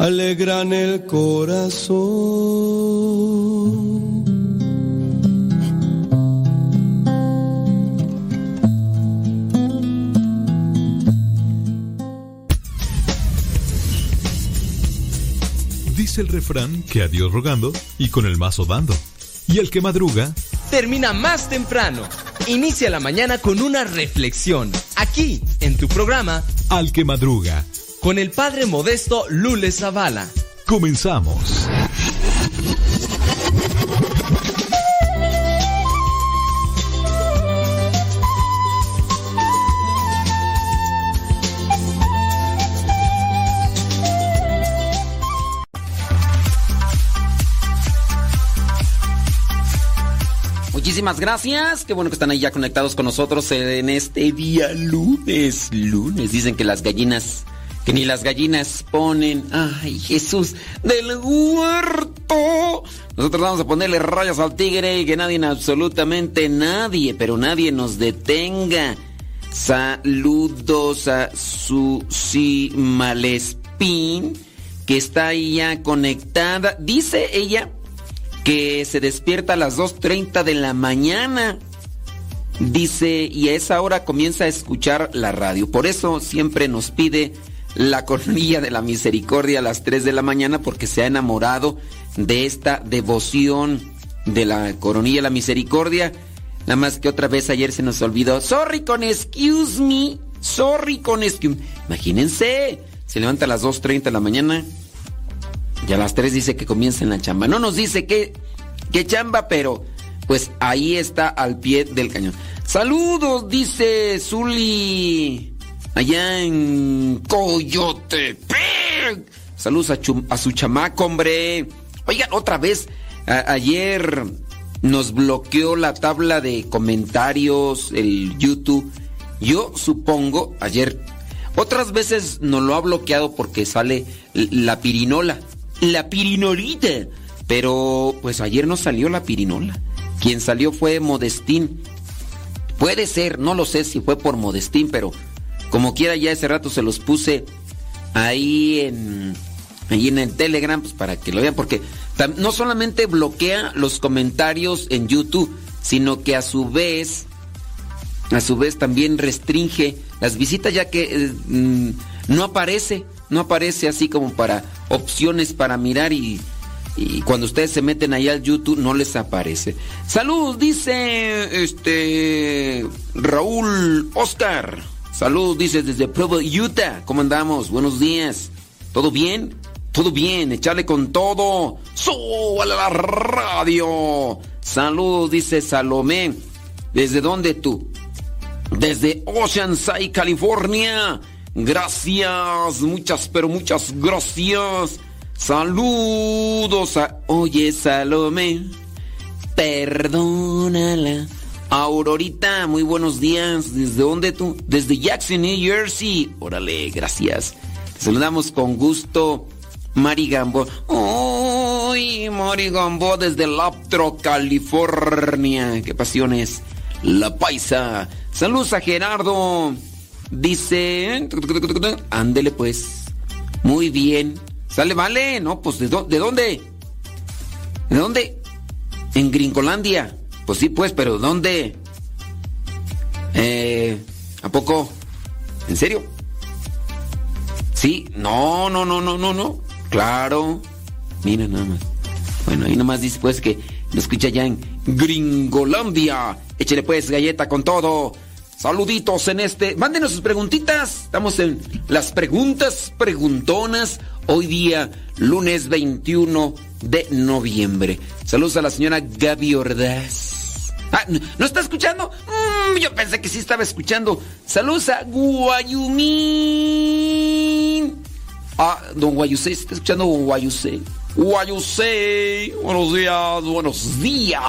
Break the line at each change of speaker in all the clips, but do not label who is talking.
alegran el corazón.
Dice el refrán que a Dios rogando y con el mazo dando. Y el que madruga
termina más temprano. Inicia la mañana con una reflexión. Aquí, en tu programa,
Al que madruga.
Con el padre modesto Lule Zavala.
Comenzamos.
Muchísimas gracias. Qué bueno que están ahí ya conectados con nosotros en este día lunes. Lunes. Dicen que las gallinas, ni las gallinas ponen. Ay, Jesús del huerto. Nosotros vamos a ponerle rayas al tigre y que nadie, absolutamente nadie, pero nadie nos detenga. Saludos a Susi Malespín, que está ahí ya conectada. Dice ella que se despierta a las 2.30 de la mañana. Dice, y a esa hora comienza a escuchar la radio. Por eso siempre nos pide la coronilla de la misericordia a las 3 de la mañana porque se ha enamorado de esta devoción de la coronilla de la misericordia. Nada más que otra vez ayer se nos olvidó. Sorry con excuse me. Sorry con excuse me. Imagínense. Se levanta a las 2.30 de la mañana. Y a las 3 dice que comienza en la chamba. No nos dice qué, qué chamba, pero pues ahí está al pie del cañón. Saludos, dice Zuli. Allá en Coyote. Saludos a, su chamaco, hombre. Oigan, otra vez. Ayer nos bloqueó la tabla de comentarios, el YouTube. Yo supongo, ayer, otras veces nos lo ha bloqueado porque sale la pirinola la pirinolita. Pero pues ayer no salió la pirinola. Quien salió fue Modestín. Puede ser, no lo sé si fue por Modestín, pero como quiera ya ese rato se los puse ahí en ahí en el Telegram pues para que lo vean porque no solamente bloquea los comentarios en YouTube, sino que a su vez a su vez también restringe las visitas ya que eh, mm, no aparece no aparece así como para opciones para mirar y, cuando ustedes se meten ahí al YouTube no les aparece. Salud, dice este Raúl Oscar. Salud, dice desde Provo, Utah. ¿Cómo andamos? Buenos días. ¿Todo bien? Todo bien, echarle con todo. ¡Súbale a la radio! Salud, dice Salomé. ¿Desde dónde tú? Desde Oceanside, California. Gracias, muchas, pero muchas gracias. Saludos. Oye, Salomé, perdónala. Aurorita, muy buenos días. ¿Desde dónde tú? Desde Jackson, New Jersey. Órale, gracias. Te saludamos con gusto, Mari Gambo. ¡Uy, Mari Gambo desde Laptro, California! ¡Qué pasiones! La Paisa. Saludos a Gerardo. Dice, ándele pues. Muy bien. Sale, vale. No, pues ¿de, ¿de dónde? ¿De dónde? En Gringolandia. Pues sí, pues, pero ¿dónde? Eh, ¿A poco? ¿En serio? Sí, no, no, no, no, no, no. Claro. Mira nada más. Bueno, ahí nomás dice pues que lo escucha ya en Gringolandia. Échele pues galleta con todo. Saluditos en este. Mándenos sus preguntitas. Estamos en las preguntas preguntonas. Hoy día, lunes 21 de noviembre. Saludos a la señora Gaby Ordaz. Ah, ¿no, está escuchando? Mm, yo pensé que sí estaba escuchando. Saludos a Guayumín. Ah, don Guayusé, ¿está escuchando you say? Buenos días, buenos días.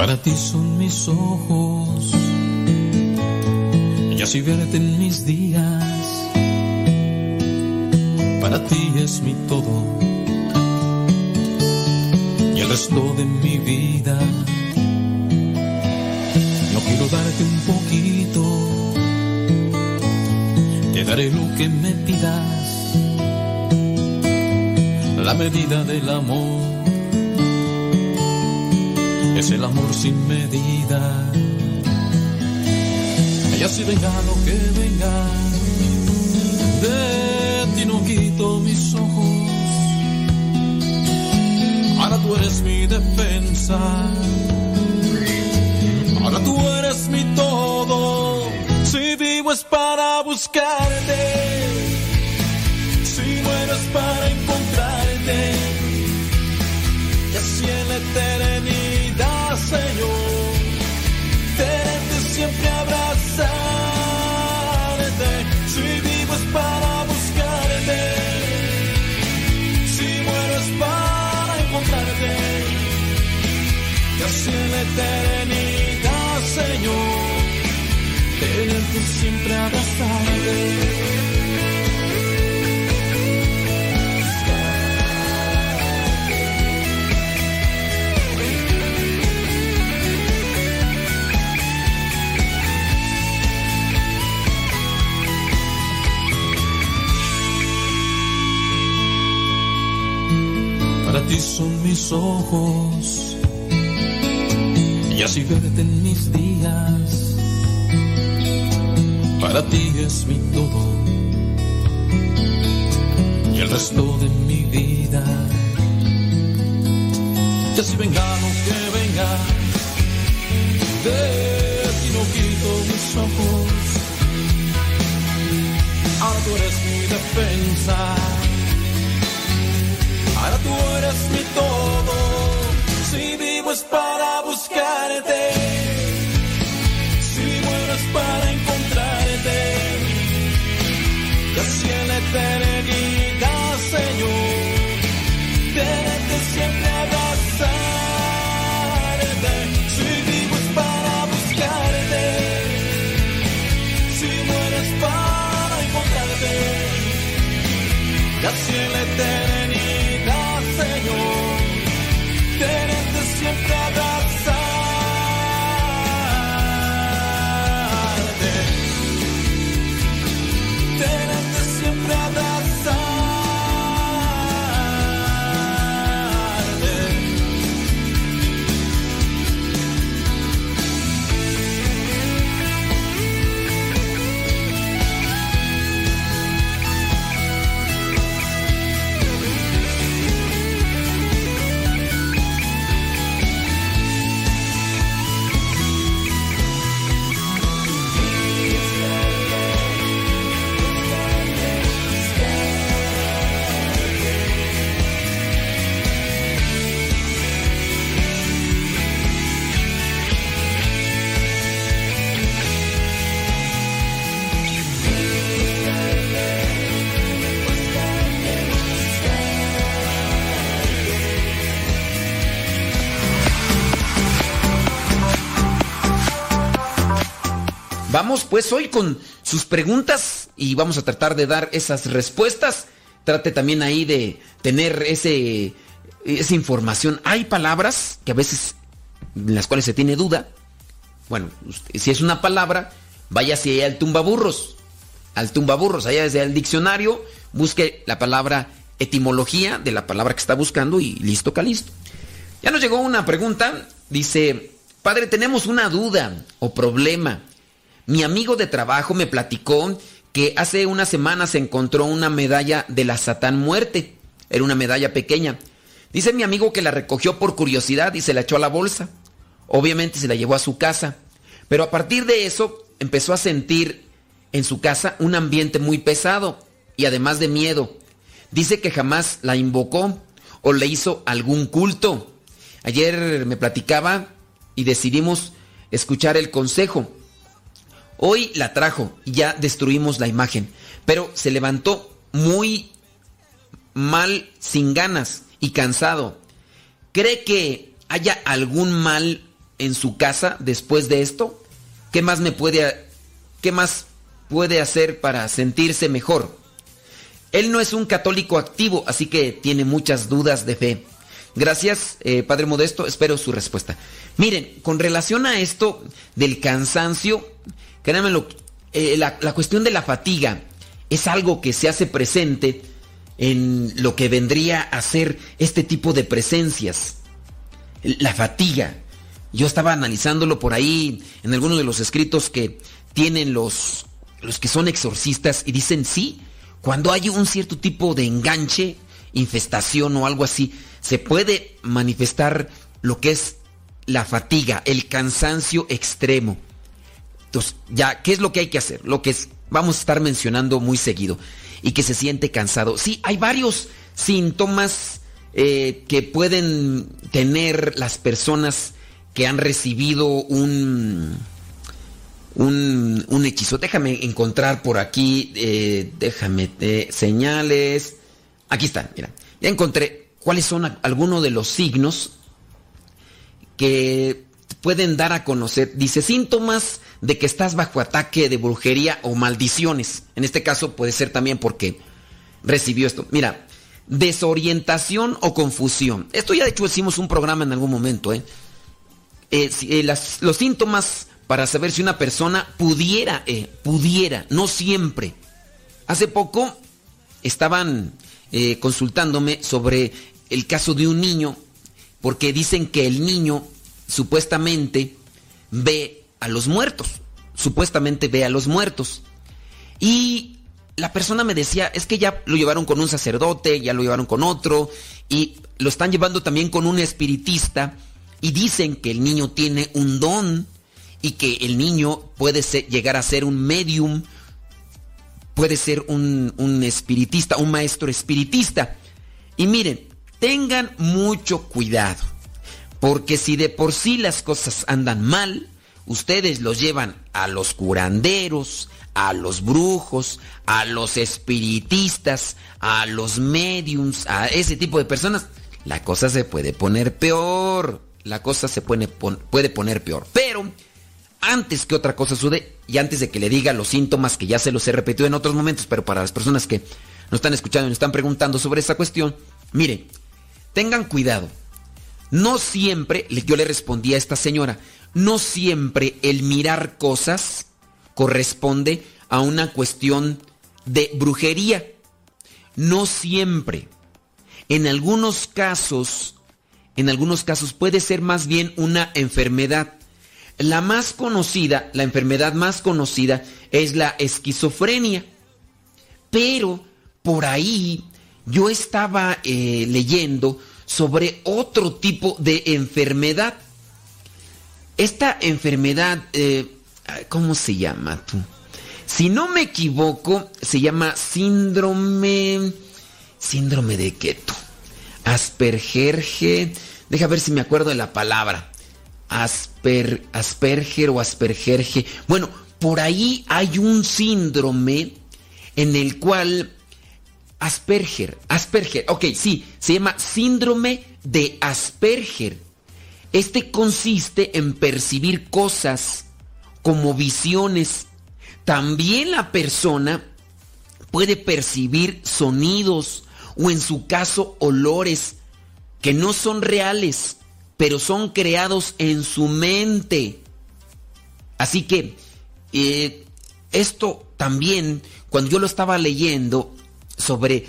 Para ti son mis ojos. Y así verte en mis días. Para ti es mi todo. Y el resto de mi vida. No quiero darte un poquito, te daré lo que me pidas, la medida del amor es el amor sin medida. Y así venga lo que venga, de ti no quito mis ojos. Ahora tú eres mi defensa, ahora tú eres mi todo. Si vivo es para buscarte, Señor, tenerte siempre abrazarte. Si vivo es para buscarte, si muero es para encontrarte. Y así en la eternidad, Señor, tenerte siempre abrazarte. Ti son mis ojos y así verte en mis días. Para ti es mi todo y el resto de mi vida. Y así venga lo que venga, de ti no quito mis ojos. Ahora tú eres mi defensa. Tú eres mi todo. Si vivo es para buscarte.
Pues hoy con sus preguntas y vamos a tratar de dar esas respuestas. Trate también ahí de tener ese, esa información. Hay palabras que a veces en las cuales se tiene duda. Bueno, usted- si es una palabra, vaya hacia al tumbaburros. Al tumbaburros, allá desde el diccionario, busque la palabra etimología de la palabra que está buscando y listo, calisto. Ya nos llegó una pregunta. Dice, padre, tenemos una duda o problema. Mi amigo de trabajo me platicó que hace una semana se encontró una medalla de la Satán Muerte. Era una medalla pequeña. Dice mi amigo que la recogió por curiosidad y se la echó a la bolsa. Obviamente se la llevó a su casa. Pero a partir de eso empezó a sentir en su casa un ambiente muy pesado y además de miedo. Dice que jamás la invocó o le hizo algún culto. Ayer me platicaba y decidimos escuchar el consejo. Hoy la trajo y ya destruimos la imagen, pero se levantó muy mal, sin ganas y cansado. ¿Cree que haya algún mal en su casa después de esto? ¿Qué más me puede qué más puede hacer para sentirse mejor? Él no es un católico activo, así que tiene muchas dudas de fe. Gracias, eh, Padre Modesto, espero su respuesta. Miren, con relación a esto del cansancio, créanme eh, la, la cuestión de la fatiga es algo que se hace presente en lo que vendría a ser este tipo de presencias. La fatiga. Yo estaba analizándolo por ahí en algunos de los escritos que tienen los, los que son exorcistas y dicen sí, cuando hay un cierto tipo de enganche, infestación o algo así, se puede manifestar lo que es la fatiga, el cansancio extremo. Entonces, ya, ¿qué es lo que hay que hacer? Lo que es, vamos a estar mencionando muy seguido y que se siente cansado. Sí, hay varios síntomas eh, que pueden tener las personas que han recibido un, un, un hechizo. Déjame encontrar por aquí, eh, déjame, señales. Aquí están, mira. Ya encontré cuáles son algunos de los signos que pueden dar a conocer. Dice síntomas de que estás bajo ataque de brujería o maldiciones. En este caso puede ser también porque recibió esto. Mira, desorientación o confusión. Esto ya de hecho hicimos un programa en algún momento. ¿eh? eh, eh los síntomas para saber si una persona pudiera, eh, pudiera, no siempre. Hace poco estaban consultándome sobre el caso de un niño, porque dicen que el niño supuestamente ve a los muertos. Supuestamente ve a los muertos. Y la persona me decía, es que ya lo llevaron con un sacerdote, ya lo llevaron con otro, y lo están llevando también con un espiritista, y dicen que el niño tiene un don, y que el niño puede llegar a ser un medium, puede ser un, espiritista, un maestro espiritista. Y miren, tengan mucho cuidado, porque si de por sí las cosas andan mal, ustedes los llevan a los curanderos, a los brujos, a los espiritistas, a los mediums, a ese tipo de personas, la cosa se puede poner peor. La cosa se puede, poner peor. Pero, antes que otra cosa sude, y antes de que le diga los síntomas que ya se los he repetido en otros momentos, pero para las personas que nos están escuchando y nos están preguntando sobre esa cuestión, mire, tengan cuidado. No siempre, yo le respondí a esta señora, no siempre el mirar cosas corresponde a una cuestión de brujería. No siempre. En algunos casos, en algunos casos puede ser más bien una enfermedad. La más conocida, la enfermedad más conocida es la esquizofrenia. Pero por ahí yo estaba eh, leyendo sobre otro tipo de enfermedad esta enfermedad, eh, ¿cómo se llama tú? Si no me equivoco, se llama síndrome... ¿Síndrome de tú? Aspergerge... Deja ver si me acuerdo de la palabra. Asper, Asperger o Aspergerge. Bueno, por ahí hay un síndrome en el cual Asperger, Asperger, ok, sí, se llama síndrome de Asperger. Este consiste en percibir cosas como visiones. También la persona puede percibir sonidos o en su caso olores que no son reales, pero son creados en su mente. Así que eh, esto también, cuando yo lo estaba leyendo sobre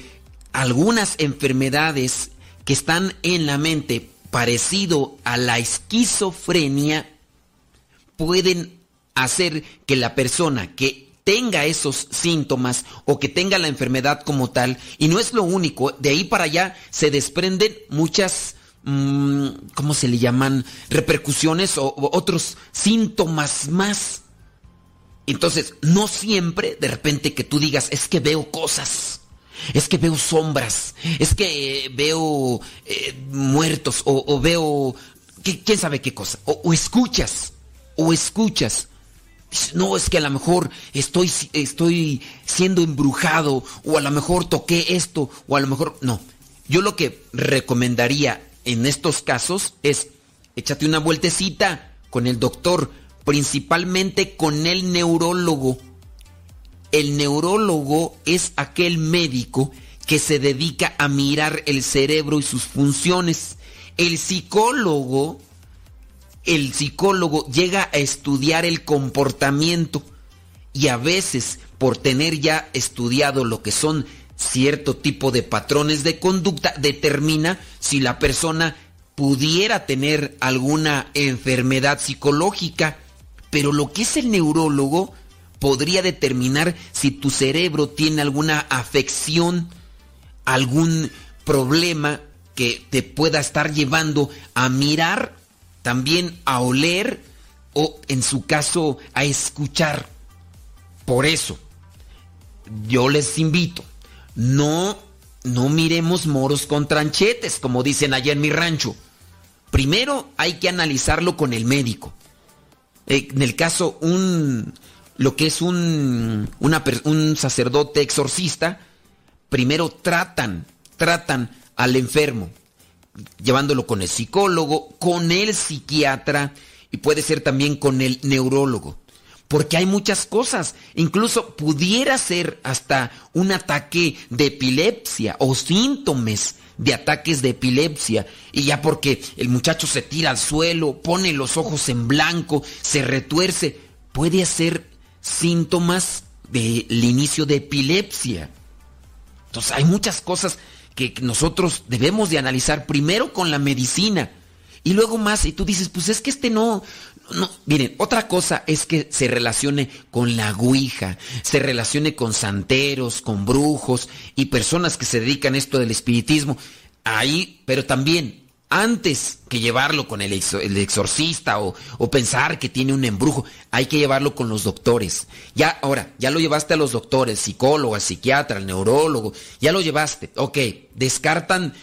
algunas enfermedades que están en la mente, parecido a la esquizofrenia pueden hacer que la persona que tenga esos síntomas o que tenga la enfermedad como tal, y no es lo único, de ahí para allá se desprenden muchas, mm, ¿cómo se le llaman? Repercusiones o, otros síntomas más. Entonces, no siempre de repente que tú digas, es que veo cosas, es que veo sombras, es que eh, veo eh, muertos o, veo, ¿qué- quién sabe qué cosa, o, escuchas, o escuchas. No, es que a lo mejor estoy, estoy siendo embrujado, o a lo mejor toqué esto, o a lo mejor. No. Yo lo que recomendaría en estos casos es échate una vueltecita con el doctor, principalmente con el neurólogo. El neurólogo es aquel médico que se dedica a mirar el cerebro y sus funciones. El psicólogo el psicólogo llega a estudiar el comportamiento y a veces por tener ya estudiado lo que son cierto tipo de patrones de conducta determina si la persona pudiera tener alguna enfermedad psicológica. Pero lo que es el neurólogo podría determinar si tu cerebro tiene alguna afección, algún problema que te pueda estar llevando a mirar, también a oler o en su caso a escuchar. Por eso, yo les invito, no, no miremos moros con tranchetes, como dicen allá en mi rancho. Primero hay que analizarlo con el médico. Eh, En el caso, un, lo que es un, un sacerdote exorcista, primero tratan, tratan al enfermo, llevándolo con el psicólogo, con el psiquiatra y puede ser también con el neurólogo. Porque hay muchas cosas, incluso pudiera ser hasta un ataque de epilepsia o síntomas de ataques de epilepsia. Y ya porque el muchacho se tira al suelo, pone los ojos en blanco, se retuerce, puede ser síntomas del inicio de epilepsia. Entonces hay muchas cosas que nosotros debemos de analizar primero con la medicina y luego más. Y tú dices, pues es que este no, no. Miren, otra cosa es que se relacione con la ouija, se relacione con santeros, con brujos y personas que se dedican a esto del espiritismo. Ahí, pero también antes que llevarlo con el, exo- el exorcista o, pensar que tiene un embrujo, hay que llevarlo con los doctores. Ya, ahora, ya lo llevaste a los doctores, psicólogo, al psiquiatra, al neurólogo, ya lo llevaste. Ok, descartan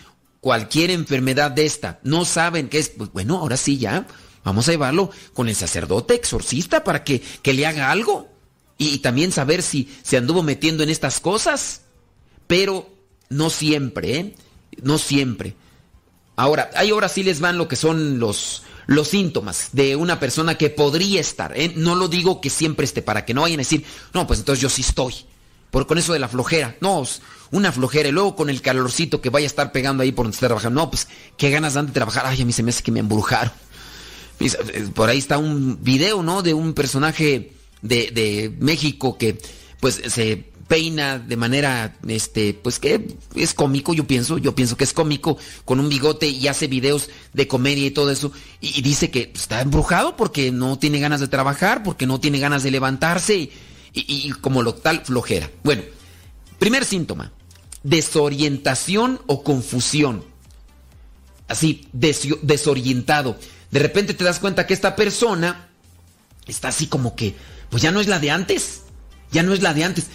cualquier enfermedad de esta. No saben qué es. Pues bueno, ahora sí ya. Vamos a llevarlo con el sacerdote exorcista para que, que le haga algo. Y, y también saber si se anduvo metiendo en estas cosas. Pero no siempre, ¿eh? No siempre. Ahora, ahí ahora sí les van lo que son los, los síntomas de una persona que podría estar. ¿eh? No lo digo que siempre esté, para que no vayan a decir, no, pues entonces yo sí estoy. Por con eso de la flojera. No, una flojera. Y luego con el calorcito que vaya a estar pegando ahí por donde está trabajando. No, pues qué ganas dan de trabajar. Ay, a mí se me hace que me embrujaron. Eh, Por ahí está un video, ¿no? De un personaje de, de México que pues se peina de manera, este, pues que es cómico, yo pienso, yo pienso que es cómico, con un bigote y hace videos de comedia y todo eso, y, dice que está embrujado porque no tiene ganas de trabajar, porque no tiene ganas de levantarse, y, como lo tal, flojera. Bueno, primer síntoma, desorientación o confusión así desorientado. De repente te das cuenta que esta persona está así como que, pues ya no es la de antes, ya no es la de antes,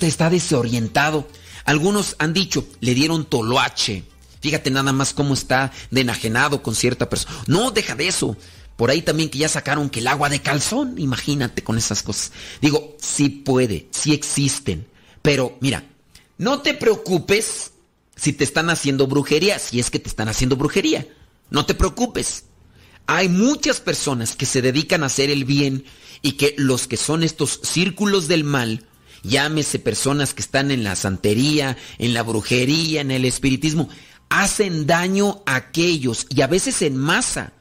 está desorientado. Algunos han dicho, le dieron toloache. Fíjate nada más cómo está de enajenado con cierta persona. No, deja de eso. Por ahí también que ya sacaron que el agua de calzón, imagínate con esas cosas. Digo, sí puede, sí existen. Pero mira, no te preocupes si te están haciendo brujería, si es que te están haciendo brujería. No te preocupes. Hay muchas personas que se dedican a hacer el bien y que los que son estos círculos del mal, llámese personas que están en la santería, en la brujería, en el espiritismo, hacen daño a aquellos y a veces en masa.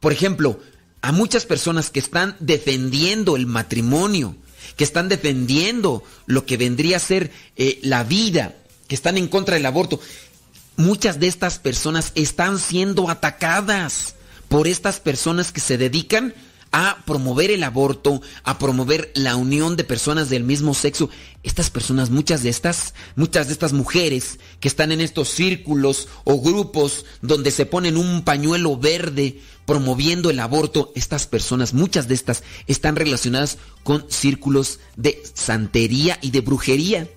Por ejemplo, a muchas personas que están defendiendo el matrimonio, que están defendiendo lo que vendría a ser eh, la vida, que están en contra del aborto. Muchas de estas personas están siendo atacadas por estas personas que se dedican a promover el aborto, a promover la unión de personas del mismo sexo. Estas personas, muchas de estas, muchas de estas mujeres que están en estos círculos o grupos donde se ponen un pañuelo verde promoviendo el aborto, estas personas, muchas de estas, están relacionadas con círculos de santería y de brujería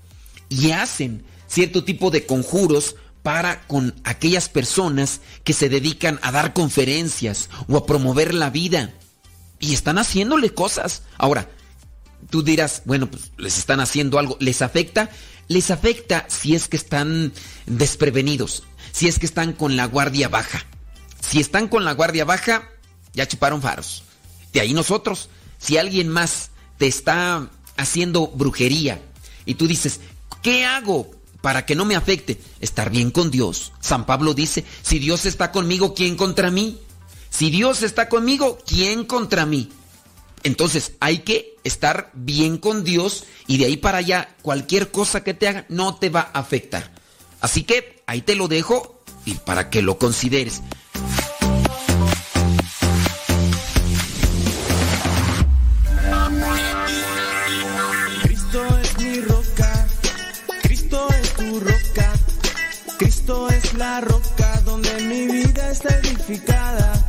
y hacen cierto tipo de conjuros para con aquellas personas que se dedican a dar conferencias o a promover la vida. Y están haciéndole cosas. Ahora, tú dirás, bueno, pues les están haciendo algo. ¿Les afecta? Les afecta si es que están desprevenidos, si es que están con la guardia baja. Si están con la guardia baja, ya chuparon faros. De ahí nosotros, si alguien más te está haciendo brujería y tú dices, ¿qué hago para que no me afecte? Estar bien con Dios. San Pablo dice, si Dios está conmigo, ¿quién contra mí? Si Dios está conmigo, ¿quién contra mí? Entonces hay que estar bien con Dios y de ahí para allá cualquier cosa que te haga no te va a afectar. Así que ahí te lo dejo y para que lo consideres.
La roca donde mi vida está edificada.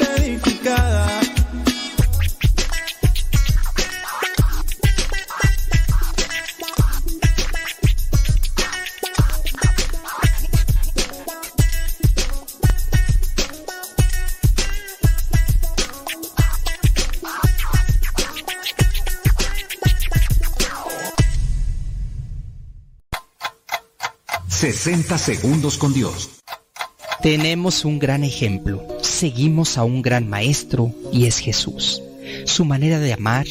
...60 segundos con Dios.
Tenemos un gran ejemplo, seguimos a un gran maestro y es Jesús. Su manera de amar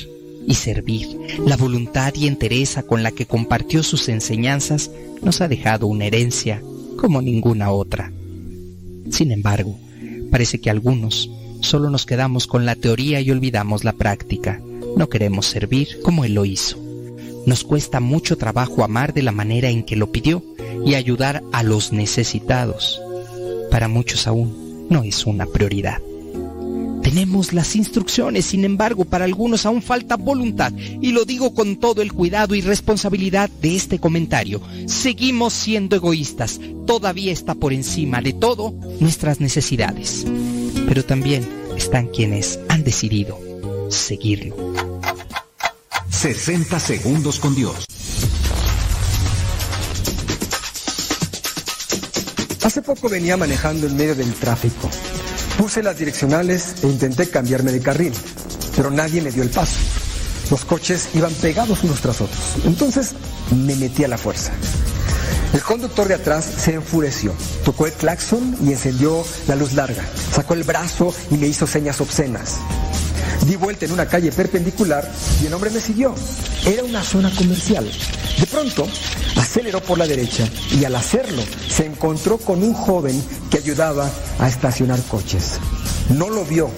y servir, la voluntad y entereza con la que compartió sus enseñanzas nos ha dejado una herencia como ninguna otra. Sin embargo, parece que algunos solo nos quedamos con la teoría y olvidamos la práctica. No queremos servir como Él lo hizo. Nos cuesta mucho trabajo amar de la manera en que lo pidió y ayudar a los necesitados. Para muchos aún no es una prioridad. Tenemos las instrucciones, sin embargo, para algunos aún falta voluntad. Y lo digo con todo el cuidado y responsabilidad de este comentario. Seguimos siendo egoístas. Todavía está por encima de todo nuestras necesidades. Pero también están quienes han decidido seguirlo.
60 segundos con Dios.
Hace poco venía manejando en medio del tráfico. Puse las direccionales e intenté cambiarme de carril, pero nadie me dio el paso. Los coches iban pegados unos tras otros. Entonces me metí a la fuerza. El conductor de atrás se enfureció, tocó el claxon y encendió la luz larga. Sacó el brazo y me hizo señas obscenas. Di vuelta en una calle perpendicular y el hombre me siguió. Era una zona comercial. De pronto, aceleró por la derecha y al hacerlo se encontró con un joven que ayudaba a estacionar coches. No lo vio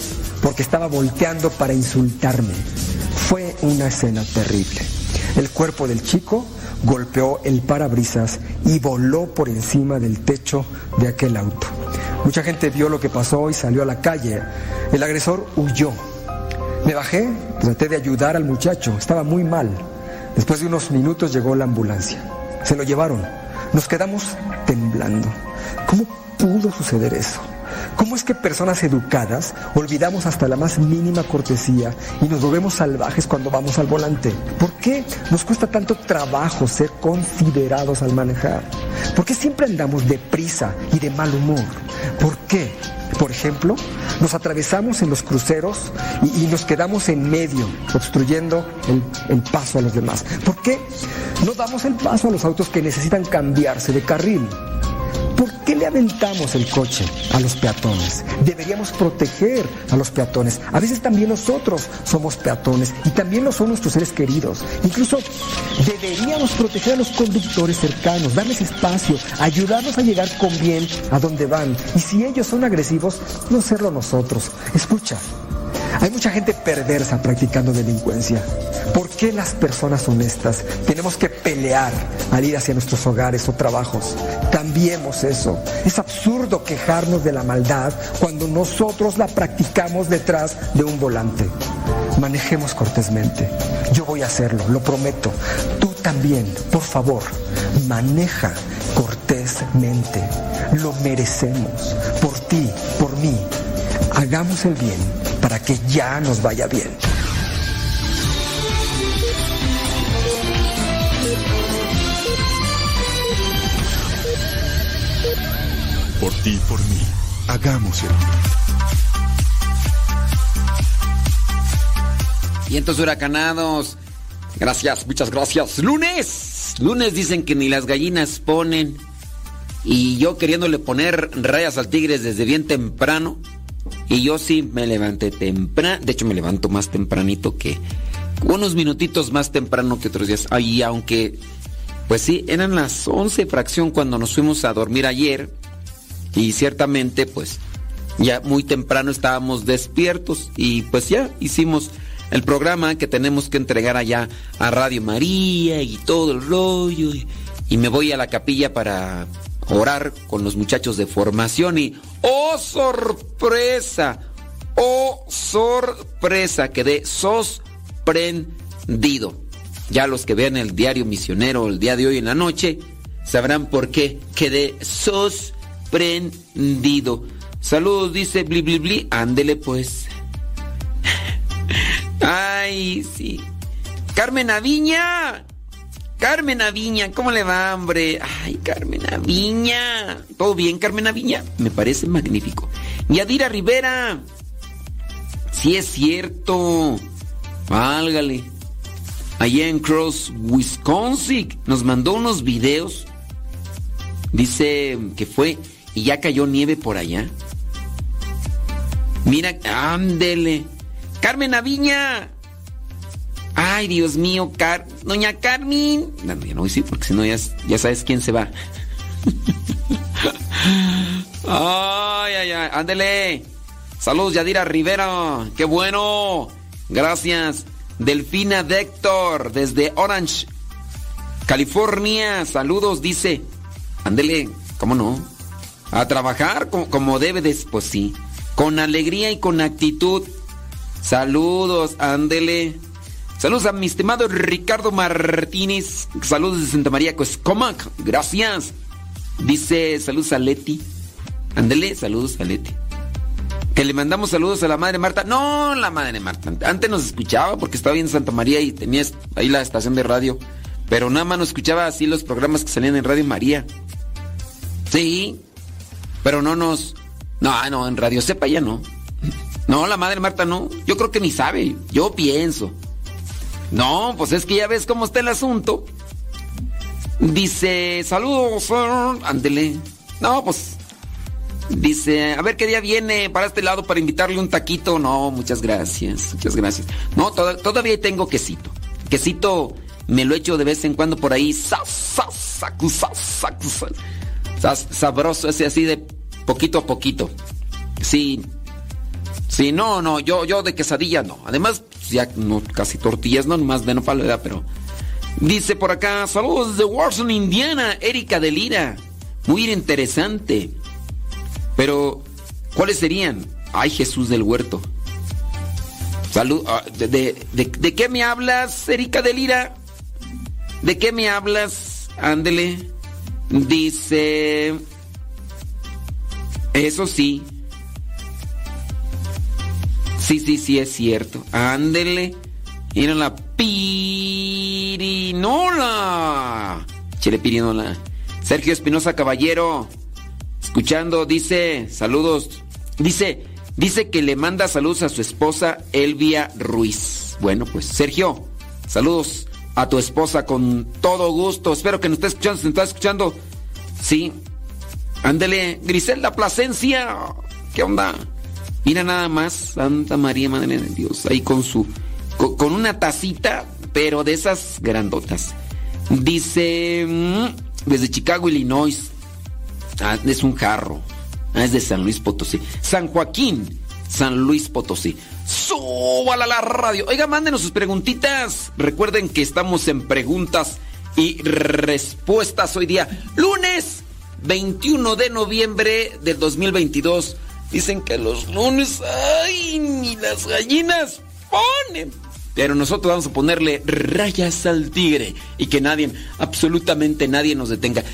porque estaba volteando para insultarme. Fue una escena terrible. El cuerpo del chico golpeó el parabrisas y voló por encima del techo de aquel auto. Mucha gente vio lo que pasó y salió a la calle. El agresor huyó. Me bajé, traté de ayudar al muchacho, estaba muy mal. Después de unos minutos llegó la ambulancia. Se lo llevaron. Nos quedamos temblando. ¿Cómo pudo suceder eso? ¿Cómo es que personas educadas olvidamos hasta la más mínima cortesía y nos volvemos salvajes cuando vamos al volante? ¿Por qué nos cuesta tanto trabajo ser considerados al manejar? ¿Por qué siempre andamos deprisa y de mal humor? ¿Por qué? Por ejemplo, nos atravesamos en los cruceros y, nos quedamos en medio, obstruyendo el paso a los demás. ¿Por qué no damos el paso a los autos que necesitan cambiarse de carril? ¿Por qué le aventamos el coche a los peatones? Deberíamos proteger a los peatones. A veces también nosotros somos peatones y también lo son nuestros seres queridos. Incluso deberíamos proteger a los conductores cercanos, darles espacio, ayudarlos a llegar con bien a donde van. Y si ellos son agresivos, no serlo nosotros. Escucha, hay mucha gente perversa practicando delincuencia. ¿Por qué las personas honestas tenemos que pelear al ir hacia nuestros hogares o trabajos? Cambiemos eso. Es absurdo quejarnos de la maldad cuando nosotros la practicamos detrás de un volante. Manejemos cortésmente. Yo voy a hacerlo, lo prometo. Tú también, por favor, maneja cortésmente. Lo merecemos. Por ti, por mí. Hagamos el bien para que ya nos vaya bien.
Por ti y por mí, hagamos el bien.
Vientos huracanados. Gracias, muchas gracias. Lunes. Lunes dicen que ni las gallinas ponen. Y yo queriéndole poner rayas al tigres desde bien temprano. Y yo sí me levanté temprano. De hecho, me levanto más tempranito que. Unos minutitos más temprano que otros días. Y aunque. Pues sí, eran las 11 fracción cuando nos fuimos a dormir ayer. Y ciertamente, pues. Ya muy temprano estábamos despiertos. Y pues ya hicimos el programa que tenemos que entregar allá a Radio María y todo el rollo. Y, y me voy a la capilla para orar con los muchachos de formación y ¡oh sorpresa! ¡oh sorpresa! Quedé sorprendido. Ya los que vean el diario misionero el día de hoy en la noche sabrán por qué quedé sorprendido. Saludos, dice Bli Bli Bli. Ándele pues. Ay, sí. Carmen Aviña. Carmen Aviña, ¿cómo le va, hombre? Ay, Carmen Aviña. ¿Todo bien, Carmen Aviña? Me parece magnífico. Yadira Rivera. Sí es cierto. Válgale. Allá en Cross, Wisconsin, nos mandó unos videos. Dice que fue y ya cayó nieve por allá. Mira, ándele. Carmen Aviña. Ay, Dios mío, Car Doña Carmen. No, ya no voy a decir porque si no ya, ya sabes quién se va. ay, ay, ay. Ándele. Saludos, Yadira Rivera. Qué bueno. Gracias. Delfina Dector, desde Orange, California. Saludos, dice. Ándele, ¿cómo no? A trabajar como, como debe de. Pues sí. con alegría y con actitud. Saludos, ándele. Saludos a mi estimado Ricardo Martínez. Saludos de Santa María Coscomac. Gracias. Dice saludos a Leti. Ándele, saludos a Leti. Que le mandamos saludos a la madre Marta. No, la madre Marta. Antes nos escuchaba porque estaba en Santa María y tenía ahí la estación de radio. Pero nada más nos escuchaba así los programas que salían en Radio María. Sí. Pero no nos. No, no, en Radio Sepa ya no. No, la madre Marta no. Yo creo que ni sabe. Yo pienso. No, pues es que ya ves cómo está el asunto. Dice, saludos, ándele. No, pues. Dice, a ver qué día viene para este lado para invitarle un taquito. No, muchas gracias, muchas gracias. No, todavía tengo quesito. Quesito me lo echo de vez en cuando por ahí. Sabroso, ese así de poquito a poquito. Sí. Sí, no, no, yo, yo de quesadilla no. Además, ya casi tortillas, no, más de no ¿verdad? pero. Dice por acá, saludos de Warson, Indiana, Erika de Lira. Muy interesante. Pero, ¿cuáles serían? Ay, Jesús del Huerto. Salud. Ah, de, de, qué me hablas, Erika de Lira? ¿De qué me hablas? Ándele. Dice. Eso sí. Sí, sí, sí, es cierto. Ándele. Mira la pirinola. Chile pirinola. Sergio Espinosa Caballero. Escuchando, dice, saludos. Dice, dice que le manda saludos a su esposa Elvia Ruiz. Bueno, pues Sergio, saludos a tu esposa con todo gusto. Espero que nos esté escuchando, se está escuchando. Sí. Ándele, Griselda Plasencia. ¿Qué onda? Mira nada más, Santa María, Madre de Dios, ahí con su, con, una tacita, pero de esas grandotas. Dice, mm, desde Chicago, Illinois. Ah, es un jarro. Ah, es de San Luis Potosí. San Joaquín, San Luis Potosí. Súbala la radio. Oiga, mándenos sus preguntitas. Recuerden que estamos en preguntas y respuestas hoy día. Lunes 21 de noviembre del 2022. Dicen que los lunes, ay, ni las gallinas ponen. Pero nosotros vamos a ponerle rayas al tigre y que nadie, absolutamente nadie nos detenga.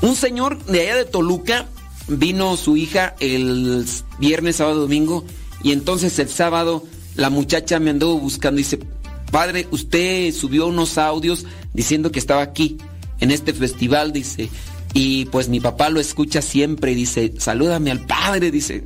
Un señor de allá de Toluca vino su hija el viernes, sábado, domingo y entonces el sábado la muchacha me andó buscando y dice, padre, usted subió unos audios diciendo que estaba aquí en este festival, dice, y pues mi papá lo escucha siempre y dice, salúdame al padre, dice.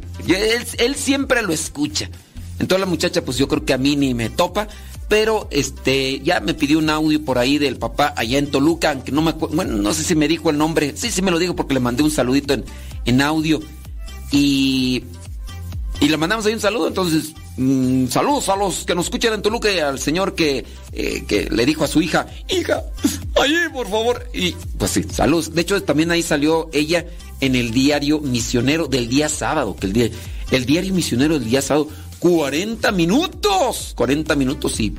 Él, siempre lo escucha. Entonces la muchacha, pues yo creo que a mí ni me topa, pero este, ya me pidió un audio por ahí del papá allá en Toluca, aunque no me bueno, no sé si me dijo el nombre. Sí, sí me lo dijo porque le mandé un saludito en, en audio. Y, y le mandamos ahí un saludo, entonces Mm, saludos a los que nos escuchan en Toluca y al señor que, eh, que le dijo a su hija, hija, ahí por favor. Y pues sí, saludos. De hecho, también ahí salió ella en el diario misionero del día sábado, que el, día, el diario misionero del día sábado, 40 minutos, 40 minutos y...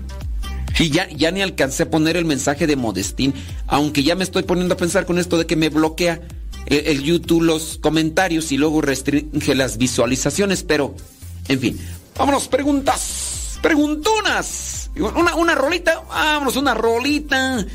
Y ya, ya ni alcancé a poner el mensaje de Modestín, aunque ya me estoy poniendo a pensar con esto de que me bloquea el, el YouTube los comentarios y luego restringe las visualizaciones, pero, en fin, Vámonos, preguntas. Preguntonas. Una, una rolita. Vámonos, una rolita.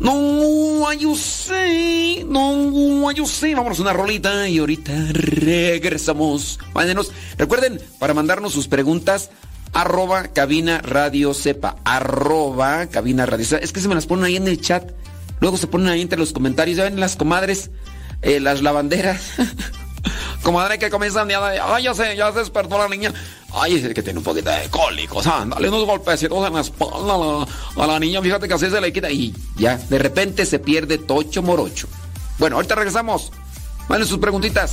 No, yo sé. No, yo sé. Vámonos, una rolita. Y ahorita regresamos. Mándenos. Recuerden, para mandarnos sus preguntas, arroba cabina radio sepa. Arroba cabina radio sepa. Es que se me las ponen ahí en el chat. Luego se ponen ahí entre los comentarios. Ya ven las comadres, eh, las lavanderas. Comadre que comienzan. Ay, ya sé, ya se despertó la niña. Ay, es que tiene un poquito de cólicos. Dale unos golpecitos en la espalda a la, a la niña. Fíjate que así se le quita. Y ya, de repente se pierde tocho morocho. Bueno, ahorita regresamos. Manden sus preguntitas.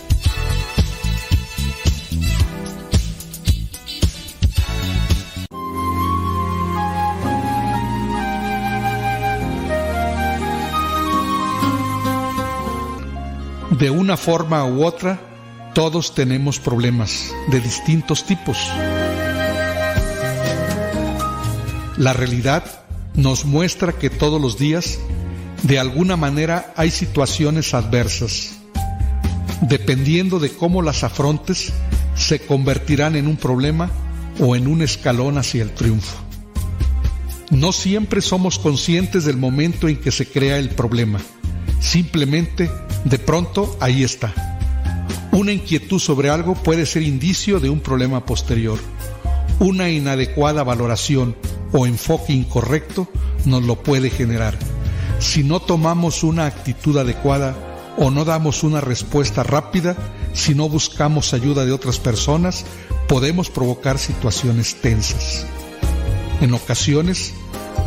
De una forma u otra, todos tenemos problemas de distintos tipos. La realidad nos muestra que todos los días, de alguna manera, hay situaciones adversas. Dependiendo de cómo las afrontes, se convertirán en un problema o en un escalón hacia el triunfo. No siempre somos conscientes del momento en que se crea el problema. Simplemente, de pronto, ahí está. Una inquietud sobre algo puede ser indicio de un problema posterior. Una inadecuada valoración o enfoque incorrecto nos lo puede generar. Si no tomamos una actitud adecuada o no damos una respuesta rápida, si no buscamos ayuda de otras personas, podemos provocar situaciones tensas. En ocasiones,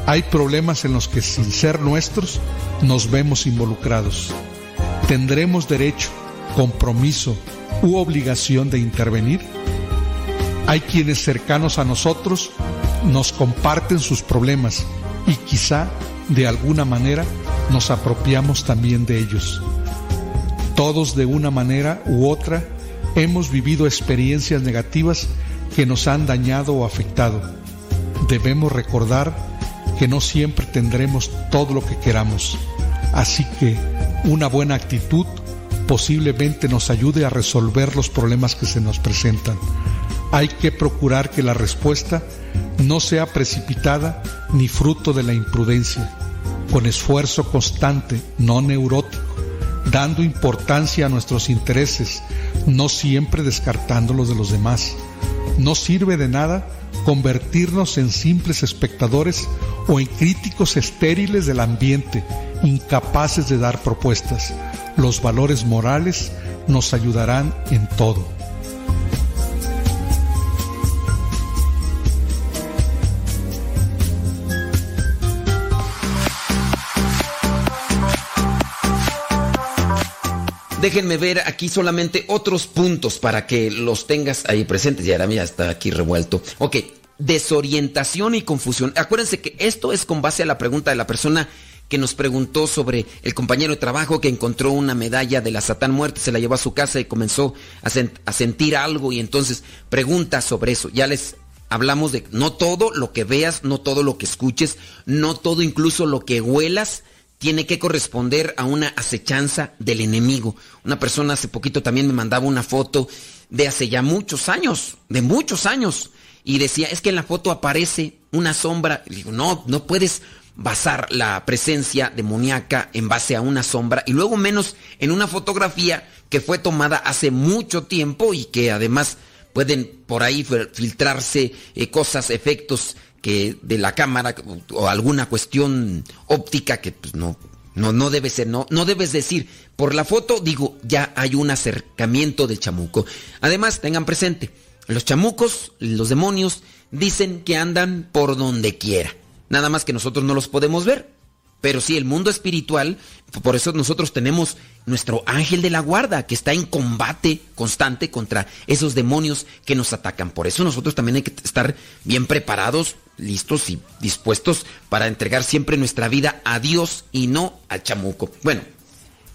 hay problemas en los que sin ser nuestros nos vemos involucrados. ¿Tendremos derecho, compromiso u obligación de intervenir? Hay quienes cercanos a nosotros nos comparten sus problemas y quizá de alguna manera nos apropiamos también de ellos. Todos de una manera u otra hemos vivido experiencias negativas que nos han dañado o afectado. Debemos recordar que no siempre tendremos todo lo que queramos. Así que una buena actitud posiblemente nos ayude a resolver los problemas que se nos presentan. Hay que procurar que la respuesta no sea precipitada ni fruto de la imprudencia, con esfuerzo constante, no neurótico, dando importancia a nuestros intereses, no siempre descartando los de los demás. No sirve de nada convertirnos en simples espectadores o en críticos estériles del ambiente, incapaces de dar propuestas. Los valores morales nos ayudarán en todo.
Déjenme ver aquí solamente otros puntos para que los tengas ahí presentes. Y ahora mira, está aquí revuelto. Ok, desorientación y confusión. Acuérdense que esto es con base a la pregunta de la persona que nos preguntó sobre el compañero de trabajo que encontró una medalla de la Satán Muerte, se la llevó a su casa y comenzó a, a sentir algo y entonces pregunta sobre eso. Ya les hablamos de no todo lo que veas, no todo lo que escuches, no todo incluso lo que huelas tiene que corresponder a una acechanza del enemigo. Una persona hace poquito también me mandaba una foto de hace ya muchos años, de muchos años, y decía, es que en la foto aparece una sombra. Y digo, no, no puedes basar la presencia demoníaca en base a una sombra y luego menos en una fotografía que fue tomada hace mucho tiempo y que además pueden por ahí fil- filtrarse eh, cosas, efectos que de la cámara o alguna cuestión óptica que pues, no, no, no debe ser, no, no debes decir. Por la foto, digo, ya hay un acercamiento del chamuco. Además, tengan presente, los chamucos, los demonios, dicen que andan por donde quiera. Nada más que nosotros no los podemos ver. Pero sí, el mundo espiritual, por eso nosotros tenemos nuestro ángel de la guarda, que está en combate constante contra esos demonios que nos atacan. Por eso nosotros también hay que estar bien preparados, listos y dispuestos para entregar siempre nuestra vida a Dios y no al chamuco. Bueno,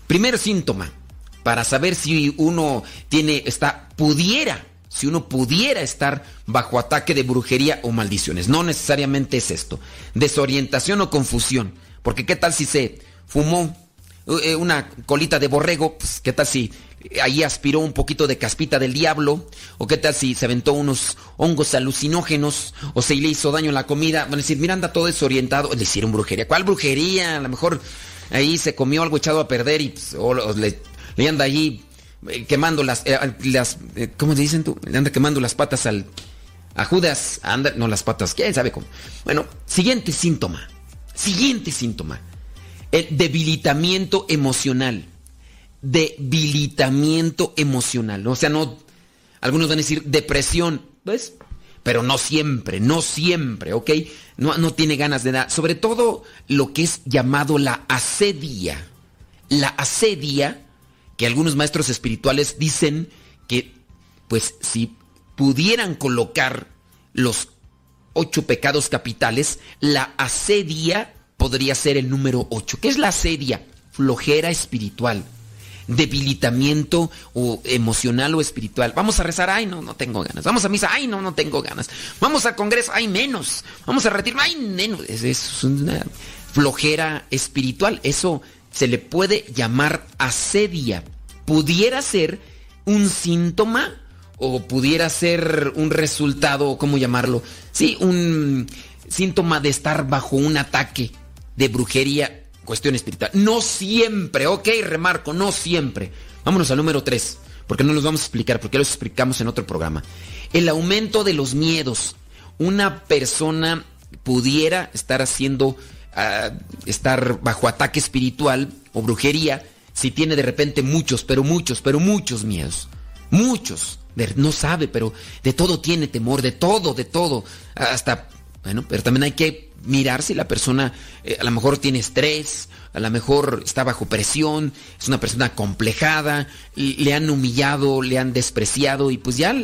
primer síntoma, para saber si uno tiene, está, pudiera, si uno pudiera estar bajo ataque de brujería o maldiciones. No necesariamente es esto. Desorientación o confusión. Porque qué tal si se fumó eh, una colita de borrego, pues, qué tal si ahí aspiró un poquito de caspita del diablo, o qué tal si se aventó unos hongos alucinógenos, o se le hizo daño a la comida. Van a decir, mira, anda todo desorientado. Le hicieron brujería. ¿Cuál brujería? A lo mejor ahí se comió algo echado a perder y pues, o, le, anda allí eh, quemando las, eh, ¿cómo se dicen tú? Le anda quemando las patas al, a Judas, anda, no las patas, quién sabe cómo. Bueno, siguiente síntoma, siguiente síntoma, el debilitamiento emocional, debilitamiento emocional, o sea, no, algunos van a decir depresión, ¿ves? Pero no siempre, no siempre, ¿ok? No, no tiene ganas de nada, sobre todo lo que es llamado la asedia, la asedia, que algunos maestros espirituales dicen que, pues, si pudieran colocar los ocho pecados capitales, la asedia podría ser el número ocho. ¿Qué es la asedia? Flojera espiritual, debilitamiento o emocional o espiritual. Vamos a rezar, ay, no, no tengo ganas. Vamos a misa, ay, no, no tengo ganas. Vamos al congreso, ay, menos. Vamos a retirar, ay, menos. Es, es una flojera espiritual. Eso se le puede llamar asedia. Pudiera ser un síntoma o pudiera ser un resultado, ¿cómo llamarlo? Sí, un síntoma de estar bajo un ataque de brujería, cuestión espiritual. No siempre, ok, remarco, no siempre. Vámonos al número 3, porque no los vamos a explicar, porque lo explicamos en otro programa. El aumento de los miedos. Una persona pudiera estar haciendo, uh, estar bajo ataque espiritual o brujería si tiene de repente muchos, pero muchos, pero muchos miedos. Muchos. No sabe, pero de todo tiene temor, de todo, de todo. Hasta, bueno, pero también hay que mirar si la persona eh, a lo mejor tiene estrés, a lo mejor está bajo presión, es una persona complejada, le han humillado, le han despreciado y pues ya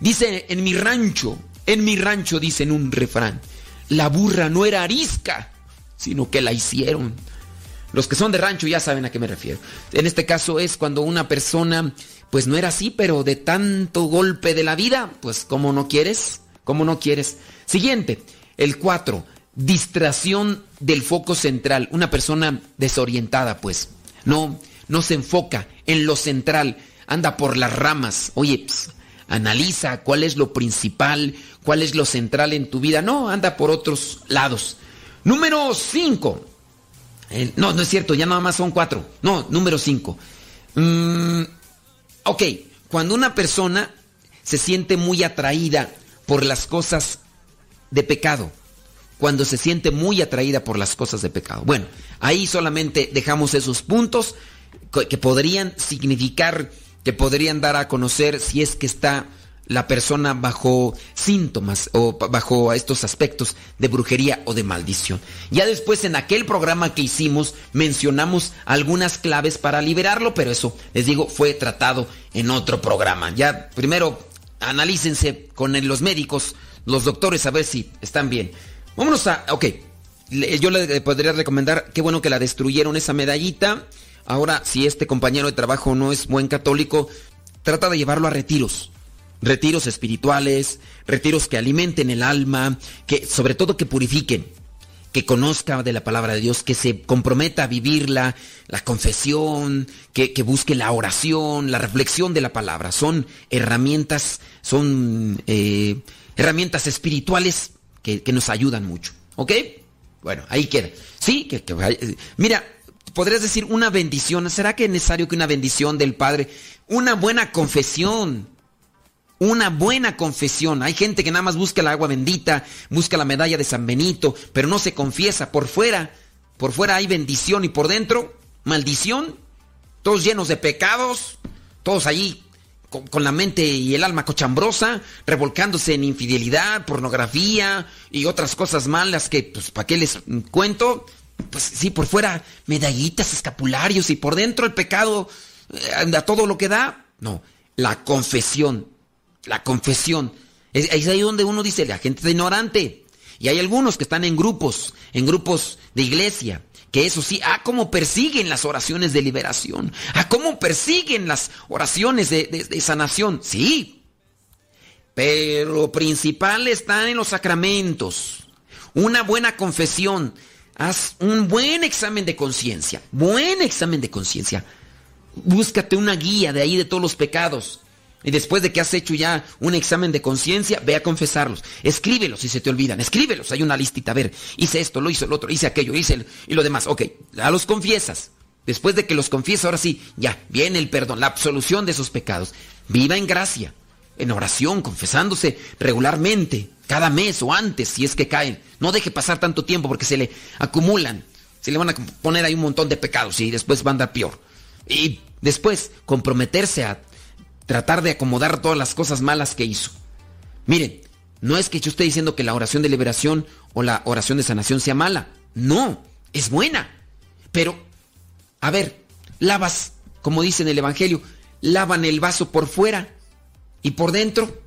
dice en mi rancho, en mi rancho dicen un refrán, la burra no era arisca, sino que la hicieron. Los que son de rancho ya saben a qué me refiero. En este caso es cuando una persona, pues no era así, pero de tanto golpe de la vida, pues ¿cómo no quieres? ¿Cómo no quieres? Siguiente, el 4, distracción del foco central. Una persona desorientada, pues. No, no se enfoca en lo central, anda por las ramas. Oye, pues, analiza cuál es lo principal, cuál es lo central en tu vida. No, anda por otros lados. Número 5. El, no, no es cierto, ya nada más son cuatro. No, número cinco. Mm, ok, cuando una persona se siente muy atraída por las cosas de pecado, cuando se siente muy atraída por las cosas de pecado. Bueno, ahí solamente dejamos esos puntos que podrían significar, que podrían dar a conocer si es que está la persona bajo síntomas o bajo estos aspectos de brujería o de maldición. Ya después en aquel programa que hicimos mencionamos algunas claves para liberarlo, pero eso, les digo, fue tratado en otro programa. Ya primero analícense con los médicos, los doctores, a ver si están bien. Vámonos a, ok, yo le podría recomendar, qué bueno que la destruyeron esa medallita. Ahora, si este compañero de trabajo no es buen católico, trata de llevarlo a retiros retiros espirituales, retiros que alimenten el alma, que sobre todo que purifiquen. que conozca de la palabra de Dios, que se comprometa a vivirla, la confesión, que, que busque la oración, la reflexión de la palabra. Son herramientas, son eh, herramientas espirituales que, que nos ayudan mucho. ¿Ok? Bueno, ahí queda. Sí, que, vaya- mira, podrías decir una bendición. ¿Será que es necesario que una bendición del Padre, una buena confesión? Una buena confesión. Hay gente que nada más busca el agua bendita, busca la medalla de San Benito, pero no se confiesa. Por fuera, por fuera hay bendición y por dentro, maldición. Todos llenos de pecados, todos allí con, la mente y el alma cochambrosa, revolcándose en infidelidad, pornografía y otras cosas malas que, pues, ¿para qué les cuento? Pues sí, por fuera medallitas, escapularios y por dentro el pecado eh, a todo lo que da. No, la confesión, la confesión. Es, es ahí donde uno dice, la gente ignorante. Y hay algunos que están en grupos, en grupos de iglesia, que eso sí, ah, cómo persiguen las oraciones de liberación, ah, cómo persiguen las oraciones de, de- de sanación. Sí, pero lo principal está en los sacramentos. Una buena confesión. Haz un buen examen de conciencia. Buen examen de conciencia. Búscate una guía de ahí de todos los pecados. Y después de que has hecho ya un examen de conciencia, ve a confesarlos. Escríbelos si se te olvidan. Escríbelos. Hay una listita. A ver, hice esto, lo hice el otro, hice aquello, hice el, y lo demás. Ok, ya los confiesas. Después de que los confiesas, ahora sí, ya, viene el perdón, la absolución de esos pecados. Viva en gracia, en oración, confesándose regularmente, cada mes o antes, si es que caen. No deje pasar tanto tiempo porque se le acumulan. Se le van a poner ahí un montón de pecados y después va a andar peor. Y después, comprometerse a tratar de acomodar todas las cosas malas que hizo. Miren, no es que yo esté diciendo que la oración de liberación o la oración de sanación sea mala. No, es buena. Pero, a ver, lavas, como dice en el Evangelio, lavan el vaso por fuera y por dentro.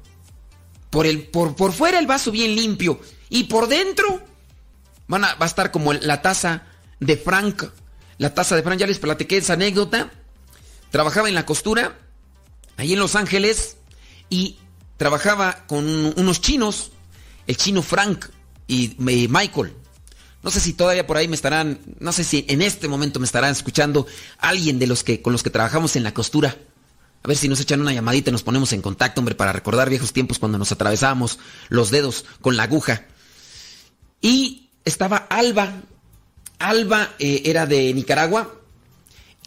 Por, el, por, por fuera el vaso bien limpio y por dentro van a, va a estar como la taza de Frank. La taza de Frank, ya les platiqué esa anécdota. Trabajaba en la costura, ahí en Los Ángeles, y trabajaba con unos chinos, el chino Frank y Michael. No sé si todavía por ahí me estarán, no sé si en este momento me estarán escuchando alguien de los que con los que trabajamos en la costura. A ver si nos echan una llamadita y nos ponemos en contacto, hombre, para recordar viejos tiempos cuando nos atravesábamos los dedos con la aguja. Y estaba Alba. Alba eh, era de Nicaragua.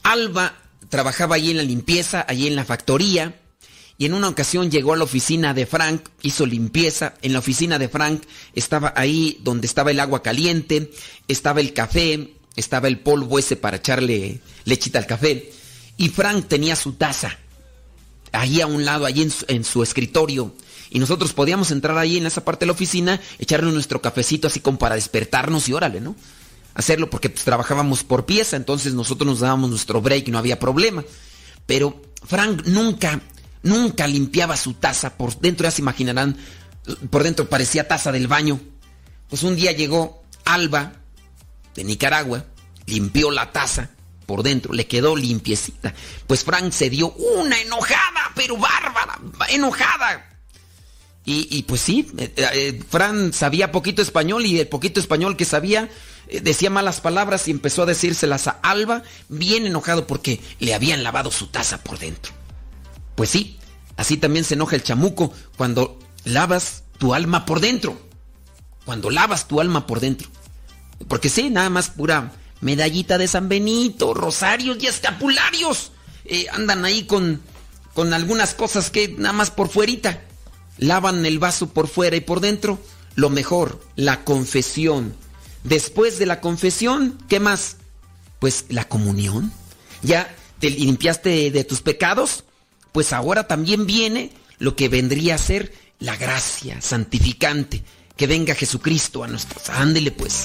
Alba trabajaba allí en la limpieza, allí en la factoría. Y en una ocasión llegó a la oficina de Frank, hizo limpieza. En la oficina de Frank estaba ahí donde estaba el agua caliente, estaba el café, estaba el polvo ese para echarle lechita al café. Y Frank tenía su taza ahí a un lado, allí en su, en su escritorio. Y nosotros podíamos entrar ahí en esa parte de la oficina, echarle nuestro cafecito así como para despertarnos y órale, ¿no? Hacerlo porque pues, trabajábamos por pieza, entonces nosotros nos dábamos nuestro break y no había problema. Pero Frank nunca, nunca limpiaba su taza por dentro, ya se imaginarán, por dentro parecía taza del baño. Pues un día llegó Alba de Nicaragua, limpió la taza por dentro, le quedó limpiecita. Pues Frank se dio una enojada, pero bárbara, enojada. Y, pues sí, eh, eh, Fran sabía poquito español y el poquito español que sabía decía malas palabras y empezó a decírselas a Alba, bien enojado porque le habían lavado su taza por dentro. Pues sí, así también se enoja el chamuco cuando lavas tu alma por dentro. Cuando lavas tu alma por dentro. Porque sí, nada más pura medallita de San Benito, rosarios y escapularios. Eh, andan ahí con, con algunas cosas que nada más por fuerita. Lavan el vaso por fuera y por dentro. Lo mejor, la confesión. Después de la confesión, ¿qué más? Pues la comunión. Ya te limpiaste de, tus pecados. Pues ahora también viene lo que vendría a ser la gracia santificante. Que venga Jesucristo a nuestros. Ándele pues.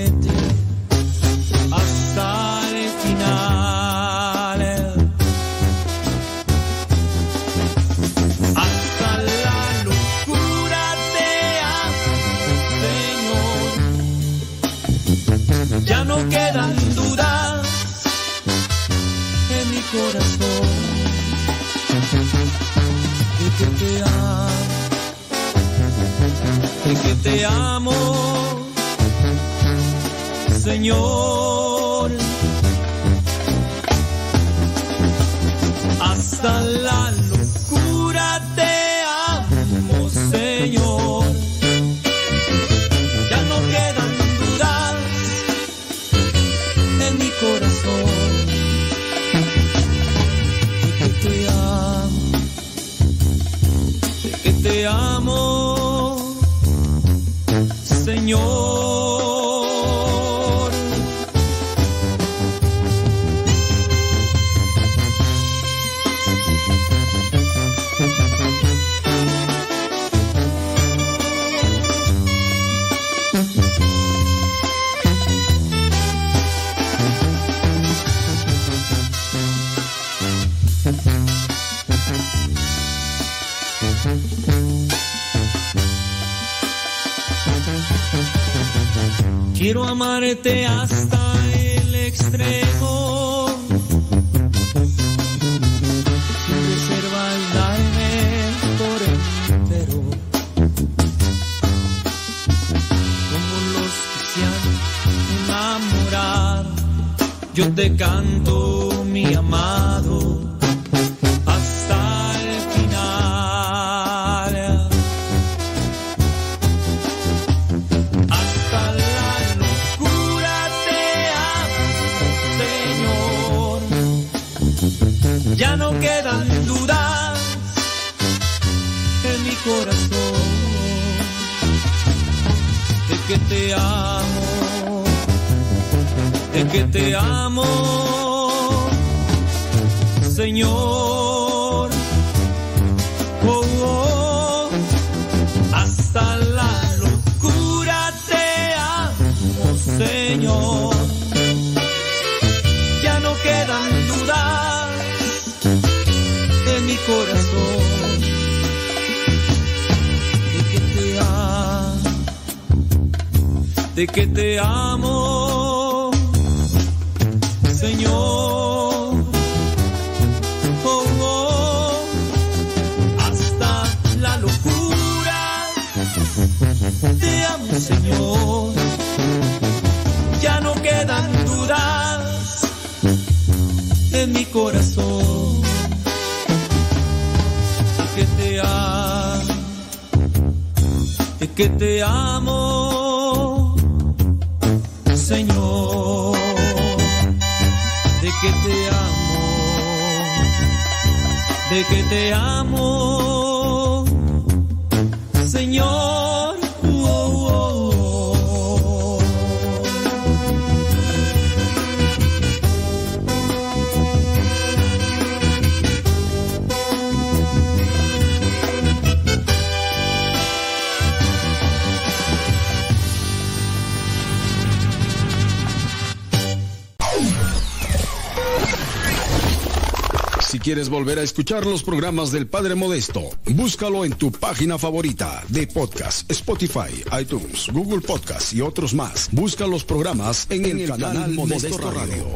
volver a escuchar los programas del Padre Modesto, búscalo en tu página favorita de podcast, Spotify, iTunes, Google Podcast y otros más. Busca los programas en, el, canal, Modesto, Radio.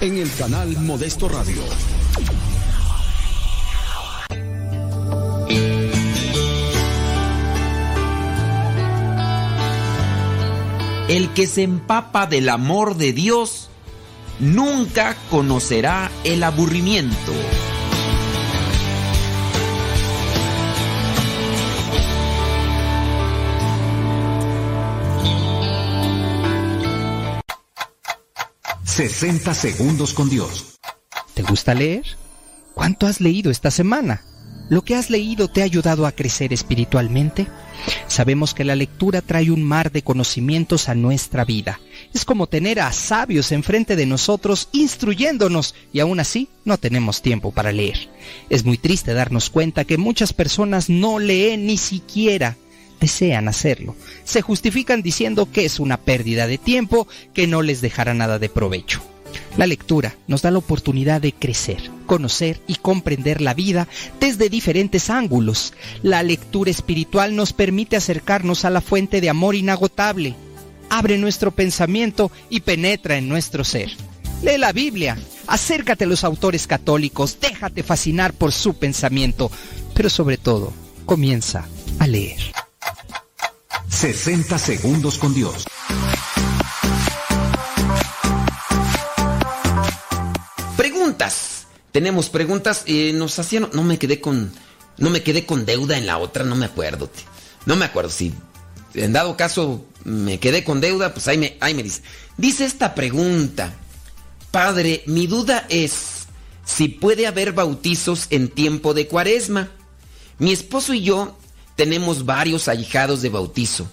En el canal Modesto Radio.
El que se empapa del amor de Dios nunca conocerá el aburrimiento.
60 segundos con Dios.
¿Te gusta leer? ¿Cuánto has leído esta semana? ¿Lo que has leído te ha ayudado a crecer espiritualmente? Sabemos que la lectura trae un mar de conocimientos a nuestra vida. Es como tener a sabios enfrente de nosotros instruyéndonos y aún así no tenemos tiempo para leer. Es muy triste darnos cuenta que muchas personas no leen ni siquiera desean hacerlo. Se justifican diciendo que es una pérdida de tiempo que no les dejará nada de provecho. La lectura nos da la oportunidad de crecer, conocer y comprender la vida desde diferentes ángulos. La lectura espiritual nos permite acercarnos a la fuente de amor inagotable. Abre nuestro pensamiento y penetra en nuestro ser. Lee la Biblia, acércate a los autores católicos, déjate fascinar por su pensamiento, pero sobre todo, comienza a leer.
60 segundos con Dios.
Preguntas. Tenemos preguntas. nos hacían. No me quedé con. No me quedé con deuda en la otra, no me acuerdo. No me acuerdo. Si en dado caso me quedé con deuda, pues ahí me, ahí me dice. Dice esta pregunta. Padre, mi duda es si puede haber bautizos en tiempo de cuaresma. Mi esposo y yo tenemos varios ahijados de bautizo.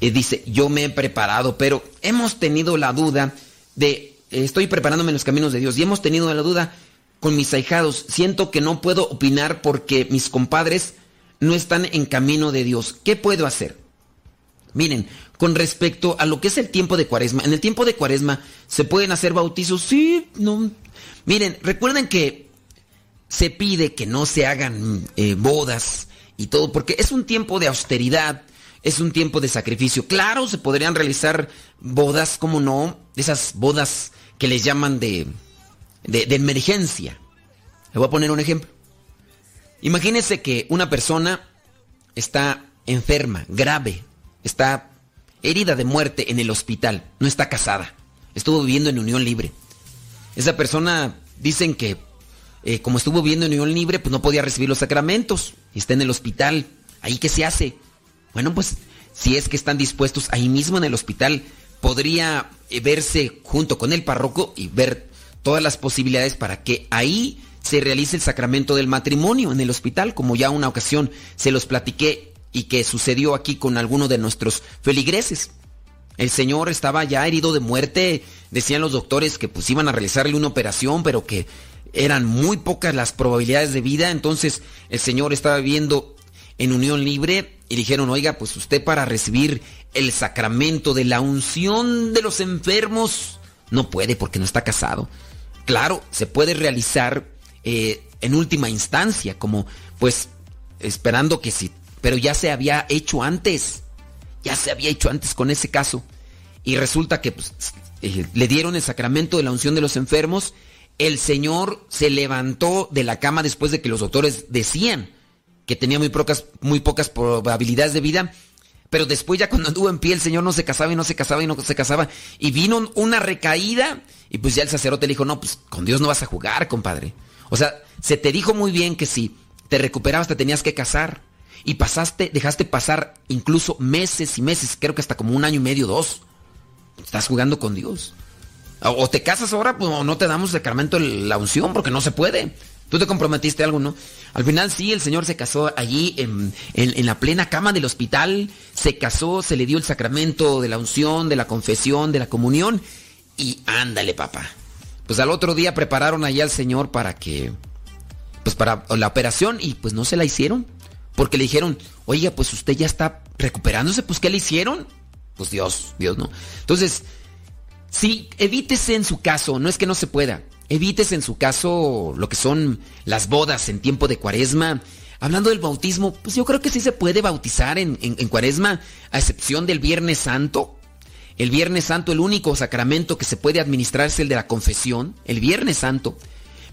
Eh, dice, yo me he preparado, pero hemos tenido la duda de, estoy preparándome en los caminos de Dios y hemos tenido la duda con mis ahijados. Siento que no puedo opinar porque mis compadres no están en camino de Dios. ¿Qué puedo hacer? Miren, con respecto a lo que es el tiempo de cuaresma, en el tiempo de cuaresma se pueden hacer bautizos, sí, no. Miren, recuerden que se pide que no se hagan eh, bodas y todo, porque es un tiempo de austeridad, es un tiempo de sacrificio. Claro, se podrían realizar bodas, como no, esas bodas que les llaman de, de, emergencia. Le voy a poner un ejemplo. Imagínense que una persona está enferma, grave, está herida de muerte en el hospital, no está casada, estuvo viviendo en unión libre. Esa persona dicen que eh, como estuvo viviendo en unión libre, pues no podía recibir los sacramentos, y está en el hospital. ¿Ahí qué se hace? Bueno, pues si es que están dispuestos ahí mismo en el hospital, podría eh, verse junto con el párroco y ver todas las posibilidades para que ahí se realice el sacramento del matrimonio en el hospital, como ya una ocasión se los platiqué y que sucedió aquí con alguno de nuestros feligreses. El señor estaba ya herido de muerte, decían los doctores que pues iban a realizarle una operación, pero que eran muy pocas las probabilidades de vida, entonces el señor estaba viviendo en unión libre y dijeron, oiga, pues usted para recibir el sacramento de la unción de los enfermos no puede porque no está casado. Claro, se puede realizar eh, en última instancia, como pues esperando que sí, pero ya se había hecho antes, ya se había hecho antes con ese caso. Y resulta que pues, eh, le dieron el sacramento de la unción de los enfermos, el señor se levantó de la cama después de que los doctores decían que tenía muy pocas, muy pocas probabilidades de vida, pero después ya cuando anduvo en pie el señor no se casaba y no se casaba y no se casaba y vino una recaída y pues ya el sacerdote le dijo, no, pues con Dios no vas a jugar, compadre. O sea, se te dijo muy bien que si te recuperabas te tenías que casar y pasaste, dejaste pasar incluso meses y meses, creo que hasta como un año y medio, dos. Estás jugando con Dios. O te casas ahora, pues o no te damos sacramento de la unción porque no se puede. Tú te comprometiste algo, ¿no? Al final sí, el Señor se casó allí en, en, en, la plena cama del hospital, se casó, se le dio el sacramento de la unción, de la confesión, de la comunión y ándale, papá. Pues al otro día prepararon allá al Señor para que, pues para la operación y pues no se la hicieron. Porque le dijeron, oiga, pues usted ya está recuperándose, pues ¿qué le hicieron? Pues Dios, Dios no. Entonces, sí, evítese en su caso, no es que no se pueda, evítese en su caso lo que son las bodas en tiempo de cuaresma. Hablando del bautismo, pues yo creo que sí se puede bautizar en, en, en cuaresma, a excepción del Viernes Santo. El Viernes Santo, el único sacramento que se puede administrar es el de la confesión, el Viernes Santo.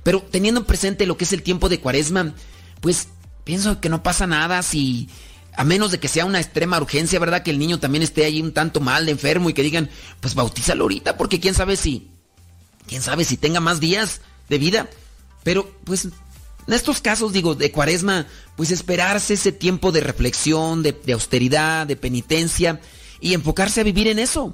Pero teniendo presente lo que es el tiempo de cuaresma, pues pienso que no pasa nada si, a menos de que sea una extrema urgencia, ¿verdad? Que el niño también esté ahí un tanto mal, enfermo y que digan, pues bautízalo ahorita, porque quién sabe si, quién sabe si tenga más días de vida. Pero, pues, en estos casos, digo, de cuaresma, pues esperarse ese tiempo de reflexión, de, de austeridad, de penitencia y enfocarse a vivir en eso.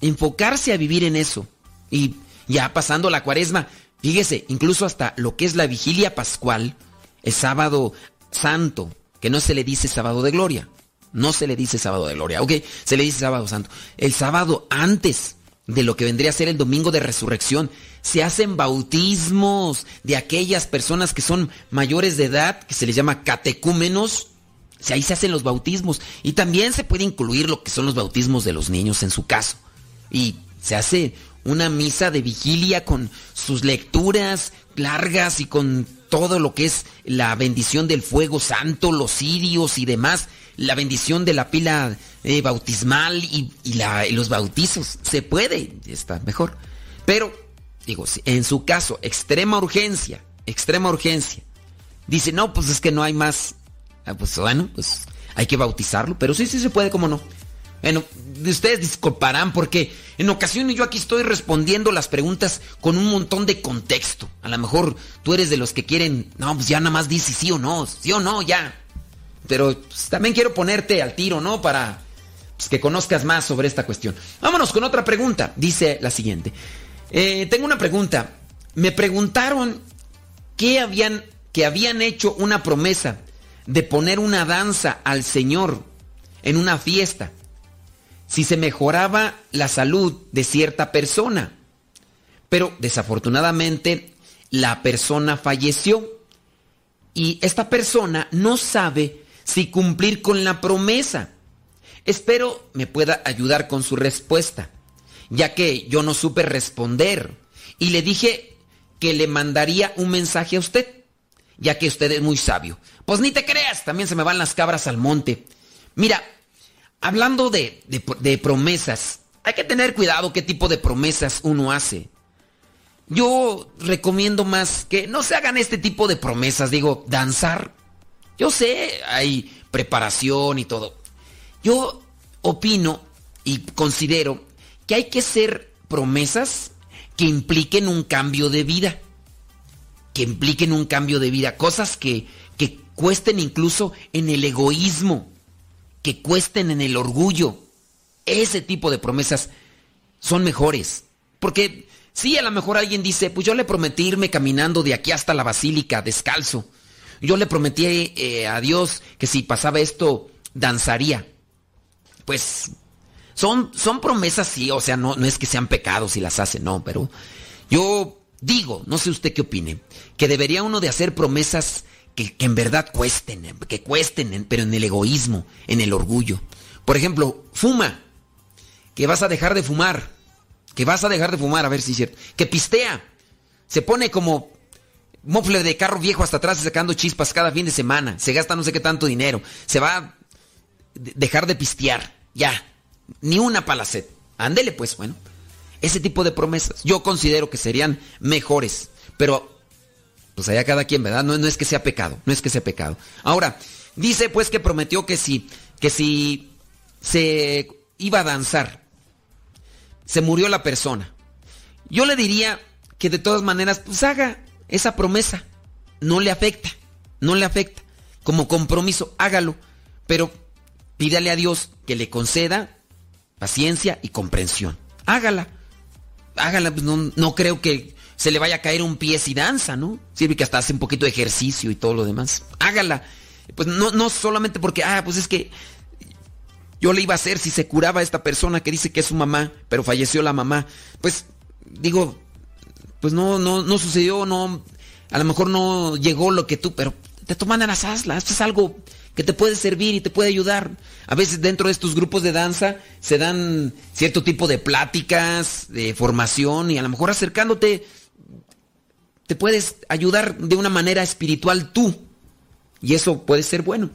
Enfocarse a vivir en eso. Y ya pasando la cuaresma. Fíjese, incluso hasta lo que es la vigilia pascual, el sábado santo, que no se le dice sábado de gloria. No se le dice sábado de gloria, ok, se le dice sábado santo. El sábado antes de lo que vendría a ser el domingo de resurrección, se hacen bautismos de aquellas personas que son mayores de edad, que se les llama catecúmenos. O sea, ahí se hacen los bautismos. Y también se puede incluir lo que son los bautismos de los niños en su caso. Y se hace una misa de vigilia con sus lecturas largas y con todo lo que es la bendición del fuego santo, los cirios y demás, la bendición de la pila eh, bautismal y, los bautizos. Se puede, está mejor. Pero, digo, en su caso, extrema urgencia, extrema urgencia. Dice, no, pues es que no hay más. Ah, pues bueno, pues hay que bautizarlo, pero sí, sí se puede, ¿cómo no? Bueno, ustedes disculparán porque en ocasiones yo aquí estoy respondiendo las preguntas con un montón de contexto. A lo mejor tú eres de los que quieren, no, pues ya nada más dice sí o no, sí o no, ya. Pero pues, también quiero ponerte al tiro, ¿no? Para pues, que conozcas más sobre esta cuestión. Vámonos con otra pregunta. Dice la siguiente. Eh, tengo una pregunta. Me preguntaron que habían, que habían hecho una promesa de poner una danza al Señor en una fiesta si se mejoraba la salud de cierta persona. Pero desafortunadamente la persona falleció y esta persona no sabe si cumplir con la promesa. Espero me pueda ayudar con su respuesta, ya que yo no supe responder y le dije que le mandaría un mensaje a usted, ya que usted es muy sabio. Pues ni te creas, también se me van las cabras al monte. Mira, hablando de, de- promesas, hay que tener cuidado qué tipo de promesas uno hace. Yo recomiendo más que no se hagan este tipo de promesas, digo, danzar. Yo sé, hay preparación y todo. Yo opino y considero que hay que hacer promesas que impliquen un cambio de vida. Que impliquen un cambio de vida. Cosas que, que cuesten incluso en el egoísmo. Que cuesten en el orgullo. Ese tipo de promesas son mejores. Porque sí, a lo mejor alguien dice, pues yo le prometí irme caminando de aquí hasta la basílica descalzo. Yo le prometí eh, a Dios que si pasaba esto, danzaría. Pues son, son promesas, sí, o sea, no, no es que sean pecados si las hace, no, pero yo digo, no sé usted qué opine, que debería uno de hacer promesas que, en verdad cuesten, que cuesten, en- pero en el egoísmo, en el orgullo. Por ejemplo, fuma, que vas a dejar de fumar, que vas a dejar de fumar, a ver si es cierto, que pistea, se pone como mofle de carro viejo hasta atrás sacando chispas cada fin de semana, se gasta no sé qué tanto dinero, se va a de- dejar de pistear, ya, ni una palacet. Ándele pues, bueno. Ese tipo de promesas yo considero que serían mejores, pero pues allá cada quien, ¿verdad? No, no es que sea pecado, no es que sea pecado. Ahora, dice pues que prometió que si, que si se iba a danzar, se murió la persona. Yo le diría que de todas maneras, pues haga esa promesa. No le afecta, no le afecta. Como compromiso, hágalo. Pero pídale a Dios que le conceda paciencia y comprensión. Hágala. Hágala, pues no, no creo que se le vaya a caer un pie si danza, ¿no? Sirve que hasta hace un poquito de ejercicio y todo lo demás. Hágala. Pues no, no solamente porque, ah, pues es que yo le iba a hacer si se curaba a esta persona que dice que es su mamá, pero falleció la mamá. Pues digo, pues no, no, no sucedió, no, a lo mejor no llegó lo que tú, pero de todas maneras hazla, esto es algo que te puede servir y te puede ayudar. A veces dentro de estos grupos de danza se dan cierto tipo de pláticas, de formación y a lo mejor acercándote te puedes ayudar de una manera espiritual tú. Y eso puede ser bueno.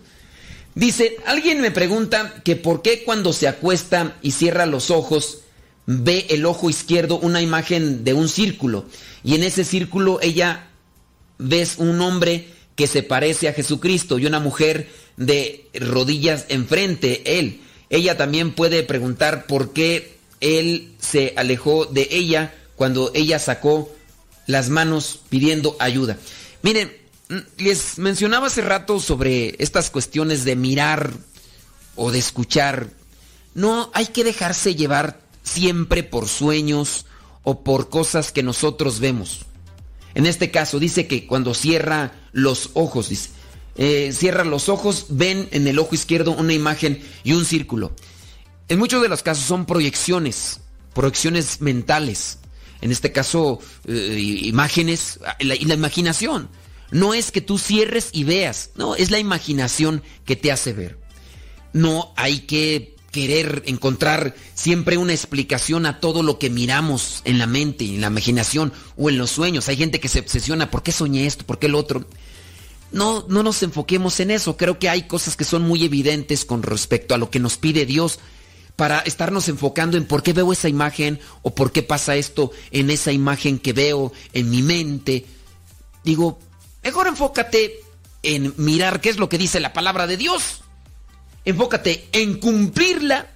Dice, alguien me pregunta que por qué cuando se acuesta y cierra los ojos ve el ojo izquierdo una imagen de un círculo y en ese círculo ella ves un hombre que se parece a Jesucristo y una mujer de rodillas enfrente, él. Ella también puede preguntar por qué él se alejó de ella cuando ella sacó las manos pidiendo ayuda. Miren, mm, les mencionaba hace rato sobre estas cuestiones de mirar o de escuchar. No hay que dejarse llevar siempre por sueños
o por cosas que nosotros vemos. En este caso dice que cuando cierra los ojos, dice, eh, cierra los ojos, ven en el ojo izquierdo una imagen y un círculo. En muchos de los casos son proyecciones, proyecciones mentales. En este caso, eh, imágenes la- y la imaginación. No es que tú cierres y veas, no, es la imaginación que te hace ver. No hay que querer encontrar siempre una explicación a todo lo que miramos en la mente, en la imaginación o en los sueños. Hay gente que se obsesiona, ¿por qué soñé esto? ¿Por qué el otro? No, no nos enfoquemos en eso. Creo que hay cosas que son muy evidentes con respecto a lo que nos pide Dios para estarnos enfocando en por qué veo esa imagen o por qué pasa esto en esa imagen que veo en mi mente. Digo, mejor enfócate en mirar qué es lo que dice la palabra de Dios. Enfócate en cumplirla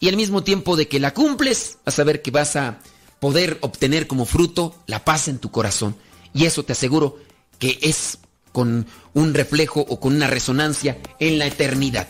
y al mismo tiempo de que la cumples, vas a ver que vas a poder obtener como fruto la paz en tu corazón. Y eso te aseguro que es con un reflejo o con una resonancia en la eternidad.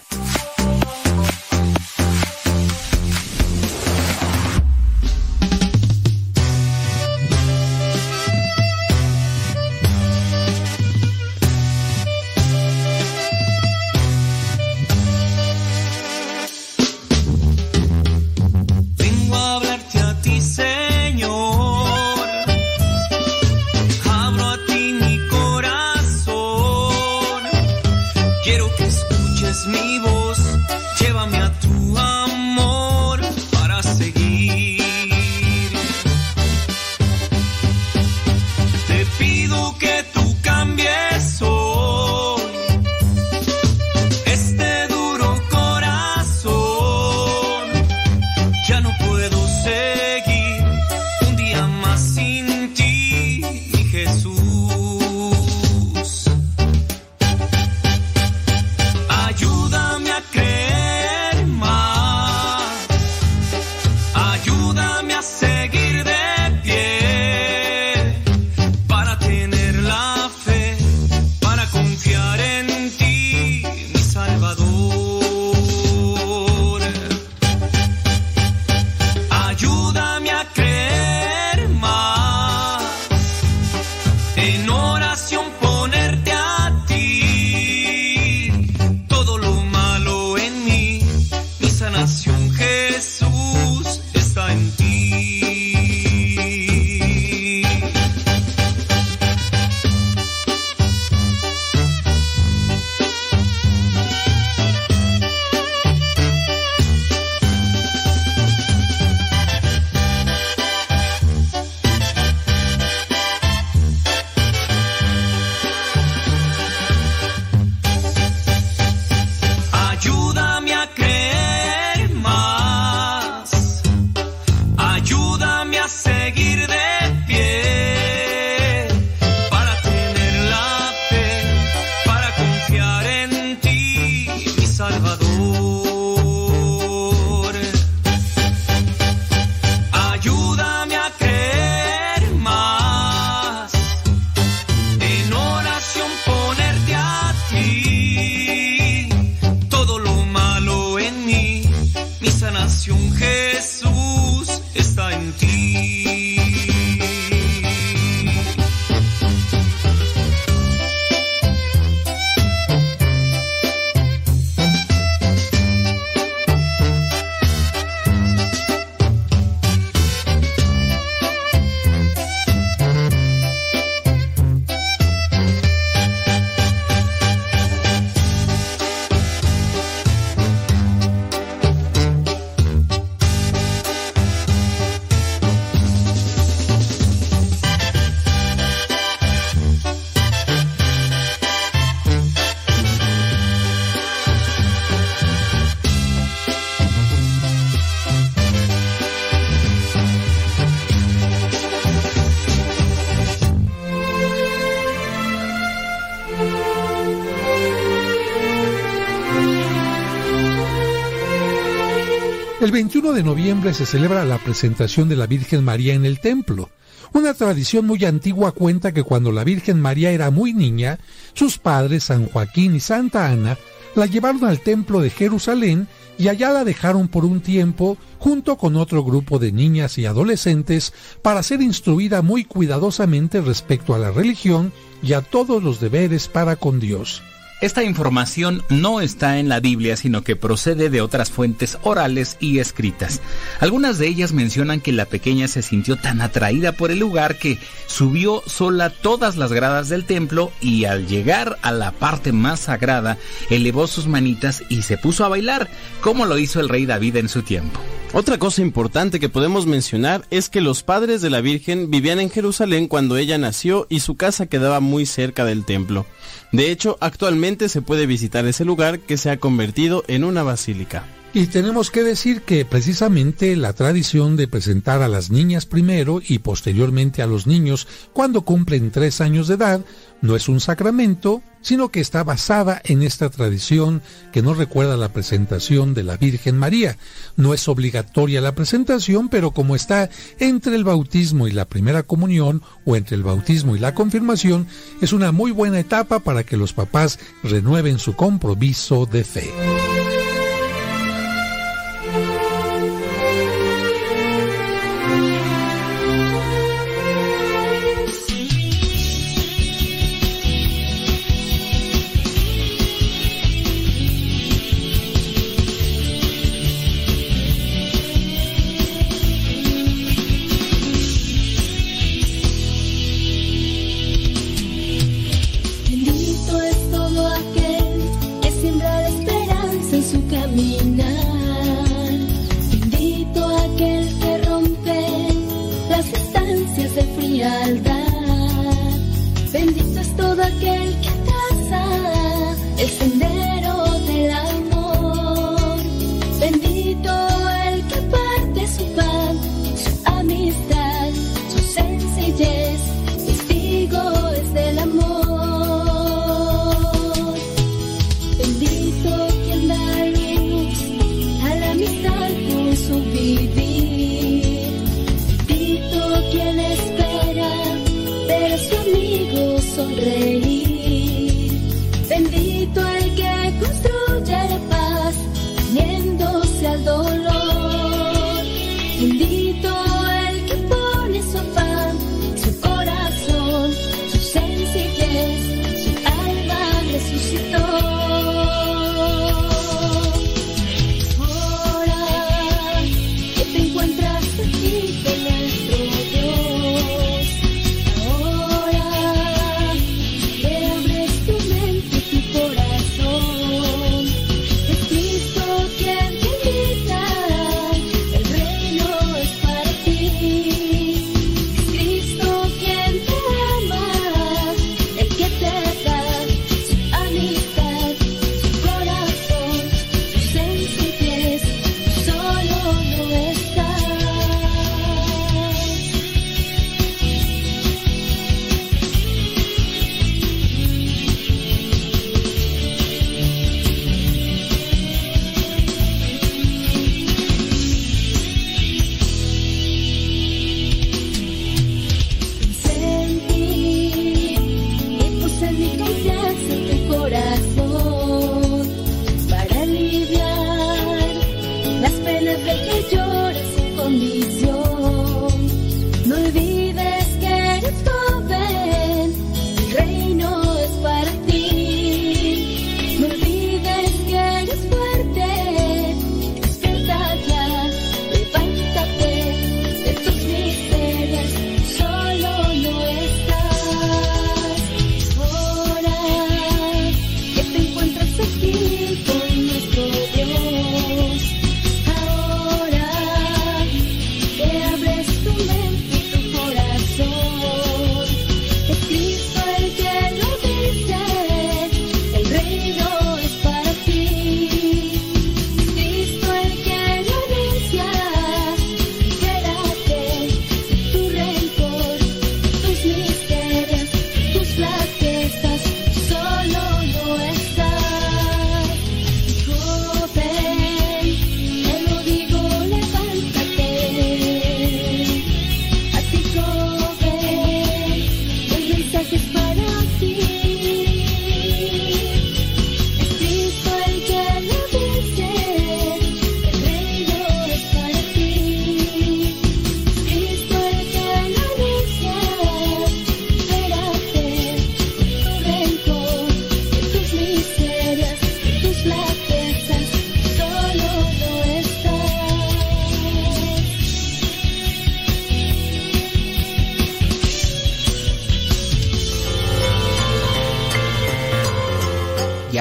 El 21 de noviembre se celebra la presentación de la Virgen María en el templo. Una tradición muy antigua cuenta que cuando la Virgen María era muy niña, sus padres, San Joaquín y Santa Ana, la llevaron al templo de Jerusalén
y allá la dejaron por un tiempo junto con otro grupo de niñas y adolescentes para ser instruida muy cuidadosamente respecto a la religión y a todos los deberes para con Dios.
Esta información no está en la Biblia, sino que procede de otras fuentes orales y escritas. Algunas de ellas mencionan que la pequeña se sintió tan atraída por el lugar que subió sola todas las gradas del templo y al llegar a la parte más sagrada, elevó sus manitas y se puso a bailar, como lo hizo el rey David en su tiempo.
Otra cosa importante que podemos mencionar es que los padres de la Virgen vivían en Jerusalén cuando ella nació y su casa quedaba muy cerca del templo. De hecho, actualmente se puede visitar ese lugar que se ha convertido en una basílica.
Y tenemos que decir que precisamente la tradición de presentar a las niñas primero y posteriormente a los niños cuando cumplen tres años de edad no es un sacramento, sino que está basada en esta tradición que nos recuerda la presentación de la Virgen María. No es obligatoria la presentación, pero como está entre el bautismo y la primera comunión o entre el bautismo y la confirmación, es una muy buena etapa para que los papás renueven su compromiso de fe.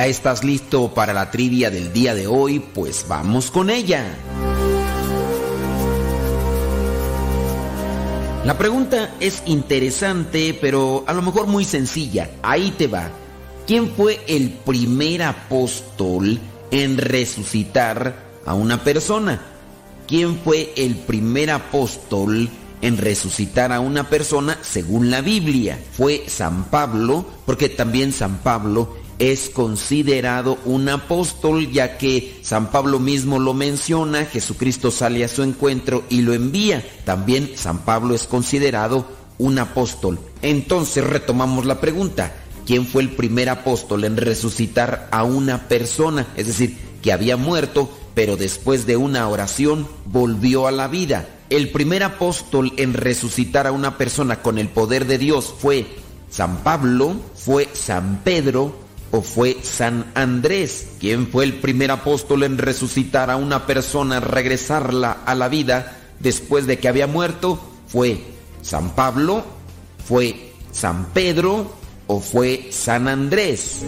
Estás
listo para la trivia del día de hoy? Pues vamos con ella. La pregunta es interesante, pero a lo mejor muy sencilla. Ahí te va. ¿Quién fue el primer apóstol en resucitar a una persona? ¿Quién fue el primer apóstol en resucitar a una persona según la Biblia? Fue San Pablo, porque también San Pablo es considerado un apóstol, ya que San Pablo mismo lo menciona, Jesucristo sale a su encuentro y lo envía. También San Pablo es considerado un apóstol. Entonces retomamos la pregunta, ¿quién fue el primer apóstol en resucitar a una persona? Es decir, que había muerto, pero después de una oración volvió a la vida. El primer apóstol en resucitar a una persona con el poder de Dios fue San Pablo, fue San Pedro, o fue San Andrés, quien fue el primer apóstol en resucitar a una persona, regresarla a la vida después de que había muerto? ¿Fue San Pablo? ¿Fue San Pedro? ¿O fue San Andrés?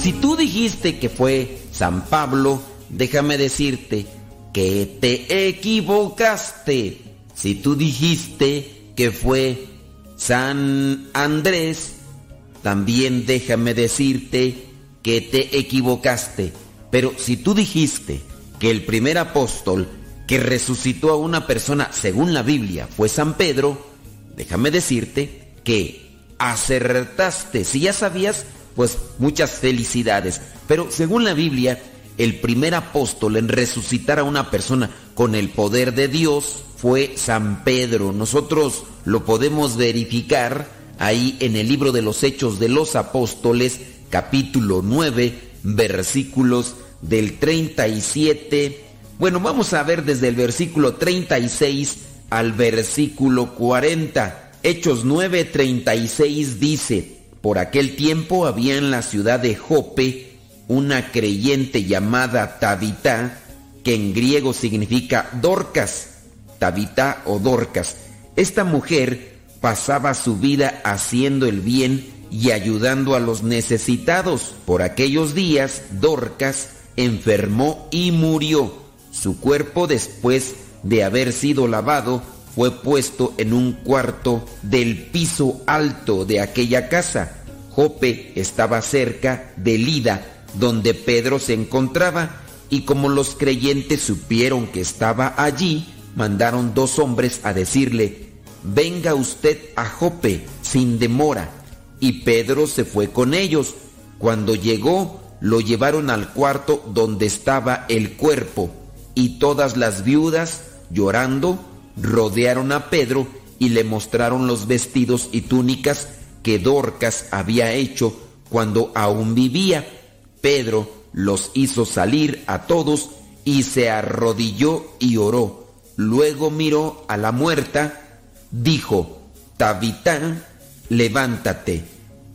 Si tú dijiste que fue San Pablo, déjame decirte que te equivocaste. Si tú dijiste que fue San Andrés, también déjame decirte que te equivocaste. Pero si tú dijiste que el primer apóstol que resucitó a una persona según la Biblia fue San Pedro, déjame decirte que acertaste. Si ya sabías, pues muchas felicidades. Pero según la Biblia, el primer apóstol en resucitar a una persona con el poder de Dios fue San Pedro. Nosotros lo podemos verificar ahí en el libro de los Hechos de los Apóstoles, capítulo 9, versículos del 37. Bueno, vamos a ver desde el versículo 36 al versículo 40. Hechos 9, 36 dice, por aquel tiempo había en la ciudad de Jope una creyente llamada Tabitá, que en griego significa Dorcas, Tabitá o Dorcas. Esta mujer pasaba su vida haciendo el bien y ayudando a los necesitados. Por aquellos días, Dorcas enfermó y murió. Su cuerpo, después de haber sido lavado, fue puesto en un cuarto del piso alto de aquella casa. Jope estaba cerca de Lida, donde Pedro se encontraba, y como los creyentes supieron que estaba allí, mandaron dos hombres a decirle, venga usted a Jope sin demora. Y Pedro se fue con ellos. Cuando llegó, lo llevaron al cuarto donde estaba el cuerpo, y todas las viudas, llorando, rodearon a Pedro y le mostraron los vestidos y túnicas que Dorcas había hecho cuando aún vivía Pedro los hizo salir a todos y se arrodilló y oró. Luego miró a la muerta, dijo, Tabitán, levántate.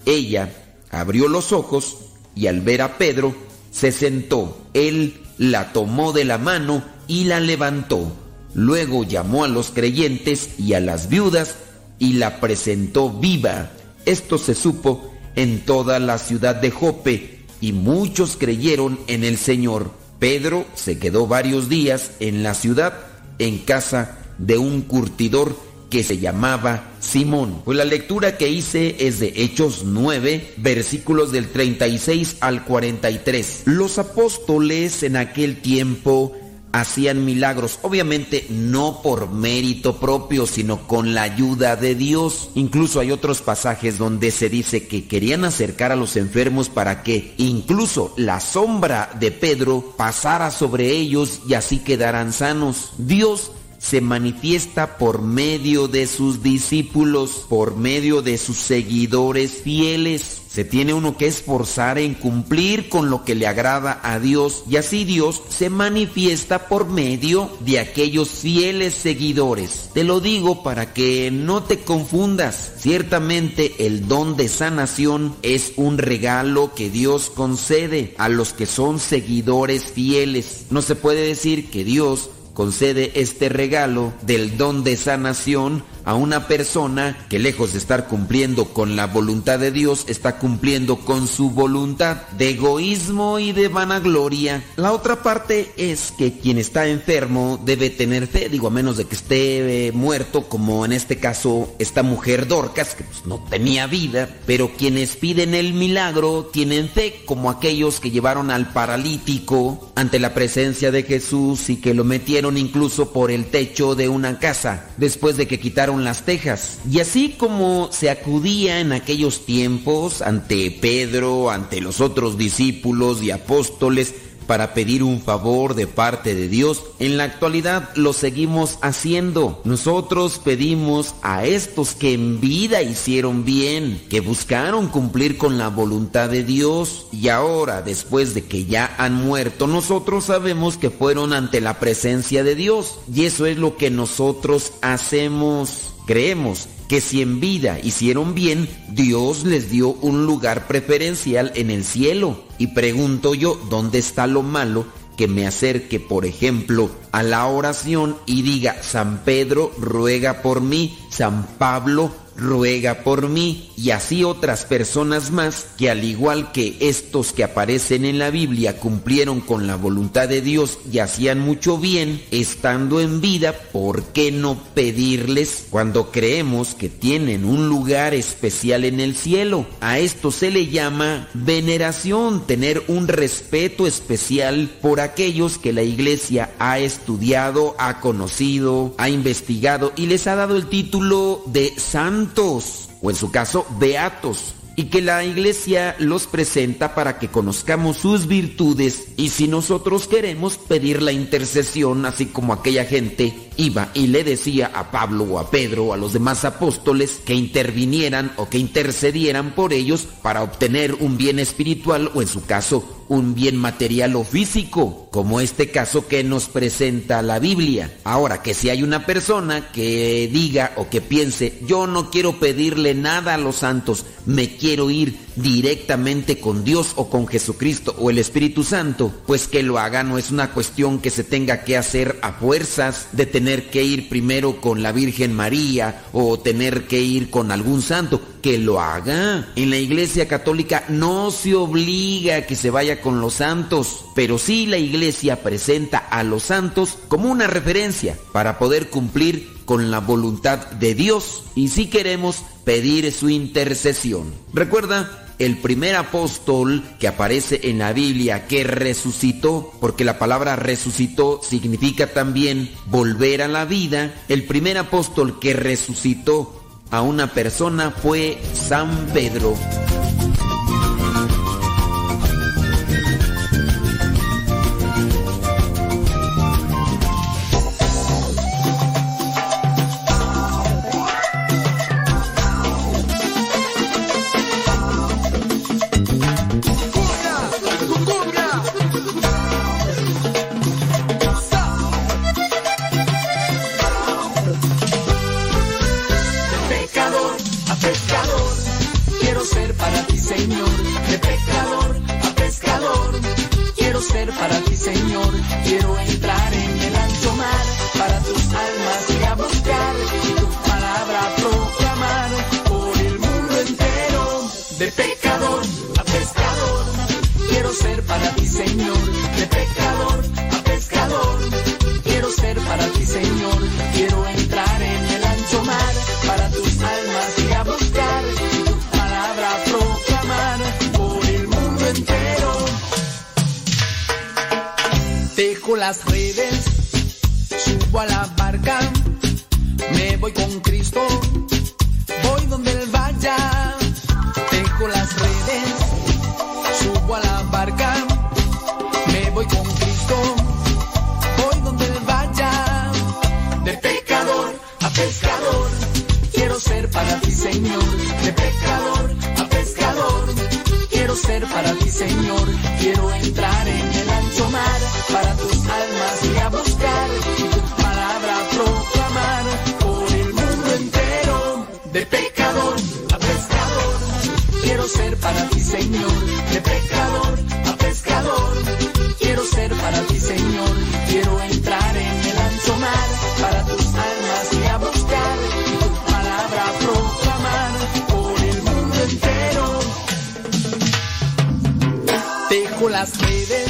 Ella abrió los ojos y al ver a Pedro, se sentó. Él la tomó de la mano y la levantó. Luego llamó a los creyentes y a las viudas y la presentó viva. Esto se supo en toda la ciudad de Jope y muchos creyeron en el Señor. Pedro se quedó varios días en la ciudad en casa de un curtidor que se llamaba Simón. Pues la lectura que hice es de Hechos 9, versículos del 36 al 43. Los apóstoles en aquel tiempo hacían milagros, obviamente no por mérito propio, sino con la ayuda de Dios. Incluso hay otros pasajes donde se dice que querían acercar a los enfermos para que incluso la sombra de Pedro pasara sobre ellos y así quedaran sanos. Dios se manifiesta por medio de sus discípulos, por medio de sus seguidores fieles. Se tiene uno que esforzar en cumplir con lo que le agrada a Dios y así Dios se manifiesta por medio de aquellos fieles seguidores. Te lo digo para que no te confundas. Ciertamente el don de sanación es un regalo que Dios concede a los que son seguidores fieles. No se puede decir que Dios concede este regalo del don de sanación a una persona que lejos de estar cumpliendo con la voluntad de Dios, está cumpliendo con su voluntad de egoísmo y de vanagloria. La otra parte es que quien está enfermo debe tener fe, digo, a menos de que esté eh, muerto, como en este caso esta mujer Dorcas, que pues, no tenía vida, pero quienes piden el milagro tienen fe, como aquellos que llevaron al paralítico ante la presencia de Jesús y que lo metieron incluso por el techo de una casa, después de que quitaron las tejas. Y así como se acudía en aquellos tiempos ante Pedro, ante los otros discípulos y apóstoles, para pedir un favor de parte de Dios, en la actualidad lo seguimos haciendo. Nosotros pedimos a estos que en vida hicieron bien, que buscaron cumplir con la voluntad de Dios y ahora, después de que ya han muerto, nosotros sabemos que fueron ante la presencia de Dios. Y eso es lo que nosotros hacemos. Creemos que si en vida hicieron bien, Dios les dio un lugar preferencial en el cielo. Y pregunto yo, ¿dónde está lo malo que me acerque, por ejemplo, a la oración y diga, San Pedro ruega por mí, San Pablo ruega por mí y así otras personas más que al igual que estos que aparecen en la Biblia cumplieron con la voluntad de Dios y hacían mucho bien estando en vida, ¿por qué no pedirles cuando creemos que tienen un lugar especial en el cielo? A esto se le llama veneración, tener un respeto especial por aquellos que la iglesia ha estudiado, ha conocido, ha investigado y les ha dado el título de o en su caso beatos y que la iglesia los presenta para que conozcamos sus virtudes y si nosotros queremos pedir la intercesión, así como aquella gente iba y le decía a Pablo o a Pedro o a los demás apóstoles que intervinieran o que intercedieran por ellos para obtener un bien espiritual o en su caso un bien material o físico, como este caso que nos presenta la Biblia. Ahora, que si hay una persona que diga o que piense, yo no quiero pedirle nada a los santos, me quiero ir directamente con Dios o con Jesucristo o el Espíritu Santo, pues que lo haga no es una cuestión que se tenga que hacer a fuerzas de tener que ir primero con la Virgen María o tener que ir con algún santo, que lo haga. En la Iglesia Católica no se obliga a que se vaya con los santos, pero sí la Iglesia presenta a los santos como una referencia para poder cumplir con la voluntad de Dios y si queremos pedir su intercesión. Recuerda el primer apóstol que aparece en la Biblia que resucitó, porque la palabra resucitó significa también volver a la vida, el primer apóstol que resucitó a una persona fue San Pedro.
Para ti, Señor. De pecador a pescador, quiero ser para ti, Señor. Quiero entrar en el ancho mar para tus almas y a buscar tu palabra proclamar por el mundo entero. Dejo las redes, subo a la barca, me voy con De pescador a pescador. Quiero ser para ti, Señor, quiero entrar en el ancho mar, para tus almas y a buscar tu palabra proclamar por el mundo entero. Dejo las redes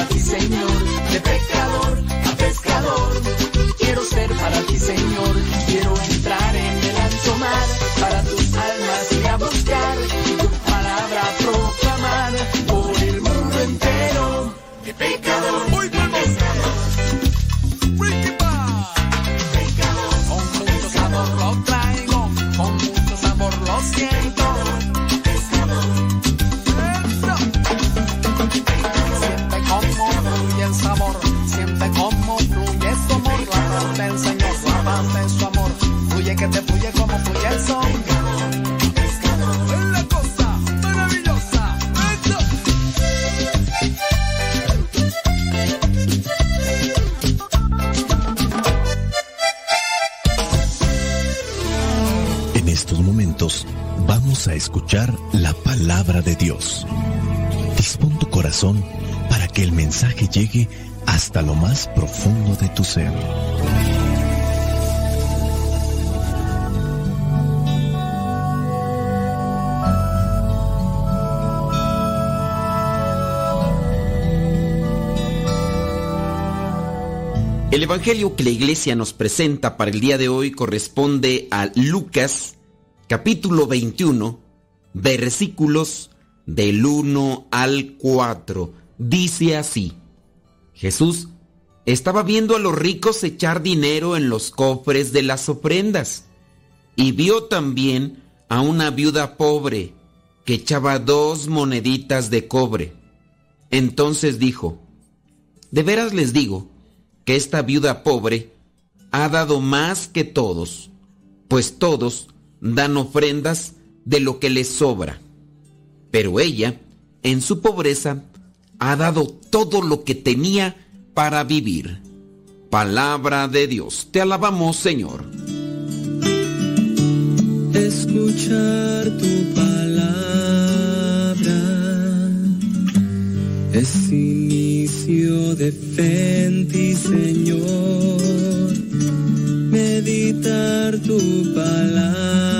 aquí, Señor.
para que el mensaje llegue hasta lo más profundo de tu ser.
El Evangelio que la Iglesia nos presenta para el día de hoy corresponde a Lucas capítulo 21 versículos del 1 al 4. Dice así, Jesús estaba viendo a los ricos echar dinero en los cofres de las ofrendas y vio también a una viuda pobre que echaba dos moneditas de cobre. Entonces dijo, de veras les digo que esta viuda pobre ha dado más que todos, pues todos dan ofrendas de lo que les sobra pero ella, en su pobreza, ha dado todo lo que tenía para vivir. Palabra de Dios, te alabamos Señor.
Escuchar tu palabra es inicio de fe Señor. Meditar tu palabra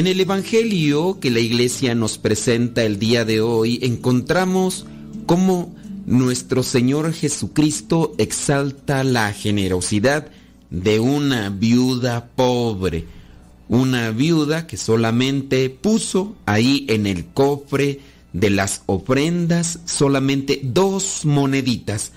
En el Evangelio que la iglesia nos presenta el día de hoy encontramos cómo nuestro Señor Jesucristo exalta la generosidad de una viuda pobre, una viuda que solamente puso ahí en el cofre de las ofrendas solamente dos moneditas,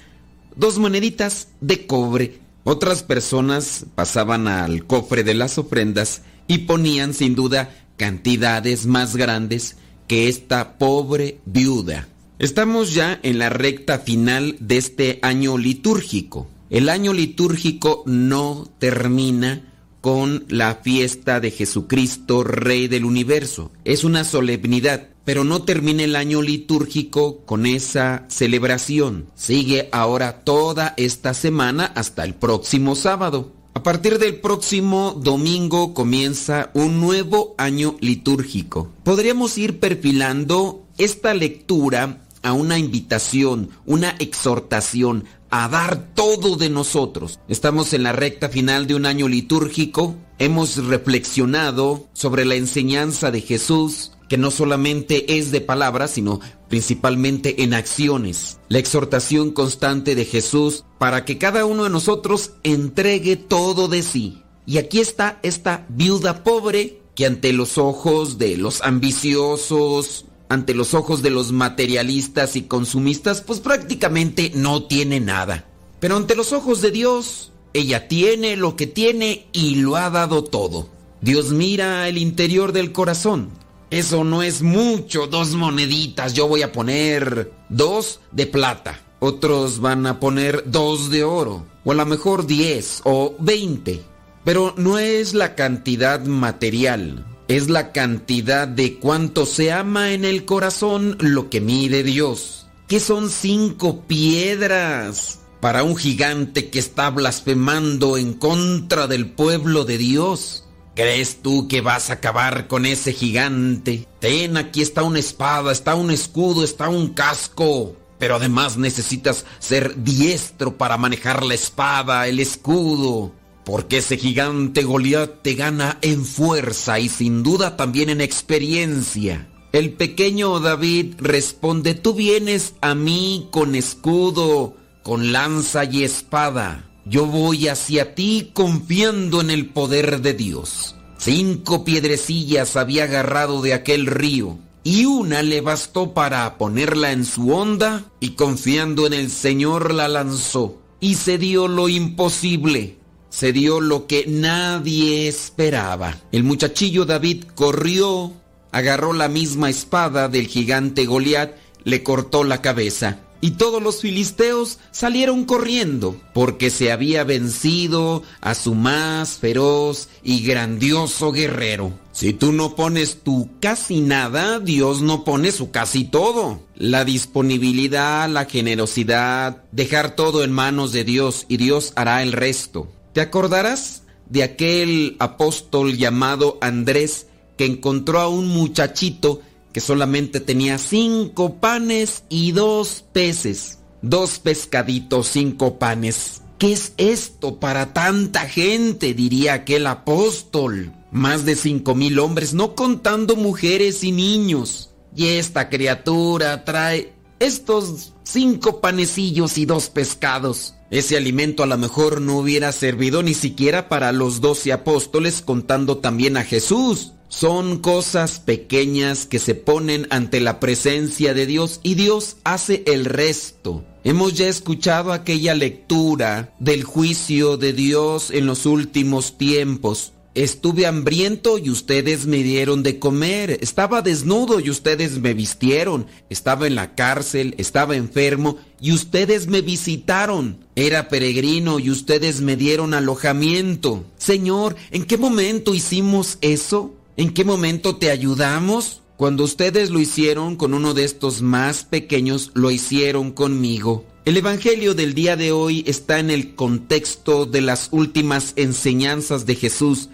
dos moneditas de cobre. Otras personas pasaban al cofre de las ofrendas y ponían sin duda cantidades más grandes que esta pobre viuda. Estamos ya en la recta final de este año litúrgico. El año litúrgico no termina con la fiesta de Jesucristo, Rey del Universo. Es una solemnidad, pero no termina el año litúrgico con esa celebración. Sigue ahora toda esta semana hasta el próximo sábado. A partir del próximo domingo comienza un nuevo año litúrgico. Podríamos ir perfilando esta lectura a una invitación, una exhortación a dar todo de nosotros. Estamos en la recta final de un año litúrgico. Hemos reflexionado sobre la enseñanza de Jesús, que no solamente es de palabras, sino principalmente en acciones. La exhortación constante de Jesús para que cada uno de nosotros entregue todo de sí. Y aquí está esta viuda pobre que ante los ojos de los ambiciosos, ante los ojos de los materialistas y consumistas, pues prácticamente no tiene nada. Pero ante los ojos de Dios, ella tiene lo que tiene y lo ha dado todo. Dios mira el interior del corazón. Eso no es mucho, dos moneditas. Yo voy a poner dos de plata. Otros van a poner dos de oro. O a lo mejor diez o veinte. Pero no es la cantidad material es la cantidad de cuánto se ama en el corazón lo que mide Dios. ¿Qué son cinco piedras para un gigante que está blasfemando en contra del pueblo de Dios? ¿Crees tú que vas a acabar con ese gigante? Ten, aquí está una espada, está un escudo, está un casco. Pero además necesitas ser diestro para manejar la espada, el escudo porque ese gigante Goliat te gana en fuerza y sin duda también en experiencia. El pequeño David responde, tú vienes a mí con escudo, con lanza y espada. Yo voy hacia ti confiando en el poder de Dios. Cinco piedrecillas había agarrado de aquel río y una le bastó para ponerla en su onda y confiando en el Señor la lanzó y se dio lo imposible se dio lo que nadie esperaba. El muchachillo David corrió, agarró la misma espada del gigante Goliat, le cortó la cabeza. Y todos los filisteos salieron corriendo, porque se había vencido a su más feroz y grandioso guerrero. Si tú no pones tu casi nada, Dios no pone su casi todo. La disponibilidad, la generosidad, dejar todo en manos de Dios y Dios hará el resto. ¿Te acordarás de aquel apóstol llamado Andrés que encontró a un muchachito que solamente tenía cinco panes y dos peces? Dos pescaditos, cinco panes. ¿Qué es esto para tanta gente? diría aquel apóstol. Más de cinco mil hombres, no contando mujeres y niños. Y esta criatura trae estos cinco panecillos y dos pescados. Ese alimento a lo mejor no hubiera servido ni siquiera para los doce apóstoles contando también a Jesús. Son cosas pequeñas que se ponen ante la presencia de Dios y Dios hace el resto. Hemos ya escuchado aquella lectura del juicio de Dios en los últimos tiempos. Estuve hambriento y ustedes me dieron de comer. Estaba desnudo y ustedes me vistieron. Estaba en la cárcel, estaba enfermo y ustedes me visitaron. Era peregrino y ustedes me dieron alojamiento. Señor, ¿en qué momento hicimos eso? ¿En qué momento te ayudamos? Cuando ustedes lo hicieron con uno de estos más pequeños, lo hicieron conmigo. El Evangelio del día de hoy está en el contexto de las últimas enseñanzas de Jesús.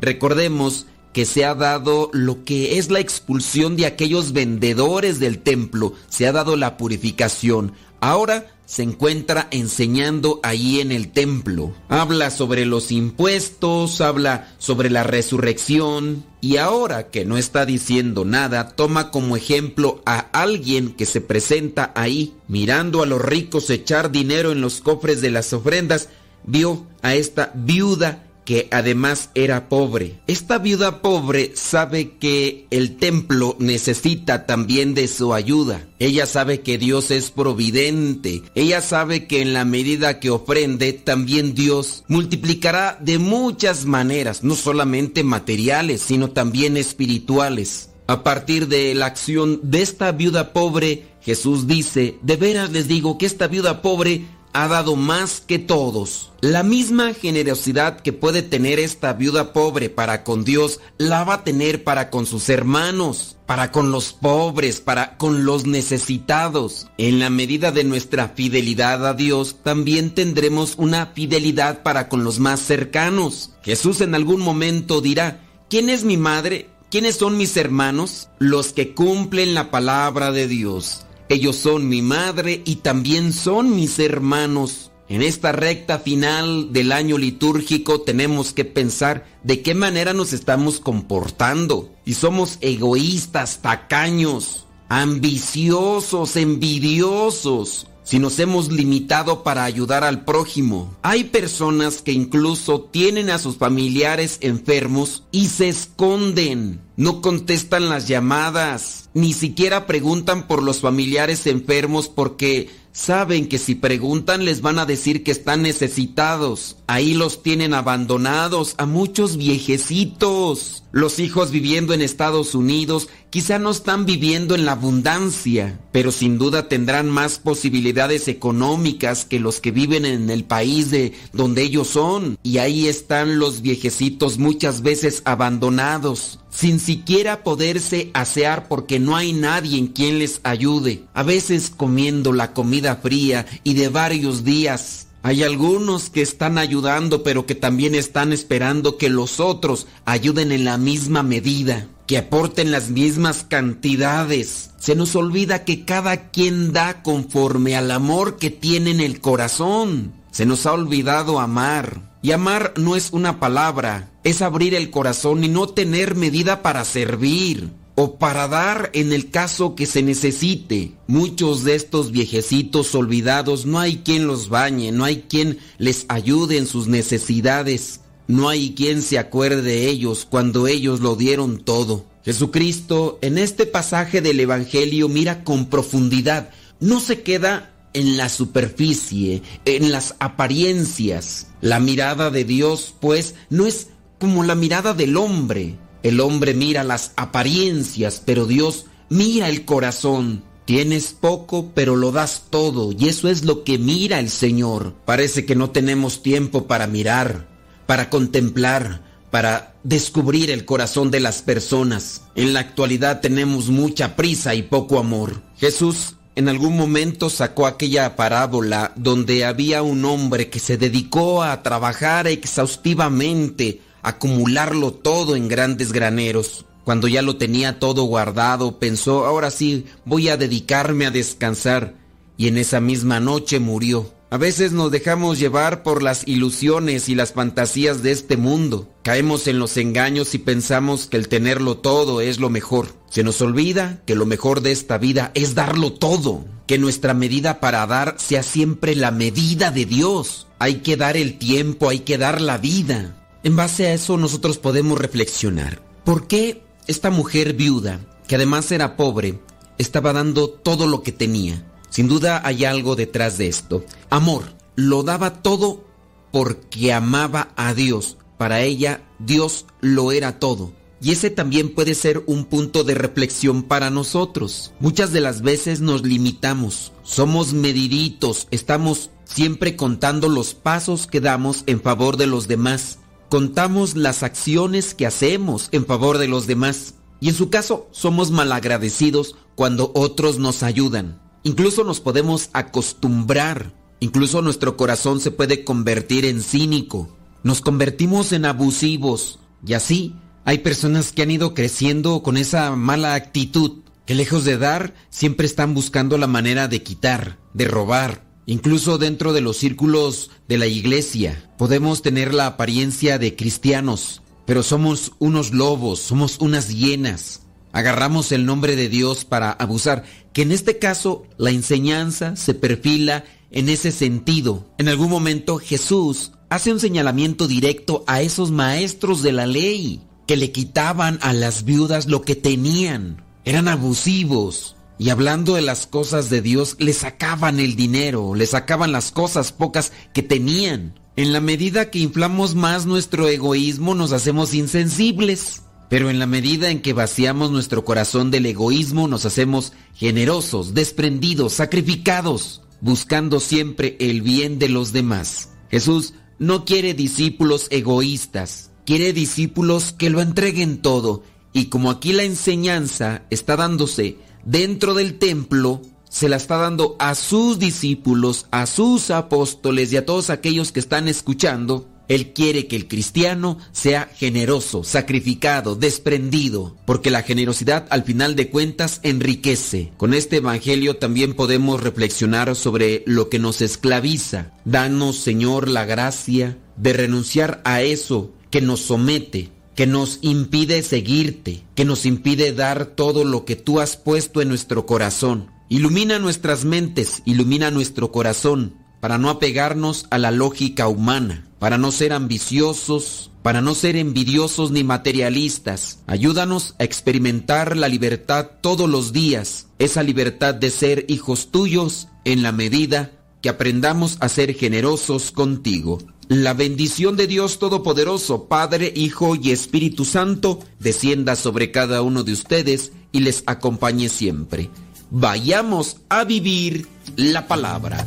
Recordemos que se ha dado lo que es la expulsión de aquellos vendedores del templo, se ha dado la purificación. Ahora se encuentra enseñando ahí en el templo. Habla sobre los impuestos, habla sobre la resurrección y ahora que no está diciendo nada, toma como ejemplo a alguien que se presenta ahí mirando a los ricos echar dinero en los cofres de las ofrendas, vio a esta viuda que además era pobre. Esta viuda pobre sabe que el templo necesita también de su ayuda. Ella sabe que Dios es providente. Ella sabe que en la medida que ofrende, también Dios multiplicará de muchas maneras, no solamente materiales, sino también espirituales. A partir de la acción de esta viuda pobre, Jesús dice, de veras les digo que esta viuda pobre ha dado más que todos. La misma generosidad que puede tener esta viuda pobre para con Dios, la va a tener para con sus hermanos, para con los pobres, para con los necesitados. En la medida de nuestra fidelidad a Dios, también tendremos una fidelidad para con los más cercanos. Jesús en algún momento dirá, ¿quién es mi madre? ¿Quiénes son mis hermanos? Los que cumplen la palabra de Dios. Ellos son mi madre y también son mis hermanos. En esta recta final del año litúrgico tenemos que pensar de qué manera nos estamos comportando. Y somos egoístas, tacaños, ambiciosos, envidiosos, si nos hemos limitado para ayudar al prójimo. Hay personas que incluso tienen a sus familiares enfermos y se esconden. No contestan las llamadas, ni siquiera preguntan por los familiares enfermos porque saben que si preguntan les van a decir que están necesitados. Ahí los tienen abandonados a muchos viejecitos. Los hijos viviendo en Estados Unidos quizá no están viviendo en la abundancia, pero sin duda tendrán más posibilidades económicas que los que viven en el país de donde ellos son. Y ahí están los viejecitos muchas veces abandonados sin siquiera poderse asear porque no hay nadie en quien les ayude, a veces comiendo la comida fría y de varios días. Hay algunos que están ayudando pero que también están esperando que los otros ayuden en la misma medida, que aporten las mismas cantidades. Se nos olvida que cada quien da conforme al amor que tiene en el corazón. Se nos ha olvidado amar. Y amar no es una palabra, es abrir el corazón y no tener medida para servir o para dar en el caso que se necesite. Muchos de estos viejecitos olvidados no hay quien los bañe, no hay quien les ayude en sus necesidades, no hay quien se acuerde de ellos cuando ellos lo dieron todo. Jesucristo en este pasaje del Evangelio mira con profundidad, no se queda en la superficie, en las apariencias. La mirada de Dios, pues, no es como la mirada del hombre. El hombre mira las apariencias, pero Dios mira el corazón. Tienes poco, pero lo das todo, y eso es lo que mira el Señor. Parece que no tenemos tiempo para mirar, para contemplar, para descubrir el corazón de las personas. En la actualidad tenemos mucha prisa y poco amor. Jesús en algún momento sacó aquella parábola donde había un hombre que se dedicó a trabajar exhaustivamente, acumularlo todo en grandes graneros. Cuando ya lo tenía todo guardado, pensó, ahora sí, voy a dedicarme a descansar. Y en esa misma noche murió. A veces nos dejamos llevar por las ilusiones y las fantasías de este mundo. Caemos en los engaños y pensamos que el tenerlo todo es lo mejor. Se nos olvida que lo mejor de esta vida es darlo todo. Que nuestra medida para dar sea siempre la medida de Dios. Hay que dar el tiempo, hay que dar la vida. En base a eso nosotros podemos reflexionar. ¿Por qué esta mujer viuda, que además era pobre, estaba dando todo lo que tenía? Sin duda hay algo detrás de esto. Amor. Lo daba todo porque amaba a Dios. Para ella, Dios lo era todo. Y ese también puede ser un punto de reflexión para nosotros. Muchas de las veces nos limitamos, somos mediditos, estamos siempre contando los pasos que damos en favor de los demás. Contamos las acciones que hacemos en favor de los demás. Y en su caso, somos malagradecidos cuando otros nos ayudan. Incluso nos podemos acostumbrar. Incluso nuestro corazón se puede convertir en cínico. Nos convertimos en abusivos. Y así hay personas que han ido creciendo con esa mala actitud, que lejos de dar, siempre están buscando la manera de quitar, de robar. Incluso dentro de los círculos de la iglesia podemos tener la apariencia de cristianos, pero somos unos lobos, somos unas hienas. Agarramos el nombre de Dios para abusar, que en este caso la enseñanza se perfila en ese sentido. En algún momento Jesús hace un señalamiento directo a esos maestros de la ley que le quitaban a las viudas lo que tenían. Eran abusivos. Y hablando de las cosas de Dios, le sacaban el dinero, le sacaban las cosas pocas que tenían. En la medida que inflamos más nuestro egoísmo, nos hacemos insensibles. Pero en la medida en que vaciamos nuestro corazón del egoísmo, nos hacemos generosos, desprendidos, sacrificados, buscando siempre el bien de los demás. Jesús no quiere discípulos egoístas, quiere discípulos que lo entreguen todo. Y como aquí la enseñanza está dándose dentro del templo, se la está dando a sus discípulos, a sus apóstoles y a todos aquellos que están escuchando, él quiere que el cristiano sea generoso, sacrificado, desprendido, porque la generosidad al final de cuentas enriquece. Con este Evangelio también podemos reflexionar sobre lo que nos esclaviza. Danos, Señor, la gracia de renunciar a eso que nos somete, que nos impide seguirte, que nos impide dar todo lo que tú has puesto en nuestro corazón. Ilumina nuestras mentes, ilumina nuestro corazón, para no apegarnos a la lógica humana, para no ser ambiciosos, para no ser envidiosos ni materialistas. Ayúdanos a experimentar la libertad todos los días, esa libertad de ser hijos tuyos en la medida que aprendamos a ser generosos contigo. La bendición de Dios Todopoderoso, Padre, Hijo y Espíritu Santo, descienda sobre cada uno de ustedes y les acompañe siempre. Vayamos a vivir la palabra.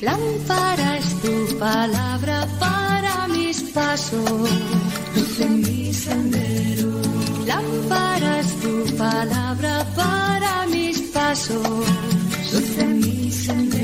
Lámpara tu palabra para mis pasos, mi tu palabra para mis pasos, mi.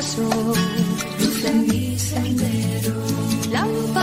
Mis pasos, luz en mi sendero. Lámpara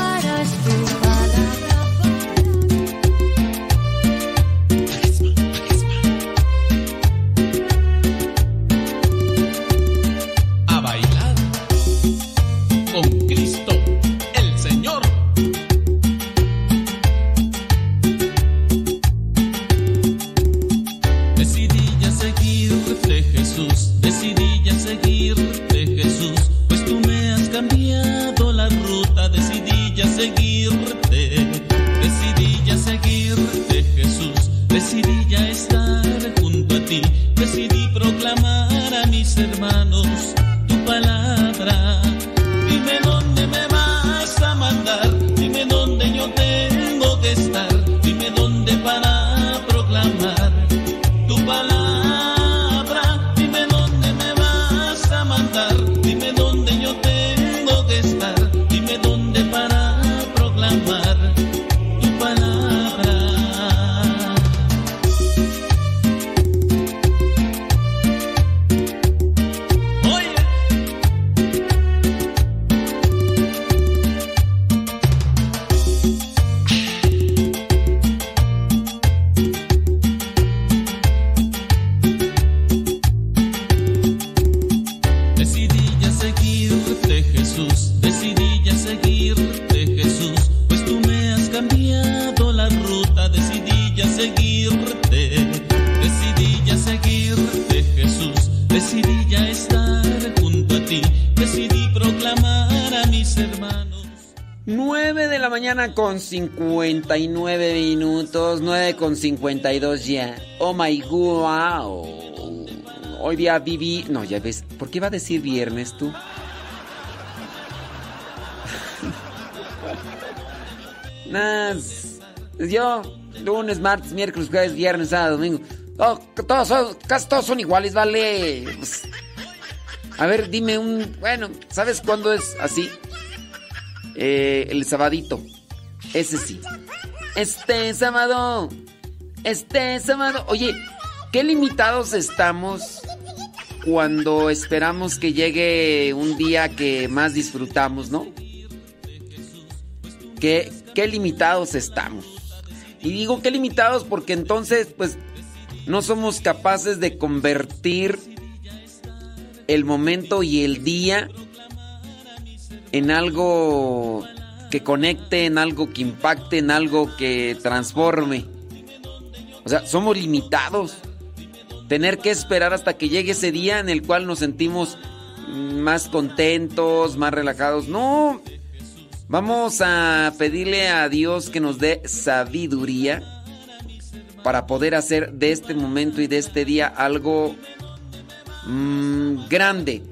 mañana con 59 minutos, 9 con 52 ya. Oh my wow. Hoy día viví. No, ya ves. ¿Por qué iba a decir viernes tú? Nas. Yo, lunes, martes, miércoles, jueves, viernes, sábado, domingo. Oh, todos son, casi todos son iguales, vale. A ver, dime un. Bueno, ¿sabes cuándo es así? Eh, el sabadito. Ese sí. Este sábado. Este sábado. Oye, qué limitados estamos cuando esperamos que llegue un día que más disfrutamos, ¿no? Qué, qué limitados estamos. Y digo qué limitados porque entonces, pues, no somos capaces de convertir el momento y el día en algo que conecte, en algo que impacte, en algo que transforme. O sea, somos limitados. Tener que esperar hasta que llegue ese día en el cual nos sentimos más contentos, más relajados. No, vamos a pedirle a Dios que nos dé sabiduría para poder hacer de este momento y de este día algo mmm, grande,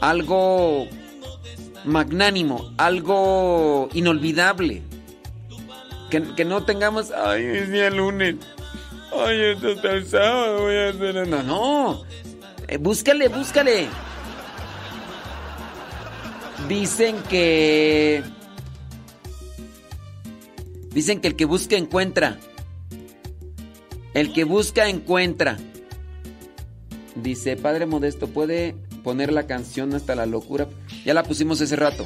algo magnánimo, algo inolvidable. Que, que, no tengamos, ay, es día lunes, ay, esto está el sábado, voy a hacer... No, no, eh, búscale, búscale. Dicen que... Dicen que el que busca encuentra. El que busca encuentra. Dice, Padre Modesto, ¿puede poner la canción hasta la locura? Ya la pusimos ese rato.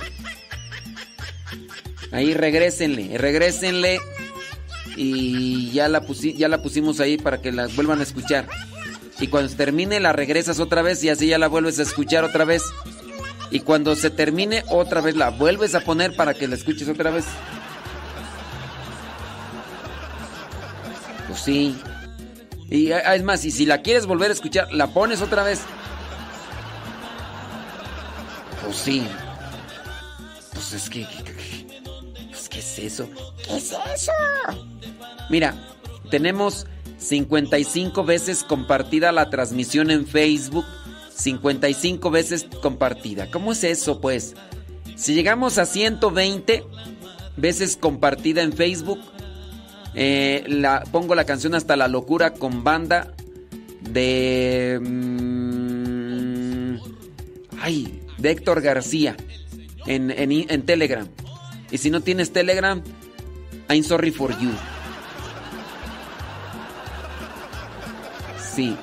Ahí regrésenle, regrésenle. Y ya la, ya la pusimos ahí para que la vuelvan a escuchar. Y cuando se termine la regresas otra vez y así ya la vuelves a escuchar otra vez. Y cuando se termine otra vez la vuelves a poner para que la escuches otra vez. Pues sí. Y es más, y si la quieres volver a escuchar, la pones otra vez. Pues sí. Pues es que. Pues ¿Qué es eso? ¿Qué es eso? Mira, tenemos 55 veces compartida la transmisión en Facebook. 55 veces compartida. ¿Cómo es eso, pues? Si llegamos a 120 veces compartida en Facebook, eh, la, pongo la canción Hasta la locura con banda de... Mmm, ay, de Héctor García en, en, en, Telegram. Y si no tienes Telegram, I'm sorry for you. Sí.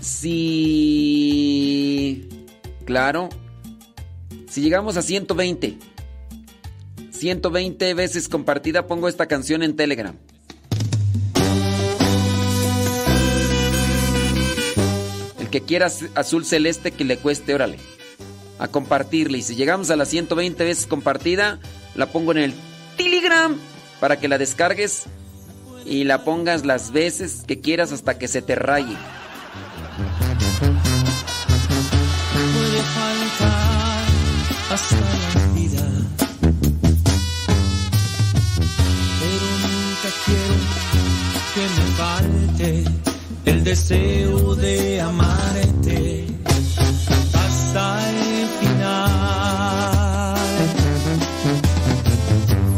Sí. Claro. Si llegamos a 120. 120 veces compartida, pongo esta canción en Telegram. Que quiera azul celeste que le cueste, órale. A compartirle. Y si llegamos a las 120 veces compartida, la pongo en el Telegram para que la descargues y la pongas las veces que quieras hasta que se te raye.
Puede faltar hasta la vida. que me falte el deseo de amarte hasta el final.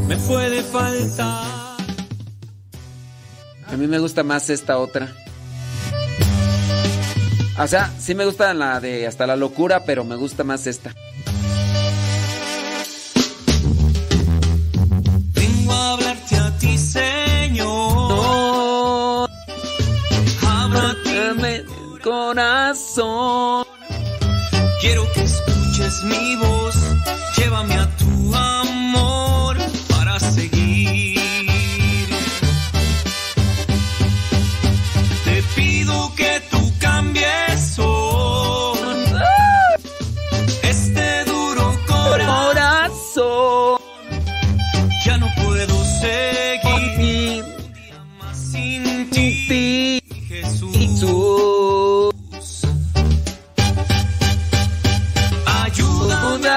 Me puede faltar.
A mí me gusta más esta otra. O sea, sí me gusta la de hasta la locura, pero me gusta más esta.
Vengo a hablarte a ti, Señor.
Corazón.
Quiero que escuches mi voz. Llévame a tu amor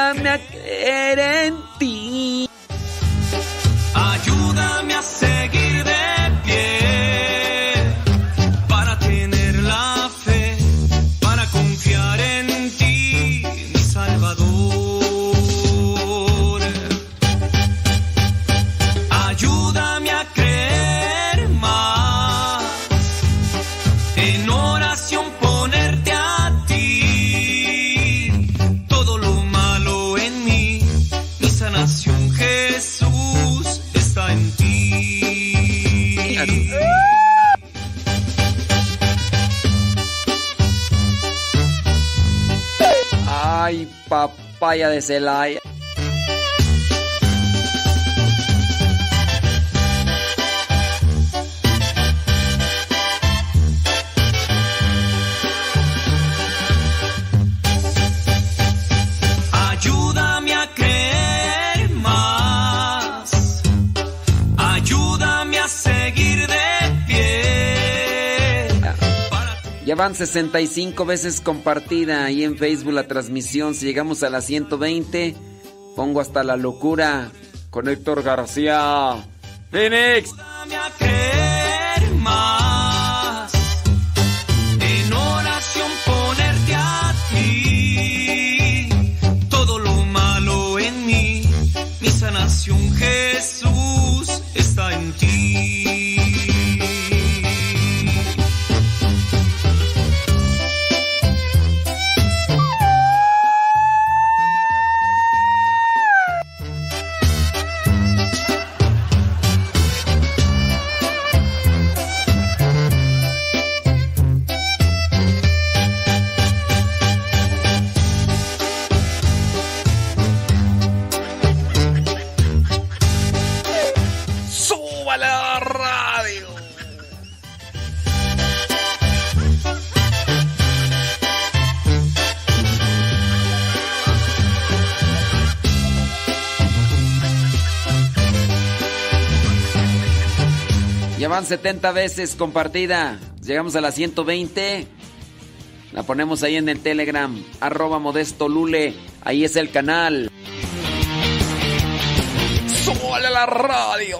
Ayúdame
a papaya de Celaya. Van 65 veces compartida ahí en Facebook la transmisión. Si llegamos a las 120, pongo hasta la locura con Héctor García. Phoenix.
Ayúdame a creer más.
Van 70 veces compartida. Llegamos a las 120. La ponemos ahí en el Telegram. Arroba Modesto Lule. Ahí es el canal. ¡Súbale la radio!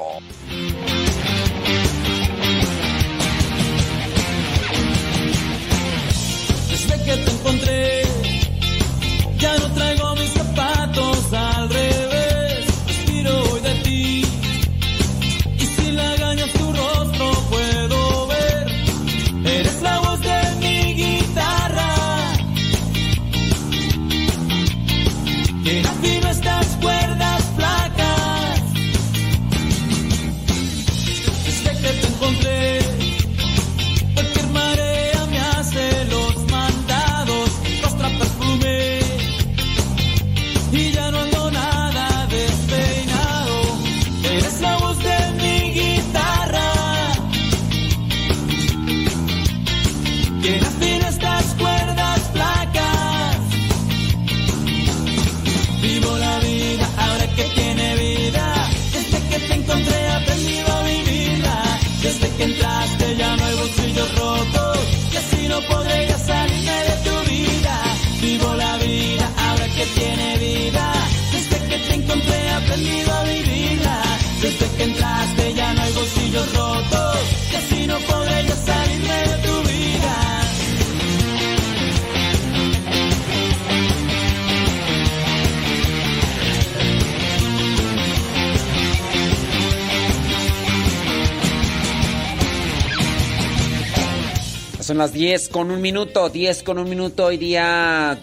Son las 10 con un minuto, 10 con un minuto hoy día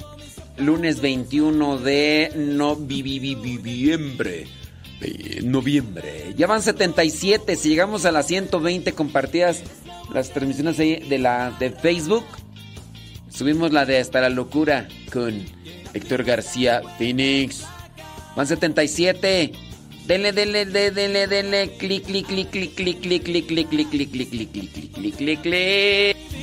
lunes 21 de noviembre. Eh, Noviembre. Ya van 77, si llegamos a las 120 compartidas las transmisiones de la de Facebook. Subimos la de Hasta la locura con Héctor García Phoenix. Van 77. Denle, denle, denle, denle, denle, clic, clic, clic, clic, clic, clic, clic, clic, clic, clic, clic, clic, clic, clic, clic, clic, clic.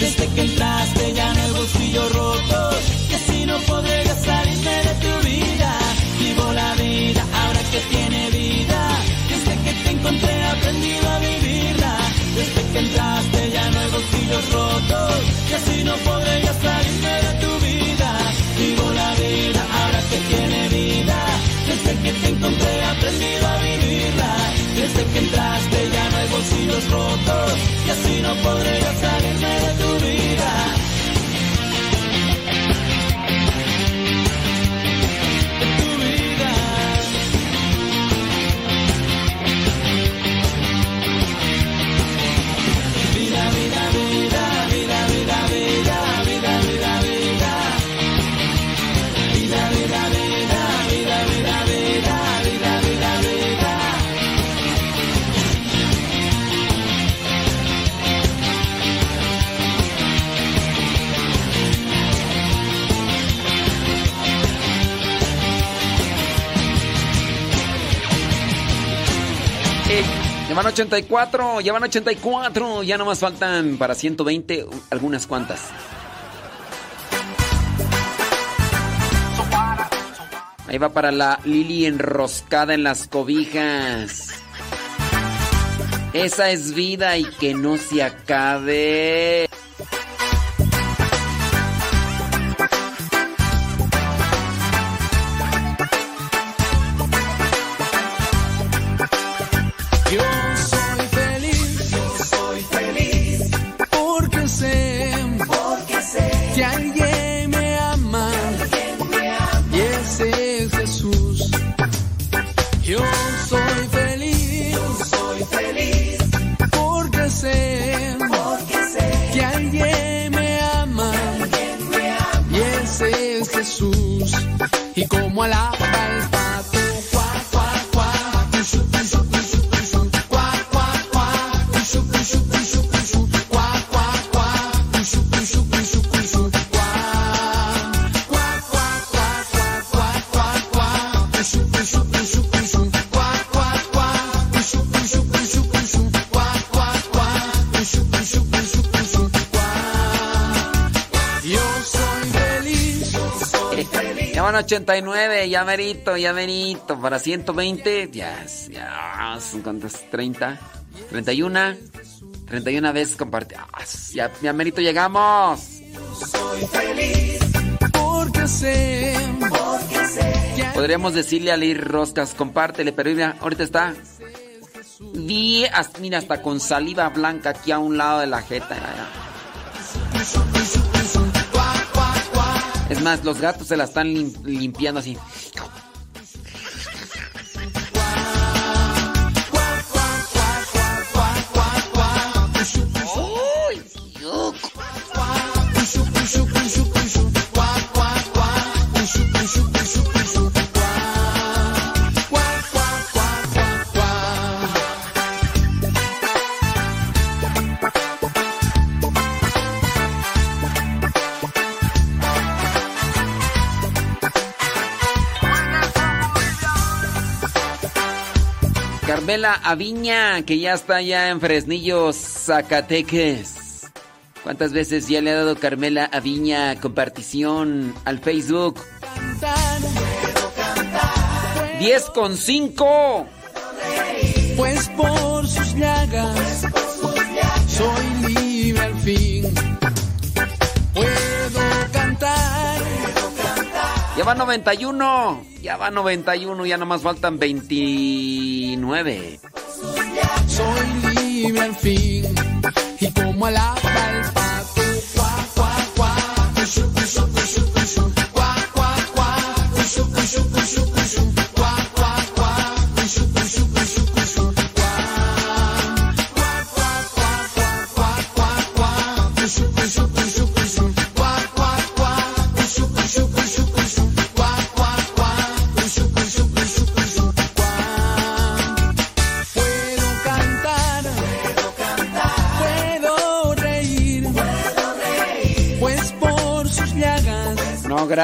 Desde que entraste ya no hay bolsillos rotos y así no podré salirme de tu vida. Vivo la vida ahora que tiene vida. Desde que te encontré he aprendido a vivirla. Desde que entraste ya no hay bolsillos rotos y así no podré salirme de tu vida. Vivo la vida ahora que tiene vida. Desde que te encontré he aprendido a vivirla. Desde que entraste ya no hay bolsillos rotos y así no podré ya
van 84, ya van 84, ya nomás faltan para 120 algunas cuantas. Ahí va para la Lili enroscada en las cobijas. Esa es vida y que no se acabe. 89, ya merito, ya merito. Para 120, ya, ya, cuántas, 30, 31, 31 veces compartidas. Ya, ya merito llegamos.
Soy feliz porque sé, porque sé
Podríamos decirle a Lir Roscas, compártele, pero mira, ahorita está. Vi, mira, hasta con saliva blanca aquí a un lado de la jeta. ya, ya. Es más, los gatos se la están lim- limpiando así. Carmela Aviña, que ya está ya en Fresnillo, Zacateques. ¿Cuántas veces ya le ha dado Carmela Aviña compartición al Facebook? 10 con 5.
Pues por sus llagas soy
Ya va 91. Ya va 91. Ya nomás faltan 29.
Soy libre al fin. Y como alaba el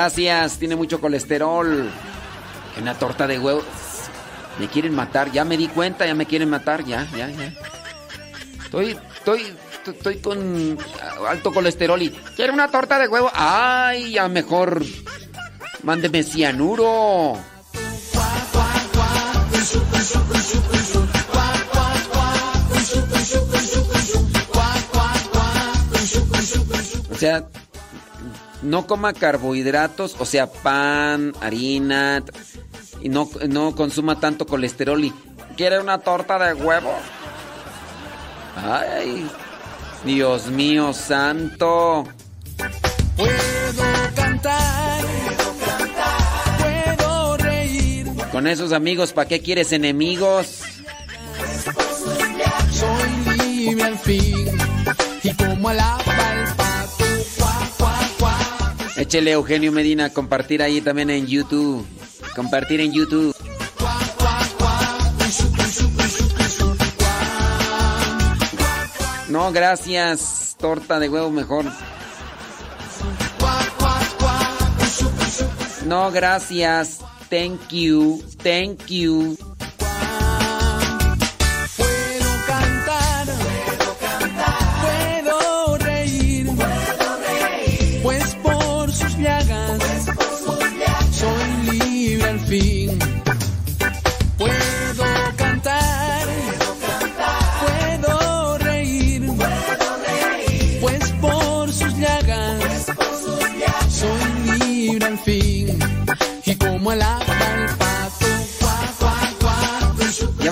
gracias. Tiene mucho colesterol. Una torta de huevos. Me quieren matar. Ya me di cuenta. Ya me quieren matar. Ya, ya, ya. Estoy, estoy, estoy con alto colesterol y quiero una torta de huevo. Ay, ya mejor. Mándeme cianuro. O sea, no coma carbohidratos, o sea, pan, harina, y no, no consuma tanto colesterol y quiere una torta de huevo. Ay, Dios mío santo.
puedo cantar, puedo reír,
Con esos amigos, ¿para qué quieres enemigos?
soy libre al fin. Y como cuá, cuá, cuá.
Échele Eugenio Medina, compartir ahí también en YouTube. Compartir en YouTube. No, gracias. Torta de huevo mejor. No, gracias. Thank you. Thank you.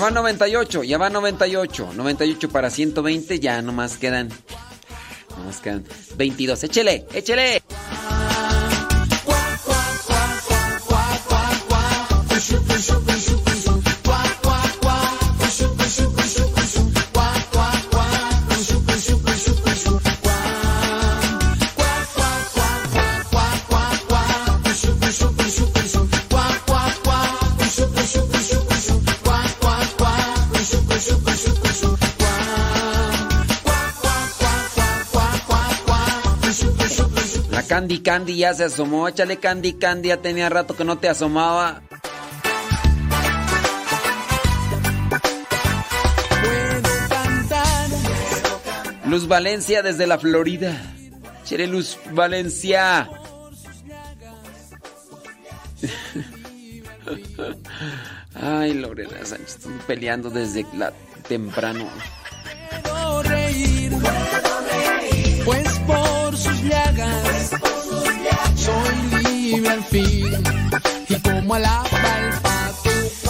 van 98, ya van 98. 98 para 120, ya nomás quedan. Nomás quedan 22. Échele, échele. Cuá, cuá, cuá, Candy Candy ya se asomó. Échale Candy Candy, ya tenía rato que no te asomaba. Luz Valencia desde la Florida. Chere Luz Valencia. Ay, Lorena Sánchez, estoy peleando desde la temprano.
Puedo reír. Pues por sus llagas.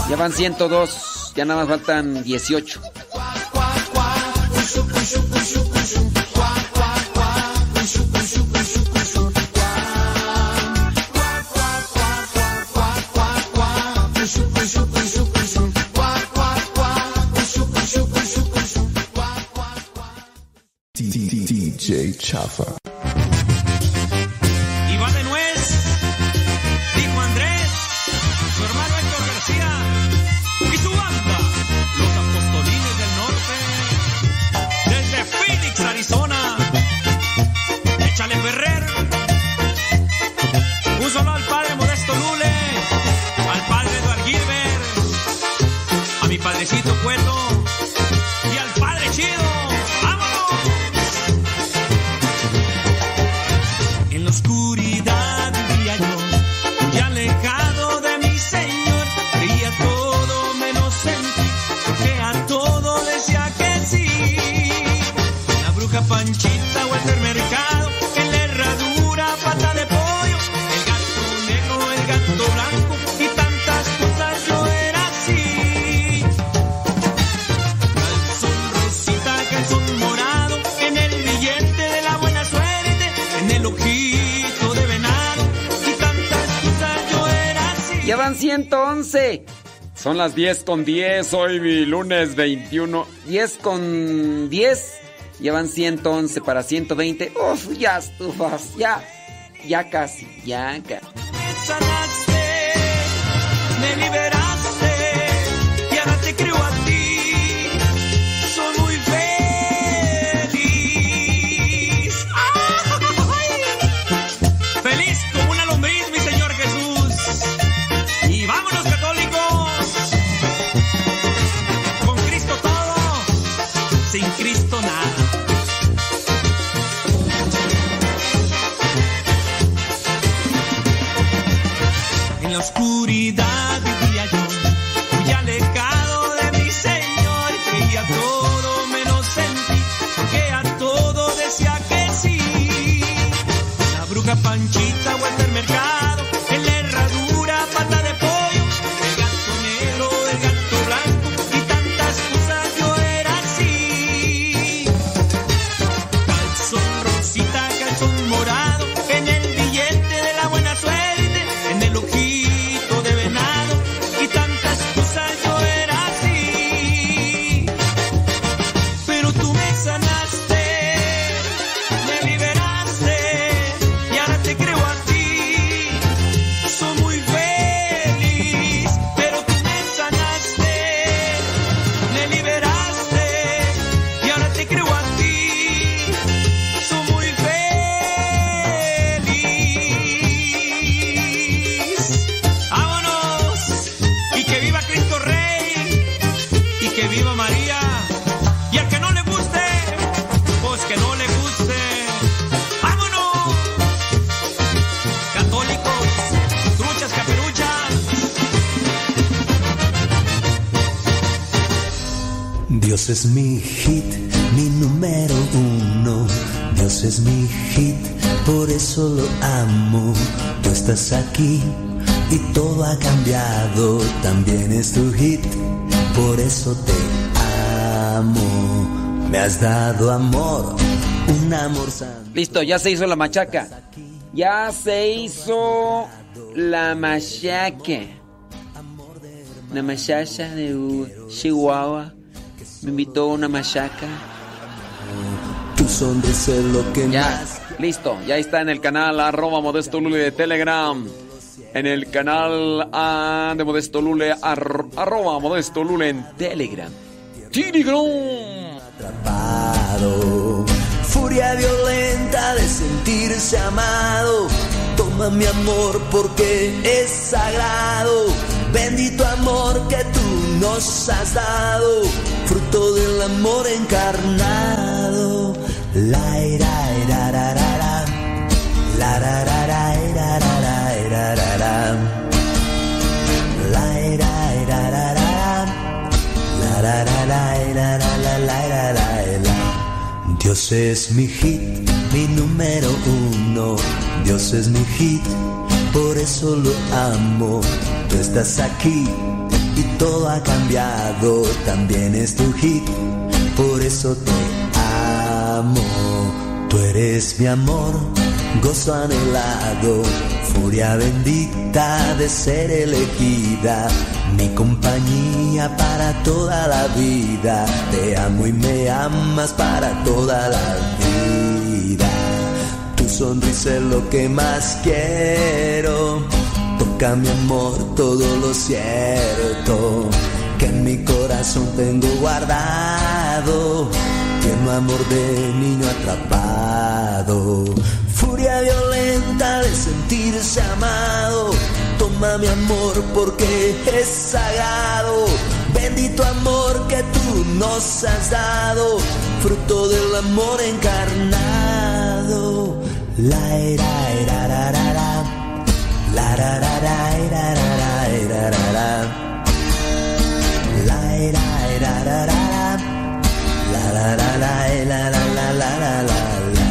Ya van 102, ya nada más faltan 18.
DJ
111. Son las 10 con 10, hoy mi lunes 21. 10 con 10, llevan 111 para 120. Uf, ya estufas, ya, ya casi, ya casi.
aquí y todo ha cambiado, también es tu hit, por eso te amo, me has dado amor, un amor santo.
Listo, ya se hizo la machaca. Ya se hizo la machaca. La machaca de Chihuahua me invitó a una machaca.
Tu sonrisa es lo que
ya, listo, ya está en el canal arroba modesto Luli de Telegram. En el canal de Modesto Lule, ar- arroba Modesto Lule en Telegram. Telegram.
atrapado. Furia violenta de sentirse amado. Toma mi amor porque es sagrado. Bendito amor que tú nos has dado. Fruto del amor encarnado. La Dios es mi hit, mi número uno. Dios es mi hit, por eso lo amo. Tú estás aquí y todo ha cambiado. También es tu hit, por eso te amo. Tú eres mi amor, gozo anhelado, furia bendita de ser elegida, mi compañía para toda la vida. Te amo y me amas para toda la vida. Tu sonrisa es lo que más quiero. Toca mi amor todo lo cierto que en mi corazón tengo guardado. Tierno amor de niño atrapado. Furia violenta de sentirse amado. Toma mi amor porque es sagrado. Bendito amor que tú nos has dado. Fruto del amor encarnado. La era, era, ra, ra, ra. La ra, ra, ra, era, ra, ra. La era, era, ra, ra, ra. La la eh, la la la la la la la.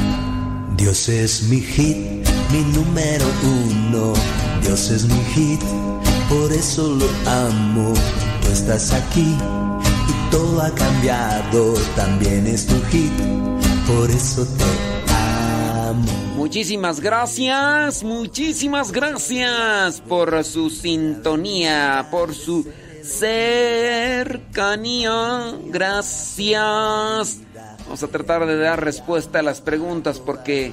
Dios es mi hit, mi número uno. Dios es mi hit, por eso lo amo. Tú estás aquí y todo ha cambiado. También es tu hit, por eso te amo.
Muchísimas gracias, muchísimas gracias por su sintonía, por su cercanía. Gracias. Vamos a tratar de dar respuesta a las preguntas porque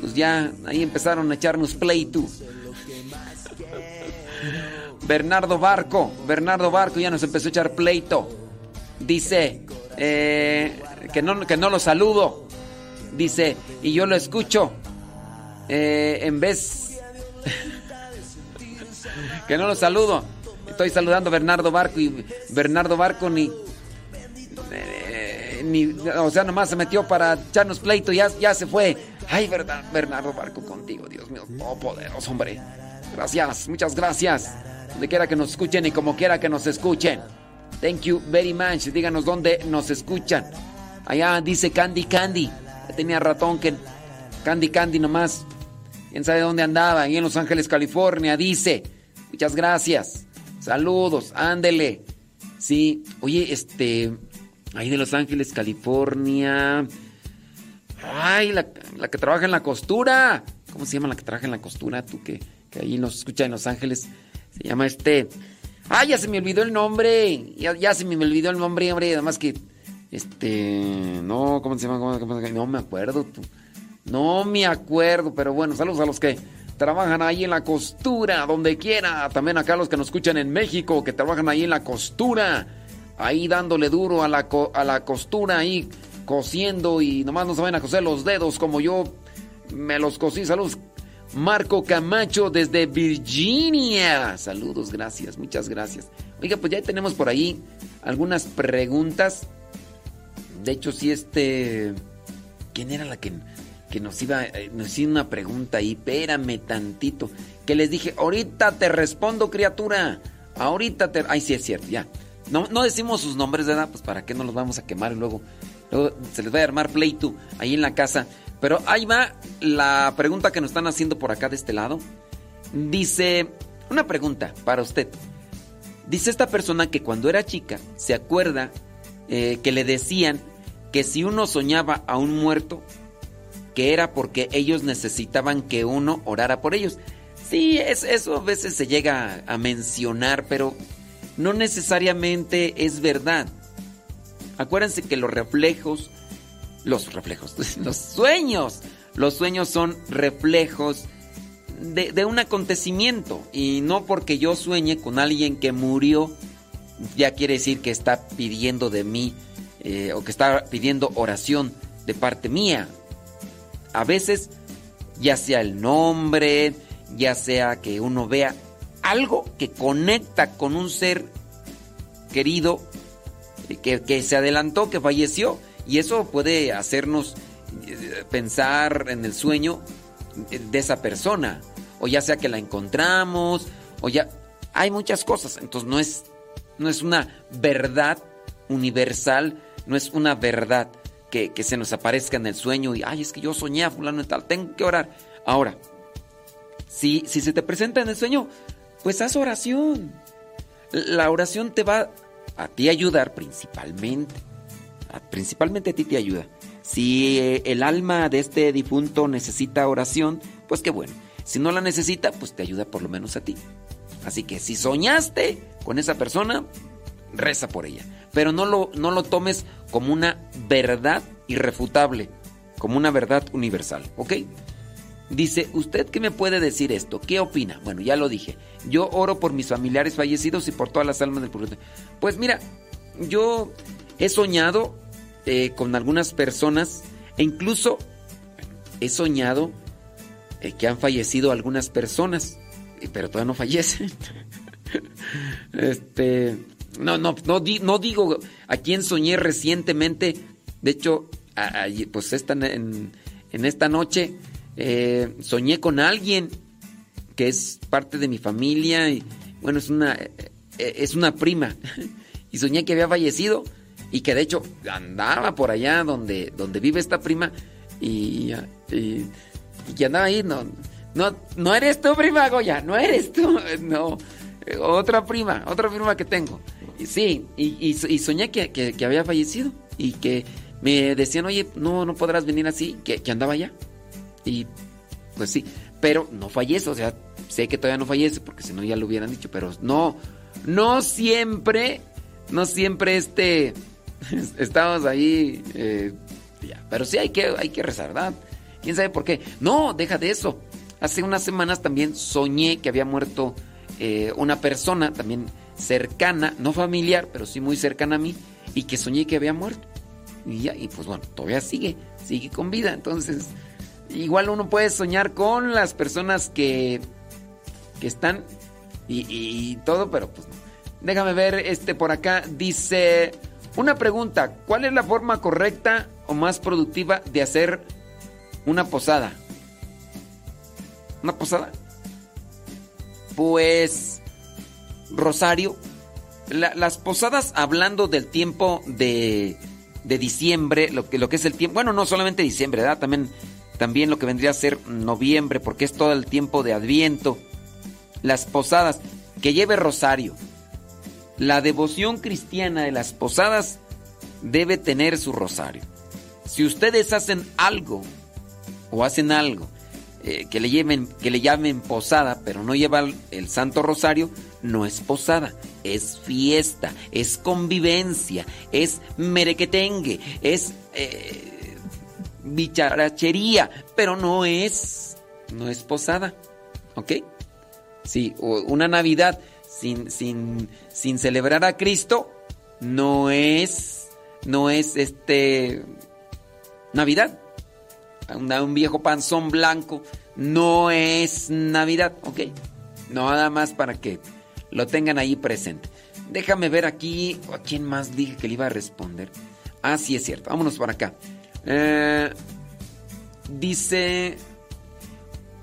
pues ya ahí empezaron a echarnos pleito. Bernardo Barco, Bernardo Barco ya nos empezó a echar pleito. Dice eh, que, no, que no lo saludo. Dice, y yo lo escucho. Eh, en vez que no lo saludo. Estoy saludando a Bernardo Barco y Bernardo Barco ni, eh, ni o sea, nomás se metió para echarnos pleito, ya, ya se fue. Ay, verdad, Bernardo Barco contigo, Dios mío, poderoso, hombre. Gracias, muchas gracias. Donde quiera que nos escuchen y como quiera que nos escuchen. Thank you very much. Díganos dónde nos escuchan. Allá dice Candy Candy. Ya tenía ratón que Candy Candy nomás. ¿Quién sabe dónde andaba? Ahí en Los Ángeles, California. Dice. Muchas gracias. Saludos. Ándele. Sí. Oye, este. Ahí de Los Ángeles, California. Ay, la, la que trabaja en la costura. ¿Cómo se llama la que trabaja en la costura? Tú que, que ahí nos escucha en Los Ángeles. Se llama este. ¡Ay, ya se me olvidó el nombre! Ya, ya se me olvidó el nombre, hombre. Además que. Este. No, ¿cómo se llama? ¿Cómo- cómo se? No me acuerdo. No me acuerdo, pero bueno, saludos a los que trabajan ahí en la costura, donde quiera. También acá los que nos escuchan en México, que trabajan ahí en la costura. Ahí dándole duro a la, a la costura, ahí cosiendo y nomás no saben a coser los dedos como yo me los cosí. Saludos. Marco Camacho desde Virginia. Saludos, gracias, muchas gracias. Oiga, pues ya tenemos por ahí algunas preguntas. De hecho, sí, este. ¿Quién era la que, que nos iba eh, nos hizo una pregunta ahí? Espérame tantito. Que les dije, ahorita te respondo, criatura. Ahorita te. Ay, sí, es cierto, ya. No, no decimos sus nombres, ¿verdad? Pues para qué no los vamos a quemar y luego, luego se les va a armar pleito ahí en la casa. Pero ahí va la pregunta que nos están haciendo por acá de este lado. Dice, una pregunta para usted. Dice esta persona que cuando era chica se acuerda eh, que le decían que si uno soñaba a un muerto, que era porque ellos necesitaban que uno orara por ellos. Sí, es, eso a veces se llega a mencionar, pero no necesariamente es verdad. Acuérdense que los reflejos, los reflejos, los sueños, los sueños son reflejos de, un acontecimiento y no porque yo sueñe con alguien que murió, ya quiere decir que está pidiendo de mí eh, o que está pidiendo oración de parte mía. A veces, ya sea el nombre, ya sea que uno vea algo que conecta con un ser querido que, que se adelantó, que falleció, y eso puede hacernos eh, pensar en el sueño de esa persona, o ya sea que la encontramos, o ya hay muchas cosas, entonces no es no es una verdad universal, no es una verdad que, que, se nos aparezca en el sueño y, ay, es que yo soñé fulano y tal, tengo que orar. Ahora, si, si se te presenta en el sueño, pues haz oración. La oración te va a ti ayudar principalmente. Principalmente a ti te ayuda. Si eh, el alma de este difunto necesita oración, pues qué bueno. Si no la necesita, pues te ayuda por lo menos a ti. Así que si soñaste con esa persona, reza por ella. Pero no lo, no lo tomes como una verdad irrefutable, como una verdad universal, ¿ok? Dice, ¿usted qué me puede decir esto? ¿Qué opina? Bueno, ya lo dije. Yo oro por mis familiares fallecidos y por todas las almas del purgatorio. Pues mira, yo he soñado eh, con algunas personas e incluso he soñado eh, que han fallecido algunas personas, pero todavía no fallecen. este, no, no, no, no, digo a quién soñé recientemente. De hecho, pues esta, en, esta noche eh, soñé con alguien que es parte de mi familia y bueno, es una, es una prima. Y soñé que había fallecido y que de hecho andaba por allá donde, donde vive esta prima y, y, andaba ahí. No, no, no eres tú, prima Goya, no eres tú. No, otra prima, otra prima que tengo. Y, sí, y, soñé que, que, había fallecido y que me decían, oye, no, no podrás venir así, que andaba allá. Y pues sí, pero no fallece, o sea, sé que todavía no fallece porque si no ya lo hubieran dicho, pero no, no siempre, no siempre este, estamos ahí, eh, pero sí hay que, hay que rezar. ¿Quién sabe por qué? No, deja de eso. Hace unas semanas también soñé que había muerto eh, una persona también cercana, no familiar, pero sí muy cercana a mí, y que soñé que había muerto. Y ya, y pues bueno, todavía sigue, sigue con vida. Entonces, igual uno puede soñar con las personas que, que están y, todo, pero pues Déjame ver, este por acá dice, una pregunta, ¿cuál es la forma correcta o más productiva de hacer una posada? ¿Una posada? Pues, Rosario, las posadas hablando del tiempo de, de diciembre, lo que, lo que es el tiempo, bueno, no solamente diciembre, ¿verdad? También también lo que vendría a ser noviembre, porque es todo el tiempo de Adviento. Las posadas, que lleve rosario. La devoción cristiana de las posadas debe tener su rosario. Si ustedes hacen algo o hacen algo eh, que le lleven, que le llamen posada, pero no lleva el, Santo Rosario, no es posada, es fiesta, es convivencia, es merequetengue, es eh, bicharachería, pero no es, no es posada, ¿ok? Sí, una Navidad sin, sin, sin celebrar a Cristo no es, no es este, Navidad. Un, viejo panzón blanco no es Navidad, ¿ok? Nada más para que lo tengan ahí presente. Déjame ver aquí, ¿a quién más dije que le iba a responder? Ah, sí es cierto, vámonos para acá. Eh, dice.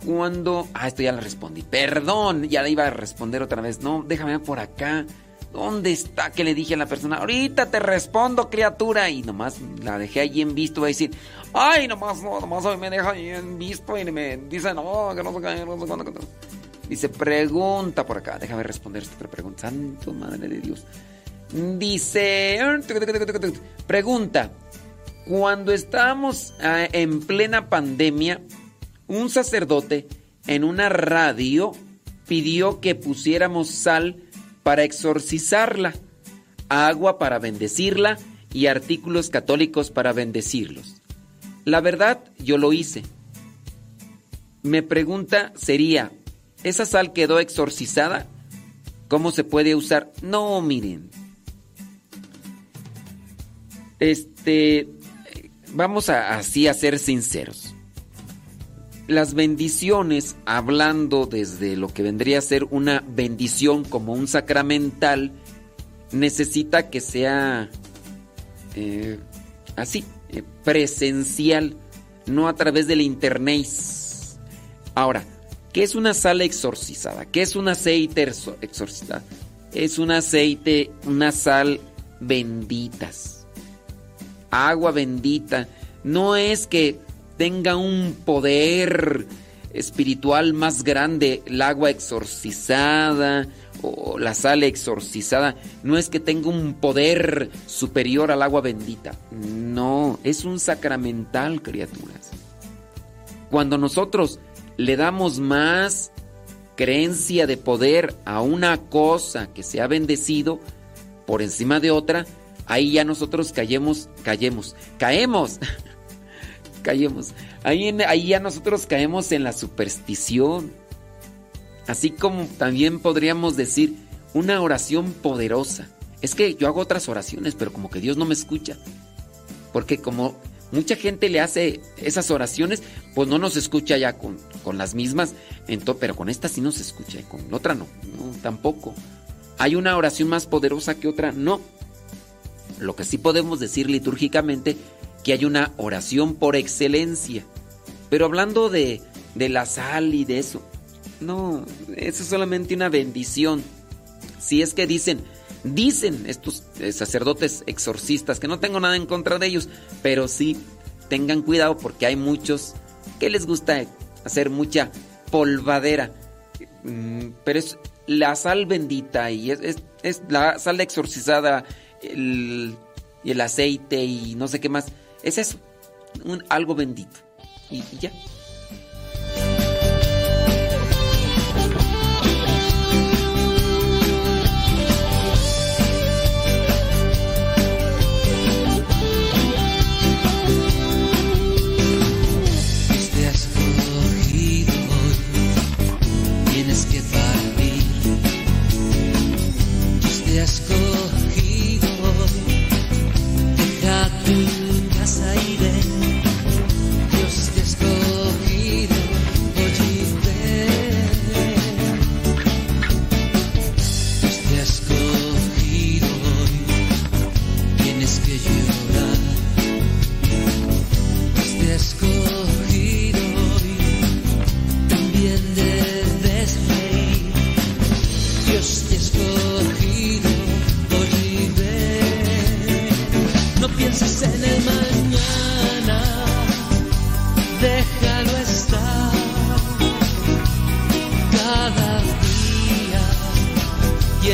Cuando. Ah, esto ya la respondí. Perdón, ya la iba a responder otra vez. No, déjame por acá. ¿Dónde está que le dije a la persona? Ahorita te respondo, criatura. Y nomás la dejé ahí en visto. Va a decir, ay, nomás, no, nomás hoy me deja ahí en visto. Y me dice, no, que no se cae, no sé cuándo. Dice, pregunta por acá. Déjame responder esta otra pregunta. Santo madre de Dios. Dice, pregunta. Cuando estábamos ah, en plena pandemia, un sacerdote en una radio pidió que pusiéramos sal para exorcizarla, agua para bendecirla y artículos católicos para bendecirlos. La verdad, yo lo hice. Me pregunta sería, ¿esa sal quedó exorcizada? ¿Cómo se puede usar? No, miren. Este, vamos a así a ser sinceros. Las bendiciones, hablando desde lo que vendría a ser una bendición como un sacramental, necesita que sea eh, así, eh, presencial, no a través del internet. Ahora, ¿qué es una sal exorcizada? ¿Qué es un aceite exorcizado? Es un aceite, una sal benditas. Agua bendita. No es que tenga un poder espiritual más grande el agua exorcizada o la sal exorcizada. No es que tenga un poder superior al agua bendita. No, es un sacramental, criaturas. Cuando nosotros le damos más creencia de poder a una cosa que se ha bendecido por encima de otra, ahí ya nosotros callemos, callemos, caemos, caemos. Ahí, ahí ya nosotros caemos en la superstición. Así como también podríamos decir una oración poderosa. Es que yo hago otras oraciones, pero como que Dios no me escucha. Porque como mucha gente le hace esas oraciones, pues no nos escucha ya con, las mismas, pero con esta sí nos escucha, y con otra no, no, tampoco. ¿Hay una oración más poderosa que otra? No. Lo que sí podemos decir litúrgicamente, que hay una oración por excelencia. Pero hablando de, de la sal y de eso, no, eso es solamente una bendición. Si es que dicen, dicen estos eh, sacerdotes exorcistas, que no tengo nada en contra de ellos, pero sí tengan cuidado porque hay muchos que les gusta hacer mucha polvadera. Mm, pero es la sal bendita y es, la sal exorcizada y el aceite y no sé qué más. Es eso, un, algo bendito. y ya.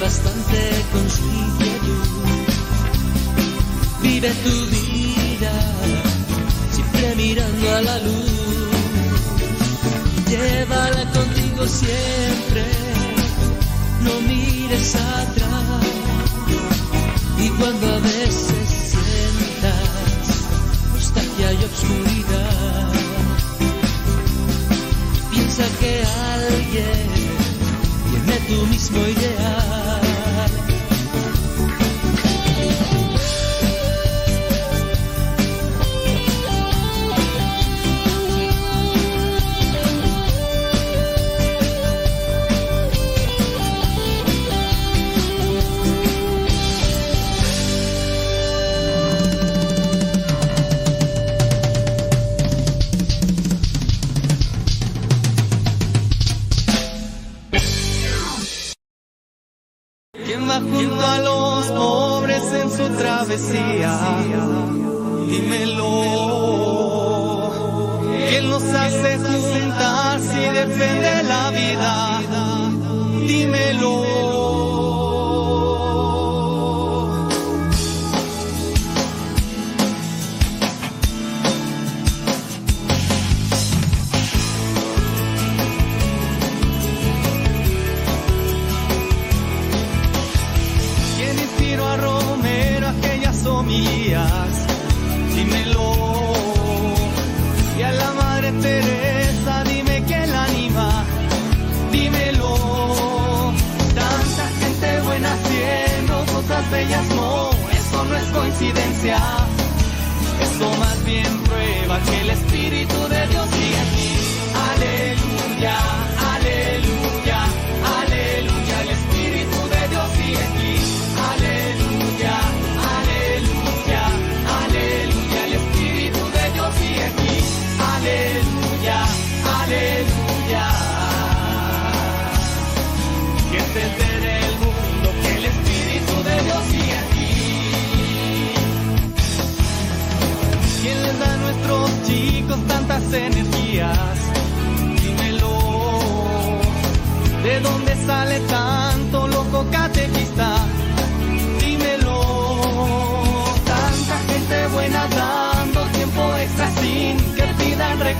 bastante con su inquietud. Vive tu vida siempre mirando a la luz. Llévala contigo siempre, no mires atrás. Y cuando a veces sientas nostalgia y obscuridad, piensa que alguien tu mismo ideal.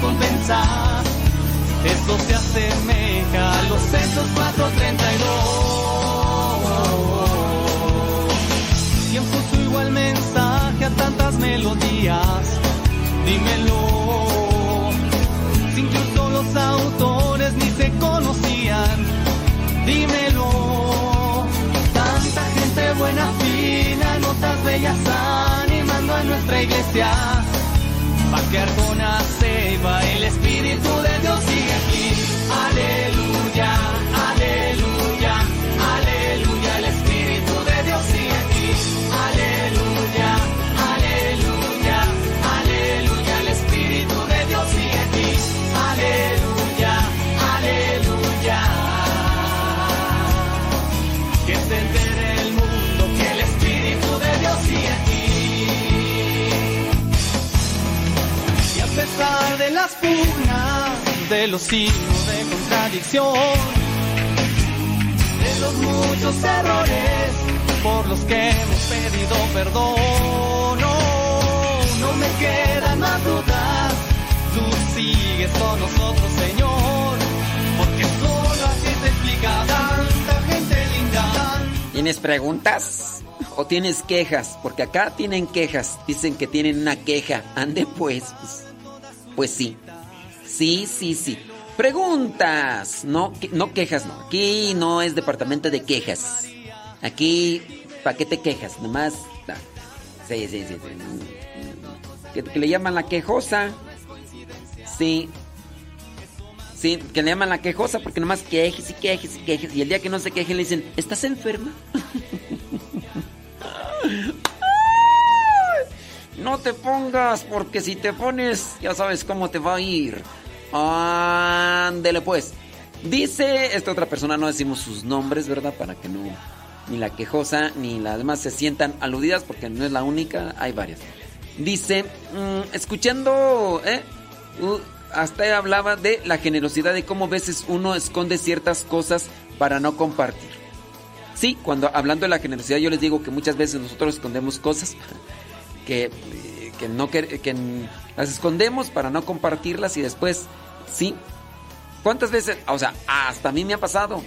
Recompensa. Eso se asemeja a los Censos 432. ¿Quién puso igual mensaje a tantas melodías? Dímelo. Si incluso los autores ni se conocían. Dímelo. Tanta gente buena, fina, notas bellas animando a nuestra iglesia. Pa' que Arjona se va, el Espíritu de De las pugnas, de los signos de contradicción, de los muchos errores por los que hemos pedido perdón, no, no me quedan más dudas. Tú sigues con nosotros, Señor, porque solo así se explica tanta gente linda.
¿Tienes preguntas? ¿O tienes quejas? Porque acá tienen quejas. Dicen que tienen una queja. Ande pues. Pues, sí. Sí, sí, sí. Preguntas. No, no quejas, no. Aquí no es departamento de quejas. Aquí, ¿para qué te quejas? Nomás. ah, Sí, sí, sí. sí. Que, que le llaman la quejosa. Sí. Sí, que le llaman la quejosa porque nomás quejes y quejes y quejes. Y el día que no se quejen le dicen, ¿estás enferma? No te pongas, porque si te pones, ya sabes cómo te va a ir. Ándele pues. Dice esta otra persona, no decimos sus nombres, ¿verdad? Para que no, ni la quejosa ni las demás se sientan aludidas, porque no es la única, hay varias. Dice, mm, escuchando, ¿eh? Hasta hablaba de la generosidad, de cómo a veces uno esconde ciertas cosas para no compartir. Sí, cuando hablando de la generosidad yo les digo que muchas veces nosotros escondemos cosas que, que no que, que las escondemos para no compartirlas y después, sí. ¿Cuántas veces? O sea, hasta a mí me ha pasado.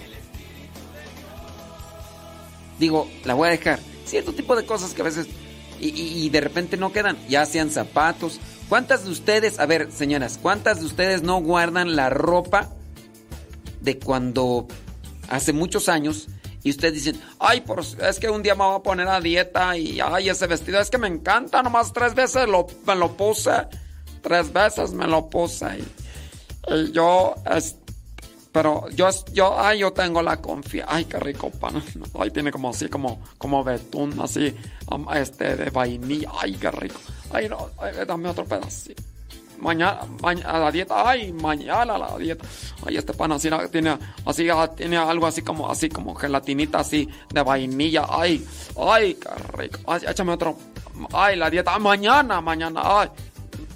Digo, la voy a dejar. Cierto tipo de cosas que a veces y, y- y de repente no quedan, ya sean zapatos. ¿Cuántas de ustedes, a ver, señoras, cuántas de ustedes no guardan la ropa de cuando hace muchos años y ustedes dicen, ay, por, es que un día me voy a poner a dieta y ay, ese vestido es que me encanta, nomás tres veces lo, me lo puse, tres veces me lo puse y, y yo, es- pero yo, yo, ay, yo tengo la confianza, ay, qué rico pan, ay, tiene como así, como, como betún, así, este, de vainilla, ay, qué rico, ay, no, ay, dame otro pedacito. Mañana, a la dieta, ay, mañana la dieta. Ay, este pan así tiene, así, ah, tiene algo así como, así como gelatinita así de vainilla. Ay, ay, qué rico. Ay, échame otro. Ay, la dieta, ah, mañana, mañana, ay.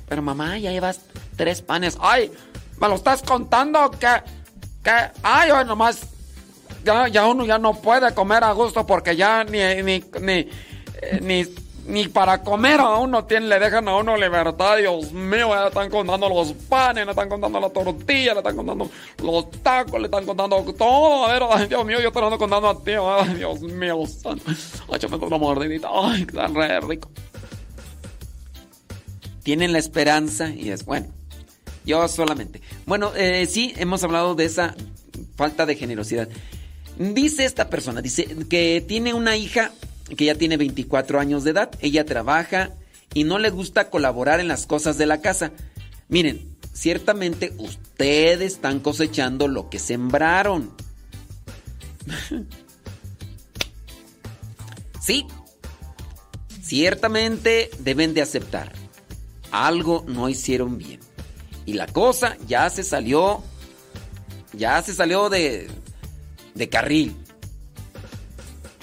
Pero mamá, ya llevas tres panes. Ay, ¿me lo estás contando? ¿Qué? ¿Qué? Ay, hoy nomás. Ya, ya uno ya no puede comer a gusto porque ya ni, ni, ni, eh, ni, ni para comer a uno tiene, le dejan a uno libertad. Dios mío, le están contando los panes, le están contando la tortilla, le están contando los tacos, le están contando todo. Dios mío, yo te lo ando contando a ti. Dios mío, santo. Échame una mordidita. Ay, está re rico. Tienen la esperanza y es bueno. Yo solamente. Bueno, eh, sí, hemos hablado de esa falta de generosidad. Dice esta persona, dice que tiene una hija que ya tiene 24 años de edad. Ella trabaja y no le gusta colaborar en las cosas de la casa. Miren, ciertamente ustedes están cosechando lo que sembraron. sí, ciertamente deben de aceptar. Algo no hicieron bien. Y la cosa ya se salió, ya se salió de, de carril.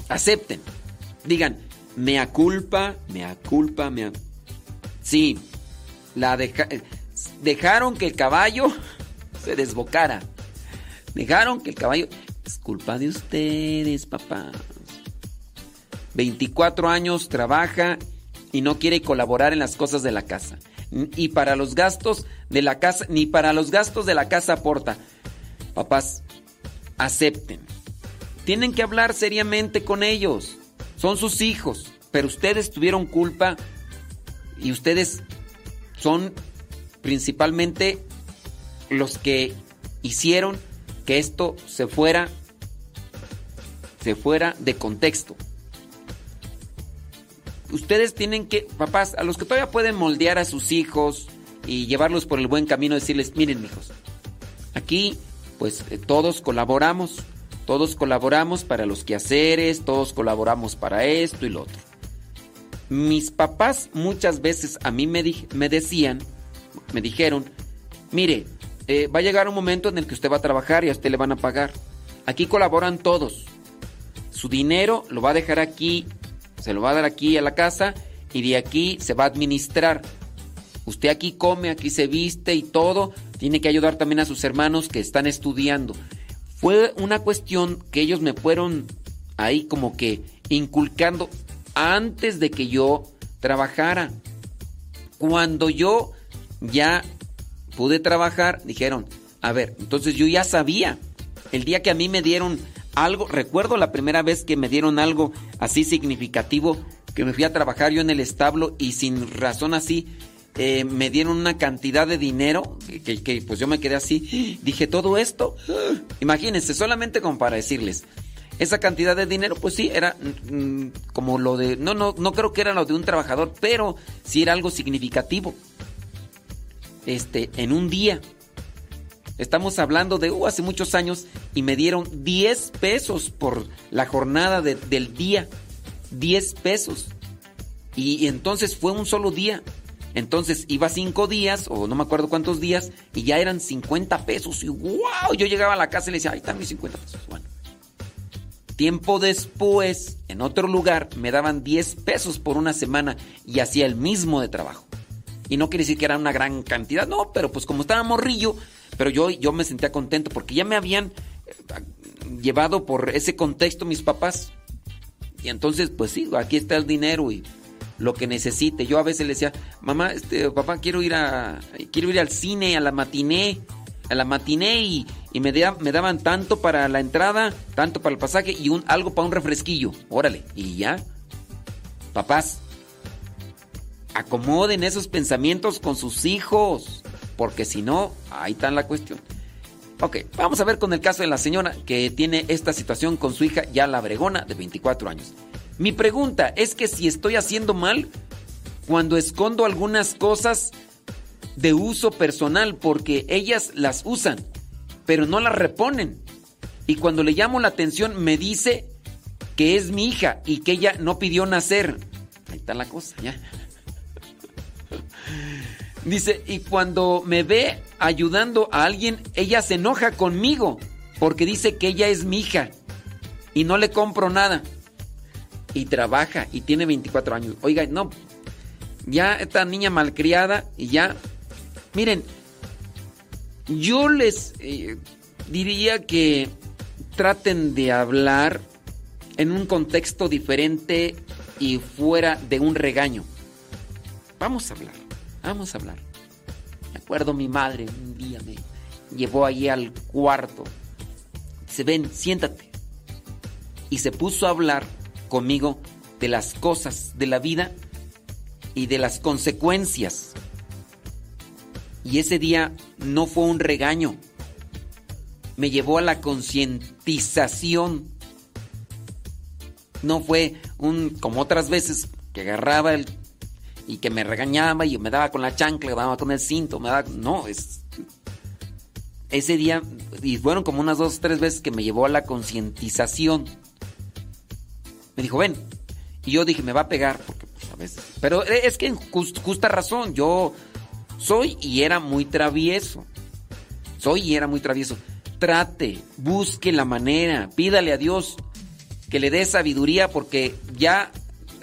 Acepten. Digan, mea culpa, mea culpa, mea... Sí, la deja- dejaron que el caballo se desbocara. Dejaron que el caballo... Es culpa de ustedes, papá. 24 años trabaja y no quiere colaborar en las cosas de la casa. Y para los gastos de la casa, ni para los gastos de la casa aporta. Papás, acepten. Tienen que hablar seriamente con ellos. Son sus hijos, pero ustedes tuvieron culpa y ustedes son principalmente los que hicieron que esto se fuera se fuera de contexto. Ustedes tienen que, papás, a los que todavía pueden moldear a sus hijos y llevarlos por el buen camino, decirles, miren hijos, aquí pues eh, todos colaboramos, todos colaboramos para los quehaceres, todos colaboramos para esto y lo otro. Mis papás muchas veces a mí me, decían, me dijeron, mire, eh, va a llegar un momento en el que usted va a trabajar y a usted le van a pagar. Aquí colaboran todos. Su dinero lo va a dejar aquí, se lo va a dar aquí a la casa y de aquí se va a administrar. Usted aquí come, aquí se viste y todo. Tiene que ayudar también a sus hermanos que están estudiando. Fue una cuestión que ellos me fueron ahí como que inculcando antes de que yo trabajara. Cuando yo ya pude trabajar, dijeron, a ver, entonces yo ya sabía. El día que a mí me dieron algo, recuerdo la primera vez que me dieron algo así significativo, que me fui a trabajar yo en el establo y sin razón así, eh, me dieron una cantidad de dinero que, pues yo me quedé así. Dije, todo esto, imagínense, solamente como para decirles. Esa cantidad de dinero, pues sí, era mm, como lo de... No, no, no creo que era lo de un trabajador, pero sí era algo significativo. Este, en un día. Estamos hablando de uh, hace muchos años y me dieron 10 pesos por la jornada de- del día. 10 pesos. Y entonces fue un solo día. Entonces iba cinco días, o no me acuerdo cuántos días, y ya eran 50 pesos. Y wow, yo llegaba a la casa y le decía, ay, están mis 50 pesos. Bueno. Tiempo después, en otro lugar, me daban 10 pesos por una semana y hacía el mismo de trabajo. Y no quiere decir que era una gran cantidad, no, pero pues como estaba morrillo, pero yo, yo me sentía contento porque ya me habían, eh, llevado por ese contexto mis papás. Y entonces, pues sí, aquí está el dinero y lo que necesite. Yo a veces le decía, mamá, este, papá, quiero ir a, quiero ir al cine, a la matiné, a la matiné y, y me, me daban tanto para la entrada, tanto para el pasaje y un, algo para un refresquillo. Órale, y ya. Papás, acomoden esos pensamientos con sus hijos, porque si no, ahí está la cuestión. Ok, vamos a ver con el caso de la señora que tiene esta situación con su hija, ya la bregona, de 24 años. Mi pregunta es que si estoy haciendo mal cuando escondo algunas cosas de uso personal, porque ellas las usan, pero no las reponen. Y cuando le llamo la atención me dice que es mi hija y que ella no pidió nacer. Ahí está la cosa, ya. Dice, y cuando me ve ayudando a alguien, ella se enoja conmigo porque dice que ella es mi hija y no le compro nada. Y trabaja y tiene 24 años. Oiga, no, ya esta niña malcriada y ya, miren, yo les eh, diría que traten de hablar en un contexto diferente y fuera de un regaño. Vamos a hablar, vamos a hablar. Me acuerdo mi madre un día me llevó allí al cuarto. Se ven, siéntate. Y se puso a hablar conmigo de las cosas de la vida y de las consecuencias. Y ese día no fue un regaño. Me llevó a la concientización. No fue un, como otras veces, que agarraba el y que me regañaba y me daba con la chancla, me daba con el cinto, me daba. No, es. Ese día, y fueron como unas dos o tres veces que me llevó a la concientización. Me dijo, ven. Y yo dije, me va a pegar, porque pues, a veces. Pero es que en jus- justa razón, yo soy y era muy travieso. Soy y era muy travieso. Trate, busque la manera, pídale a Dios que le dé sabiduría, porque ya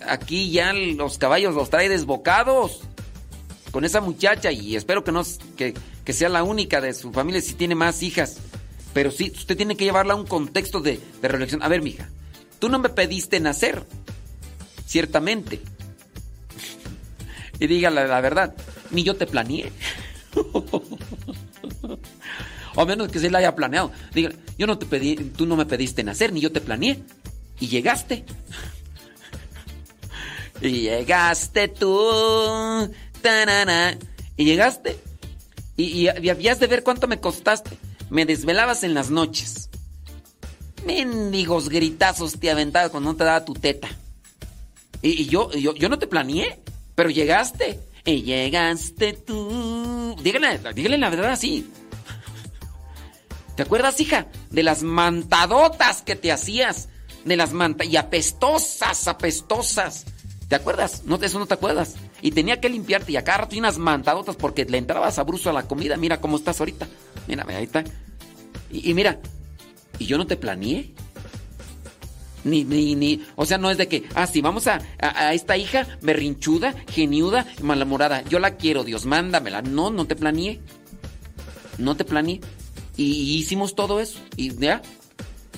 aquí ya los caballos los trae desbocados con esa muchacha y espero que no que, que sea la única de su familia si tiene más hijas. Pero sí, usted tiene que llevarla a un contexto de, de reflexión. A ver, mija, tú no me pediste nacer, ciertamente. y dígale la verdad, ni yo te planeé. o menos que se la haya planeado. Dígale, yo no te pedí, tú no me pediste nacer, ni yo te planeé. Y llegaste. Y llegaste tú. tarara, y llegaste. Y, y- y habías de ver cuánto me costaste. Me desvelabas en las noches. Mendigos gritazos te aventaba cuando no te daba tu teta. Y, yo, yo, yo no te planeé, pero llegaste. Y llegaste tú. Dígale, dígale la verdad así. ¿Te acuerdas, hija? De las mantadotas que te hacías. De las mantas. Y apestosas, apestosas. ¿Te acuerdas? No, eso no te acuerdas. Y tenía que limpiarte y acá rato y unas mantadotas porque le entrabas sabroso a la comida. Mira cómo estás ahorita. Mira, ahí está. Y mira, y yo no te planeé. Ni, ni, ni, o sea, no es de que, ah, sí, vamos a, a, esta hija berrinchuda, geniuda, malhumorada. Yo la quiero, Dios, mándamela. No, no te planeé. No te planeé. Y, hicimos todo eso. Y ya.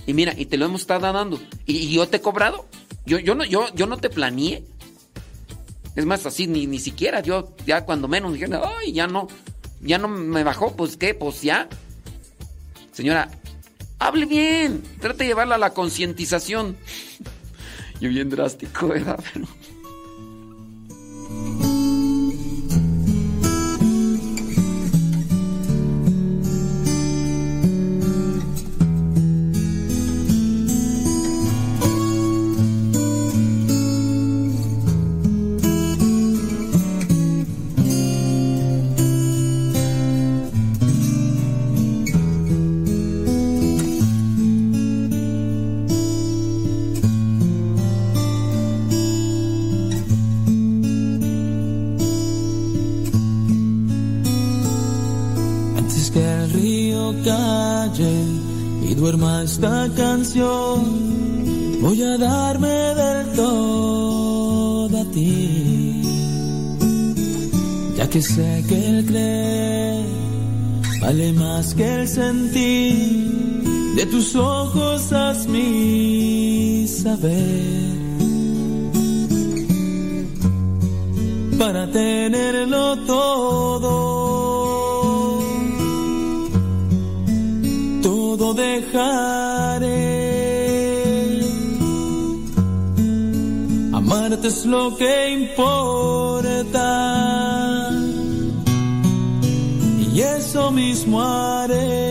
Y mira, y te lo hemos estado dando. Y, y yo te he cobrado. Yo, yo, no, yo, yo no te planeé. Es más, así, ni, ni siquiera. Yo, ya cuando menos, dije, ay, ya no. Ya no me bajó. Pues qué, pues ya. Señora, hable bien. Trate de llevarla a la concientización. Yo bien drástico, ¿verdad? Pero...
duerma esta canción, voy a darme del todo a ti. Ya que sé que el creer vale más que el sentir,
de tus ojos hazme saber. Para tenerlo todo, dejaré. Amarte es lo que importa y eso mismo haré.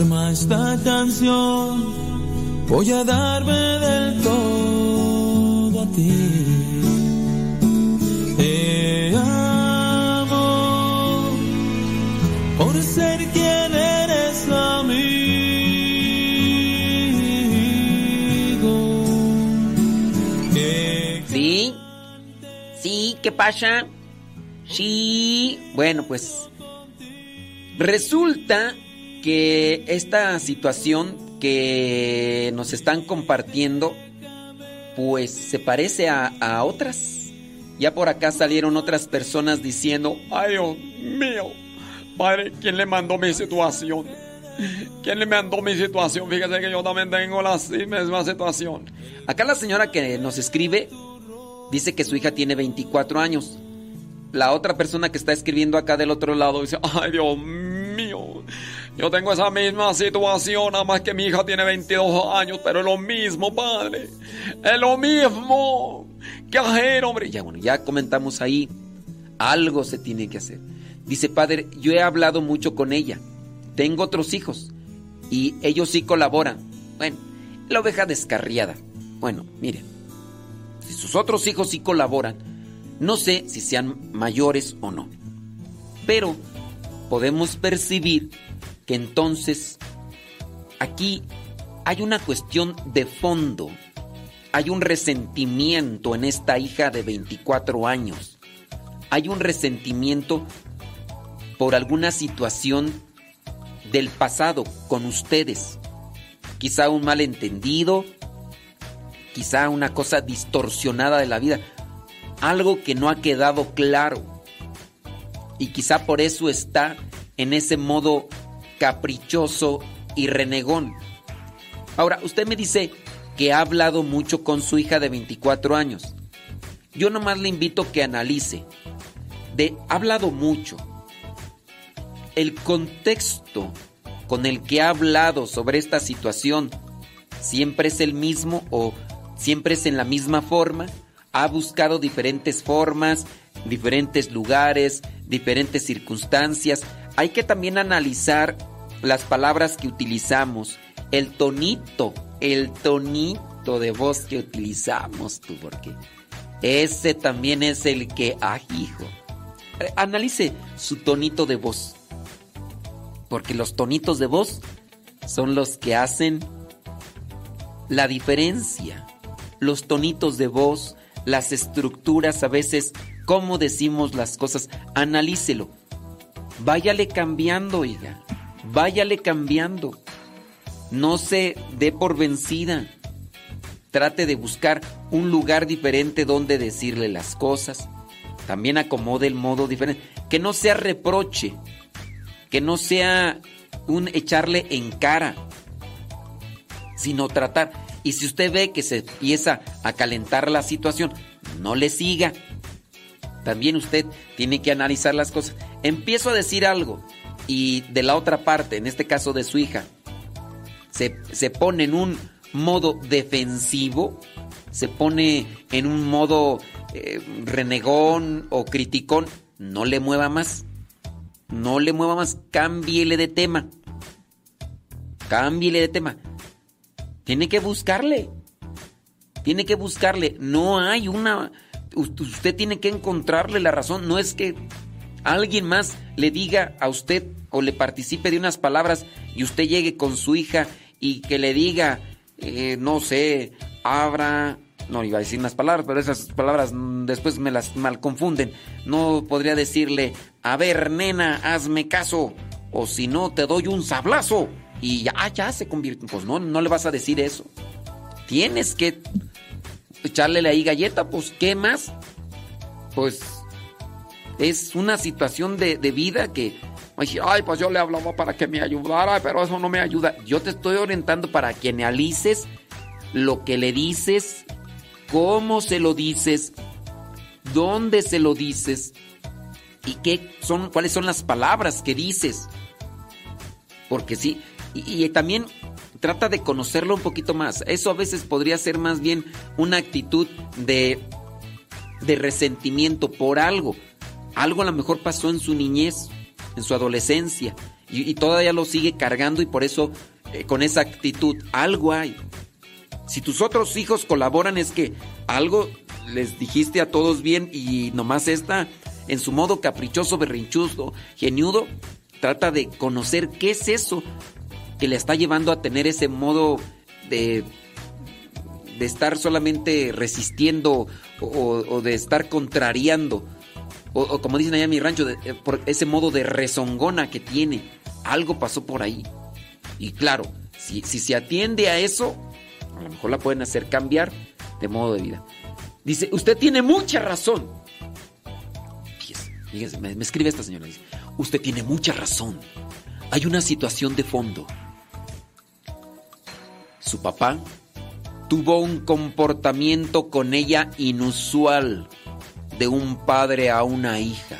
Esta canción, voy a darme del todo a ti. Te amo por ser quien eres amigo.
¿Sí? ¿Sí? ¿Qué pasa? Sí. Bueno, pues resulta que esta situación que nos están compartiendo, pues se parece a, otras. Ya por acá salieron otras personas diciendo,
Ay, Dios mío. Padre, ¿quién le mandó mi situación? ¿Quién le mandó mi situación? Fíjese que yo también tengo la misma situación.
Acá la señora que nos escribe dice que su hija tiene 24 años. La otra persona que está escribiendo acá del otro lado dice,
Ay, Dios mío. Yo tengo esa misma situación, nada más que mi hija tiene 22 años, pero es lo mismo, padre. Es lo mismo. ¿Qué hacer, hombre?
ya bueno, ya comentamos ahí, algo se tiene que hacer. Dice, padre, yo he hablado mucho con ella. Tengo otros hijos y ellos sí colaboran. Bueno, la oveja descarriada. Bueno, miren, si sus otros hijos sí colaboran, no sé si sean mayores o no. Pero podemos percibir entonces aquí hay una cuestión de fondo. Hay un resentimiento en esta hija de 24 años. Hay un resentimiento por alguna situación del pasado con ustedes. Quizá un malentendido, quizá una cosa distorsionada de la vida, algo que no ha quedado claro. Y quizá por eso está en ese modo caprichoso y renegón. Ahora, usted me dice que ha hablado mucho con su hija de 24 años. Yo nomás le invito que analice. De ha hablado mucho. El contexto con el que ha hablado sobre esta situación siempre es el mismo o siempre es en la misma forma. Ha buscado diferentes formas, diferentes lugares, diferentes circunstancias. Hay que también analizar las palabras que utilizamos, el tonito, el tonito de voz que utilizamos tú, porque ese también es el que, ay hijo, analice su tonito de voz, porque los tonitos de voz son los que hacen la diferencia. Los tonitos de voz, las estructuras, a veces, cómo decimos las cosas, analícelo. Váyale cambiando, oiga. Váyale cambiando. No se dé por vencida. Trate de buscar un lugar diferente donde decirle las cosas. También acomode el modo diferente. que no sea reproche, que no sea un echarle en cara, sino tratar. Y si usted ve que se empieza a calentar la situación, no le siga. También usted tiene que analizar las cosas. Empiezo a decir algo y de la otra parte, en este caso de su hija, se, se pone en un modo defensivo, se pone en un modo eh, renegón o criticón, no le mueva más. No le mueva más, cámbiele de tema. Cámbiele de tema. Tiene que buscarle. Tiene que buscarle. No hay una... Usted tiene que encontrarle la razón. No es que alguien más le diga a usted o le participe de unas palabras y usted llegue con su hija y que le diga, eh, no sé, abra, no iba a decir unas palabras, pero esas palabras mm, después me las mal confunden. No podría decirle, a ver, nena, hazme caso, o si no, te doy un sablazo. Y ya, ah, ya se convierte. Pues no, no le vas a decir eso. Tienes que echarle ahí galleta, pues, ¿qué más? Pues es una situación de, de vida que, ay, pues yo le hablaba para que me ayudara, pero eso no me ayuda. Yo te estoy orientando para que analices lo que le dices cómo se lo dices, dónde se lo dices y qué son, cuáles son las palabras que dices. Porque sí, y, también trata de conocerlo un poquito más. Eso a veces podría ser más bien una actitud de, de resentimiento por algo. Algo a lo mejor pasó en su niñez, en su adolescencia, y, todavía lo sigue cargando y por eso eh, con esa actitud algo hay. Si tus otros hijos colaboran es que algo les dijiste a todos bien y nomás está en su modo caprichoso, berrinchudo, geniudo, trata de conocer qué es eso que le está llevando a tener ese modo de, de estar solamente resistiendo o, de estar contrariando. O, como dicen allá en mi rancho, eh, por ese modo de rezongona que tiene. Algo pasó por ahí. Y claro, si, se atiende a eso, a lo mejor la pueden hacer cambiar de modo de vida. Dice, usted tiene mucha razón. Fíjese, me, me escribe esta señora. Dice, usted tiene mucha razón. Hay una situación de fondo. Su papá tuvo un comportamiento con ella inusual de un padre a una hija.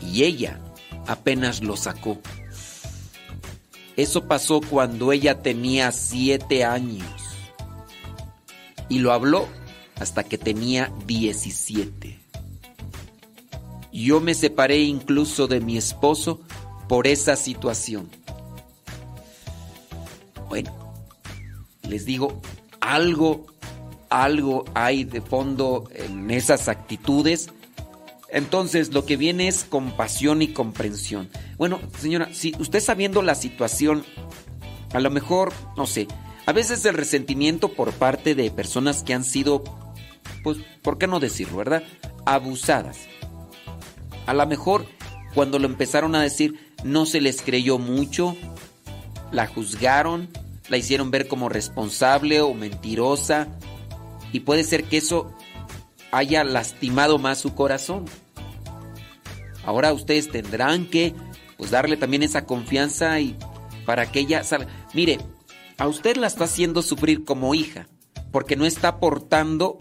Y ella apenas lo sacó. Eso pasó cuando ella tenía siete años. Y lo habló hasta que tenía 17. Yo me separé incluso de mi esposo por esa situación. Bueno, les digo, algo, algo hay de fondo en esas actitudes. Entonces lo que viene es compasión y comprensión. Bueno, señora, si usted sabiendo la situación, a lo mejor, no sé, a veces el resentimiento por parte de personas que han sido, pues, ¿por qué no decirlo, verdad? Abusadas. A lo mejor cuando lo empezaron a decir no se les creyó mucho, la juzgaron, la hicieron ver como responsable o mentirosa y puede ser que eso haya lastimado más su corazón. Ahora ustedes tendrán que pues darle también esa confianza y para que ella salga. Mire, a usted la está haciendo sufrir como hija, porque no está aportando,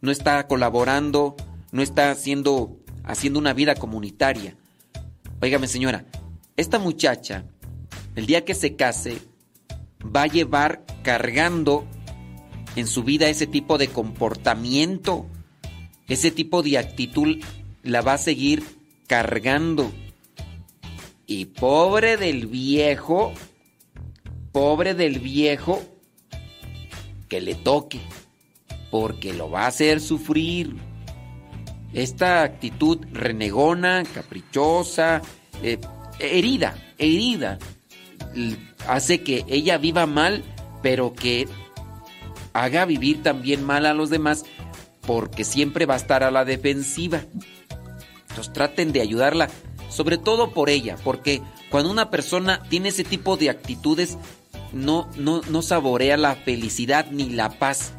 no está colaborando, no está haciendo, haciendo una vida comunitaria. Óigame señora, esta muchacha, el día que se case, va a llevar cargando en su vida ese tipo de comportamiento, ese tipo de actitud la va a seguir cargando. Y pobre del viejo, pobre del viejo que le toque, porque lo va a hacer sufrir. Esta actitud renegona, caprichosa, eh, herida, herida, hace que ella viva mal, pero que haga vivir también mal a los demás, porque siempre va a estar a la defensiva. Entonces traten de ayudarla sobre todo por ella, porque cuando una persona tiene ese tipo de actitudes, no, no, no saborea la felicidad ni la paz.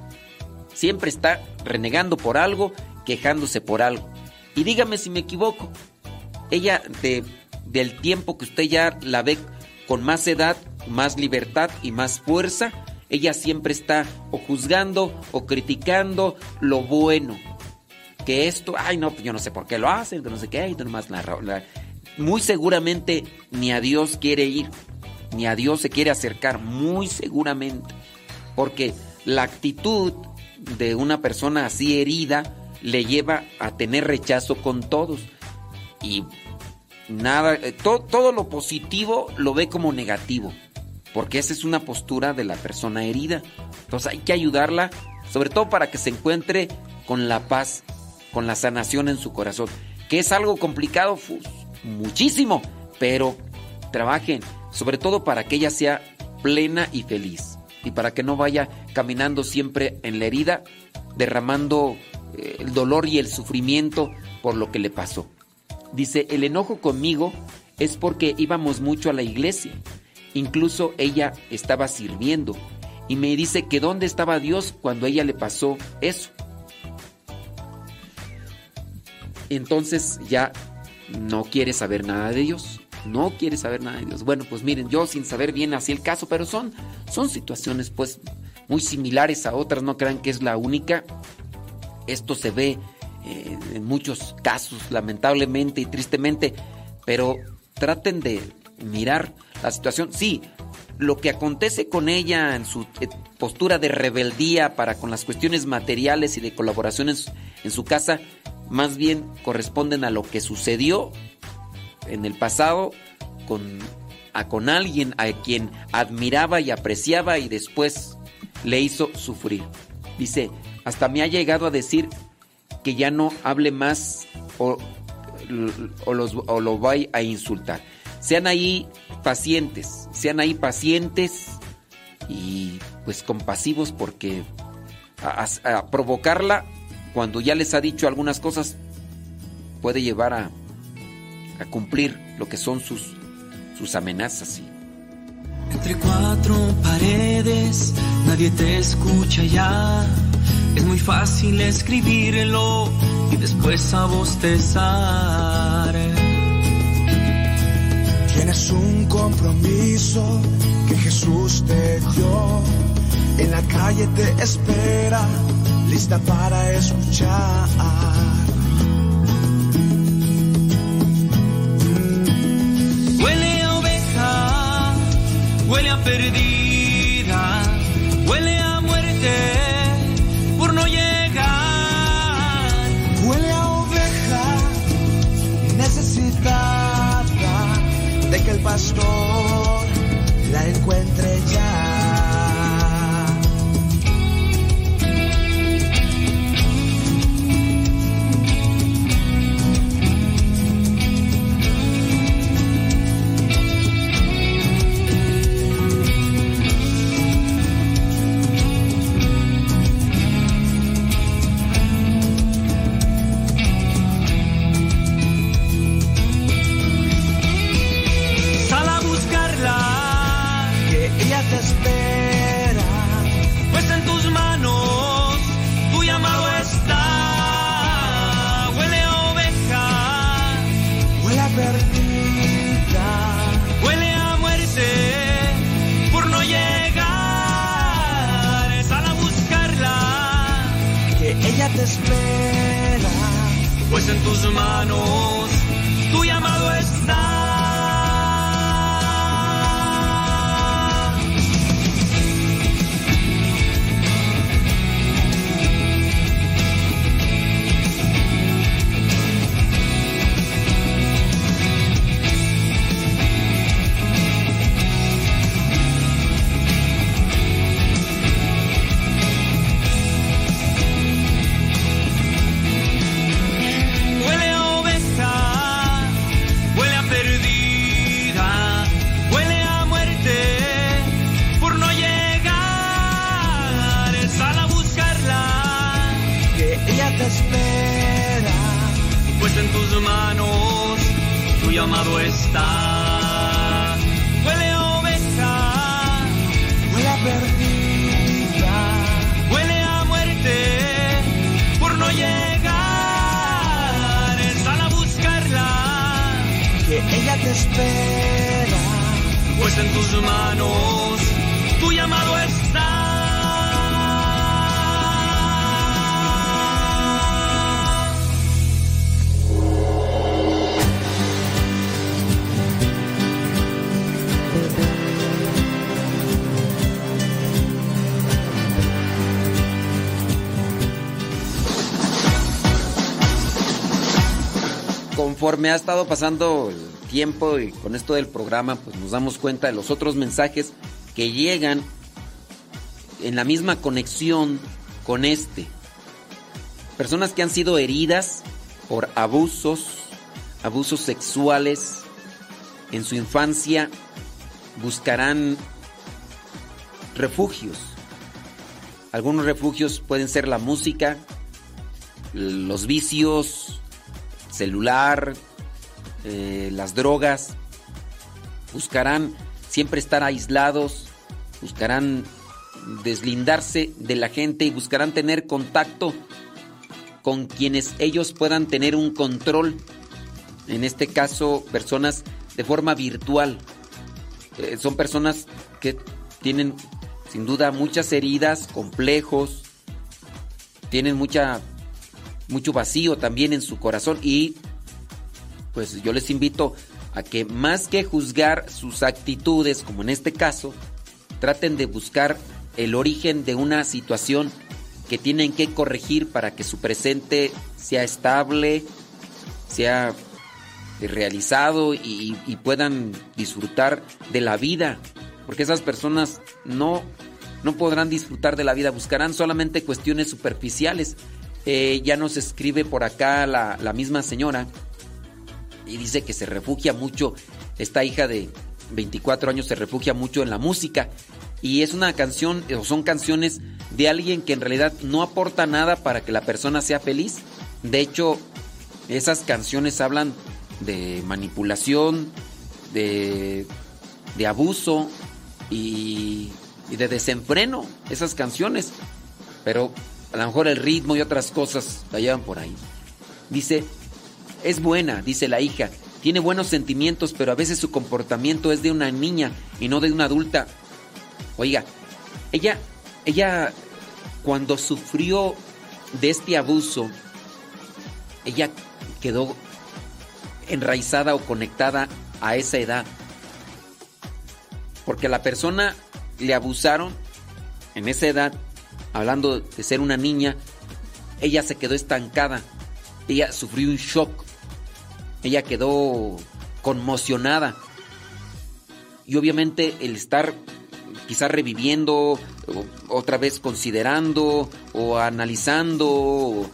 Siempre está renegando por algo, quejándose por algo. Y dígame si me equivoco, ella de, del tiempo que usted ya la ve con más edad, más libertad y más fuerza, ella siempre está o juzgando o criticando lo bueno. Que esto, ay no, pues yo no sé por qué lo hacen, que no sé qué, y nomás la, la- muy seguramente ni a Dios quiere ir, ni a Dios se quiere acercar, muy seguramente. Porque la actitud de una persona así herida le lleva a tener rechazo con todos. Y nada, eh, to- todo lo positivo lo ve como negativo. Porque esa es una postura de la persona herida. Entonces hay que ayudarla, sobre todo para que se encuentre con la paz, con la sanación en su corazón. Que es algo complicado, muchísimo, pero trabajen, sobre todo para que ella sea plena y feliz. Y para que no vaya caminando siempre en la herida, derramando eh, el dolor y el sufrimiento por lo que le pasó. Dice, el enojo conmigo es porque íbamos mucho a la iglesia. Incluso ella estaba sirviendo. Y me dice que dónde estaba Dios cuando a ella le pasó eso. Entonces ya no quiere saber nada de Dios. No quiere saber nada de Dios. Bueno, pues miren, yo sin saber bien así el caso, pero son, son situaciones pues muy similares a otras. No crean que es la única. Esto se ve eh, en muchos casos, lamentablemente y tristemente, pero traten de mirar la situación. Sí, lo que acontece con ella en su eh, postura de rebeldía para con las cuestiones materiales y de su, en su casa, más bien corresponden a lo que sucedió en el pasado con, a, con alguien a quien admiraba y apreciaba y después le hizo sufrir. Dice, hasta me ha llegado a decir que ya no hable más o, o los, o lo vaya a insultar. Sean ahí pacientes, sean ahí pacientes y pues compasivos porque a, provocarla cuando ya les ha dicho algunas cosas puede llevar a, cumplir lo que son sus, amenazas.
Entre cuatro paredes nadie te escucha ya. Es muy fácil escribirlo y después a bostezar.
Un compromiso que Jesús te dio. En la calle te espera, lista para escuchar.
Huele a oveja, huele a perdida,
la encuentre ella te espera.
pues en tus manos
Conforme ha estado pasando el tiempo y con esto del programa, pues nos damos cuenta de los otros mensajes que llegan en la misma conexión con este. Personas que han sido heridas por abusos, abusos sexuales en su infancia, buscarán refugios. Algunos refugios pueden ser la música, los vicios, celular, eh, las drogas. Buscarán siempre estar aislados, buscarán deslindarse de la gente y buscarán tener contacto con quienes ellos puedan tener un control. En este caso, personas de forma virtual. Eh, son personas que tienen sin duda muchas heridas, complejos, tienen mucha mucho vacío también en su corazón y pues yo les invito a que más que juzgar sus actitudes, como en este caso, traten de buscar el origen de una situación que tienen que corregir para que su presente sea estable, sea realizado y, puedan disfrutar de la vida. Porque esas personas no, no podrán disfrutar de la vida, buscarán solamente cuestiones superficiales. Eh, ya nos escribe por acá la, misma señora y dice que se refugia mucho, esta hija de 24 años se refugia mucho en la música y es una canción o son canciones de alguien que en realidad no aporta nada para que la persona sea feliz. De hecho, esas canciones hablan de manipulación, de, de abuso y, y de desenfreno, esas canciones. Pero a lo mejor el ritmo y otras cosas la llevan por ahí. Dice, es buena, dice la hija, tiene buenos sentimientos, pero a veces su comportamiento es de una niña y no de una adulta. Oiga, ella, ella, cuando sufrió de este abuso, ella quedó enraizada o conectada a esa edad. Porque la persona le abusaron en esa edad hablando de ser una niña, ella se quedó estancada. Ella sufrió un shock. Ella quedó conmocionada. Y obviamente el estar quizás reviviendo, otra vez considerando o analizando,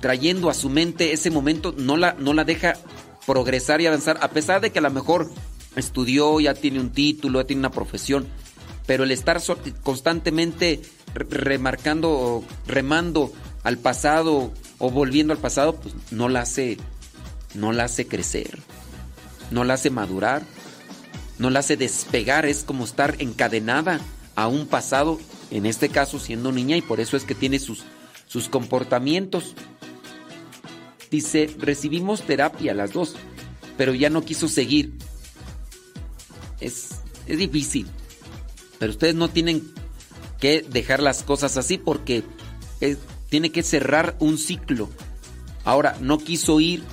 trayendo a su mente ese momento, no la, no la deja progresar y avanzar, a pesar de que a lo mejor estudió, ya tiene un título, ya tiene una profesión, pero el estar constantemente remarcando o remando al pasado o volviendo al pasado, pues no la hace no la hace crecer, no la hace madurar, no la hace despegar, es como estar encadenada a un pasado, en este caso siendo niña y por eso es que tiene sus sus comportamientos. Dice, recibimos terapia las dos, pero ya no quiso seguir. Es, es difícil. Pero ustedes no tienen que dejar las cosas así porque tiene que cerrar un ciclo. Ahora, no quiso ir,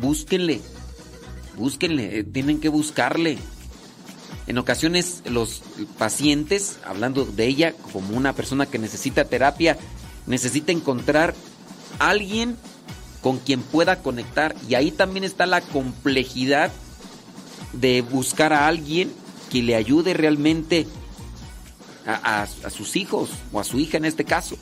búsquenle, búsquenle, eh, tienen que buscarle. En ocasiones los pacientes, hablando de ella como una persona que necesita terapia, necesita encontrar alguien con quien pueda conectar. Y ahí también está la complejidad de buscar a alguien que le ayude realmente a, sus hijos o a su hija en este caso.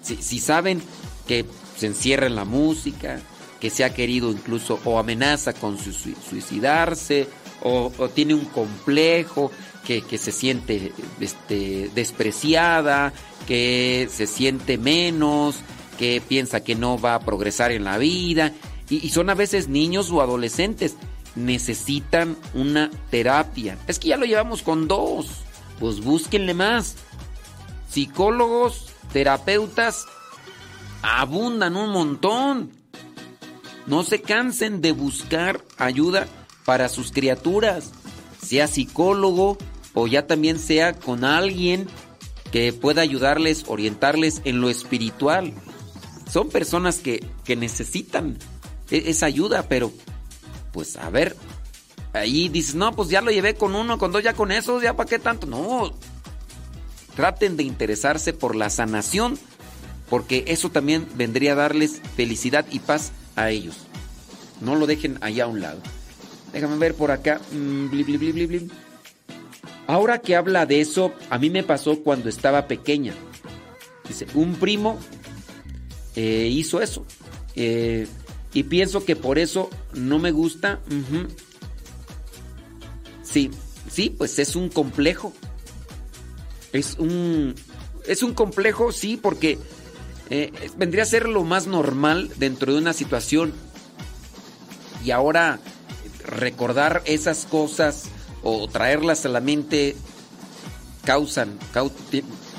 Si, saben que se encierra en la música, que se ha querido incluso o amenaza con suicidarse o, tiene un complejo, que, se siente este, despreciada, que se siente menos, que piensa que no va a progresar en la vida. y son a veces niños o adolescentes necesitan una terapia. Es que ya lo llevamos con dos. Pues búsquenle más. Psicólogos, terapeutas, abundan un montón. No se cansen de buscar ayuda para sus criaturas, sea psicólogo o ya también sea con alguien que pueda ayudarles, orientarles en lo espiritual. Son personas que, que necesitan e- esa ayuda, pero pues a ver, ahí dices, no, pues ya lo llevé con uno, con dos, ya con esos, ya para qué tanto. No, traten de interesarse por la sanación, porque eso también vendría a darles felicidad y paz a ellos. No lo dejen allá a un lado. Déjame ver por acá. Mm. Ahora que habla de eso, a mí me pasó cuando estaba pequeña. Dice, un primo eh, hizo eso. Eh, y pienso que por eso no me gusta. Sí, sí, pues es un complejo. Es un. Es un complejo, sí, porque eh, vendría a ser lo más normal dentro de una situación. Y ahora recordar esas cosas o traerlas a la mente causan,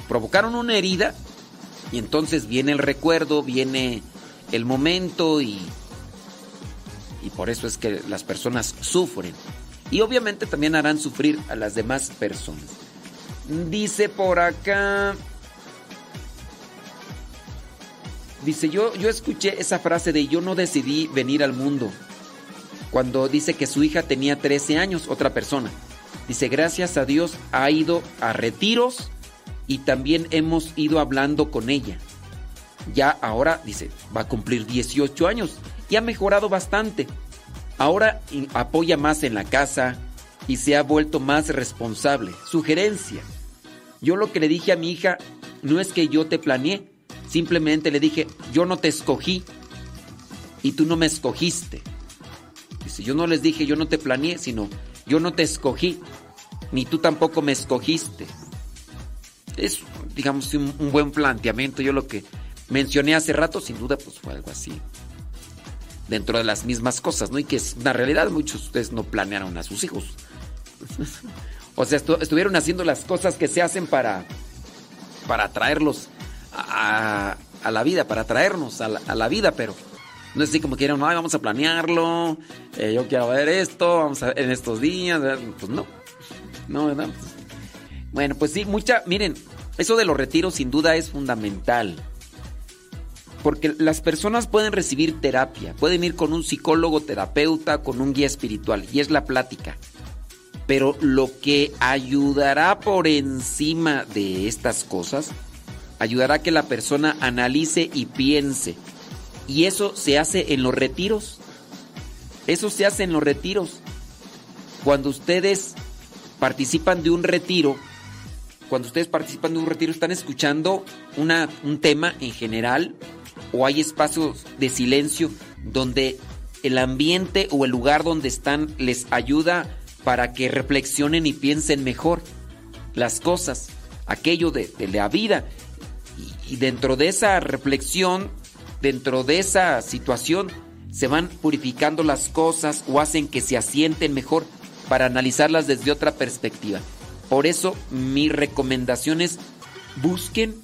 provocaron una herida y entonces viene el recuerdo, viene el momento y, y por eso es que las personas sufren. Y obviamente también harán sufrir a las demás personas. Dice por acá... Dice, yo, yo escuché esa frase de yo no decidí venir al mundo. Cuando dice que su hija tenía 13 años, otra persona. Dice, gracias a Dios ha ido a retiros y también hemos ido hablando con ella. Ya ahora, dice, va a cumplir 18 años y ha mejorado bastante. Ahora apoya más en la casa y se ha vuelto más responsable. Sugerencia. Yo lo que le dije a mi hija no es que yo te planeé, simplemente le dije, yo no te escogí y tú no me escogiste. Dice, yo no les dije, yo no te planeé, sino yo no te escogí, ni tú tampoco me escogiste. Es, digamos, un, un buen planteamiento. Yo lo que mencioné hace rato, sin duda, pues fue algo así. Dentro de las mismas cosas, ¿no? Y que es una realidad, muchos de ustedes no planearon a sus hijos. o sea, estu- estuvieron haciendo las cosas que se hacen para, para traerlos a, la vida, para traernos a la, vida, pero no es así como quieren, no, vamos a planearlo, eh, yo quiero ver esto, vamos a en estos días, pues no, no, ¿verdad? Bueno, pues sí, mucha, miren, eso de los retiros sin duda es fundamental. Porque las personas pueden recibir terapia, pueden ir con un psicólogo, terapeuta, con un guía espiritual, y es la plática. Pero lo que ayudará por encima de estas cosas, ayudará a que la persona analice y piense. Y eso se hace en los retiros. Eso se hace en los retiros. Cuando ustedes participan de un retiro, cuando ustedes participan de un retiro, están escuchando una, un tema en general o hay espacios de silencio donde el ambiente o el lugar donde están les ayuda para que reflexionen y piensen mejor las cosas, aquello de, la vida. Y, y dentro de esa reflexión, dentro de esa situación, se van purificando las cosas o hacen que se asienten mejor para analizarlas desde otra perspectiva. Por eso mi recomendación es busquen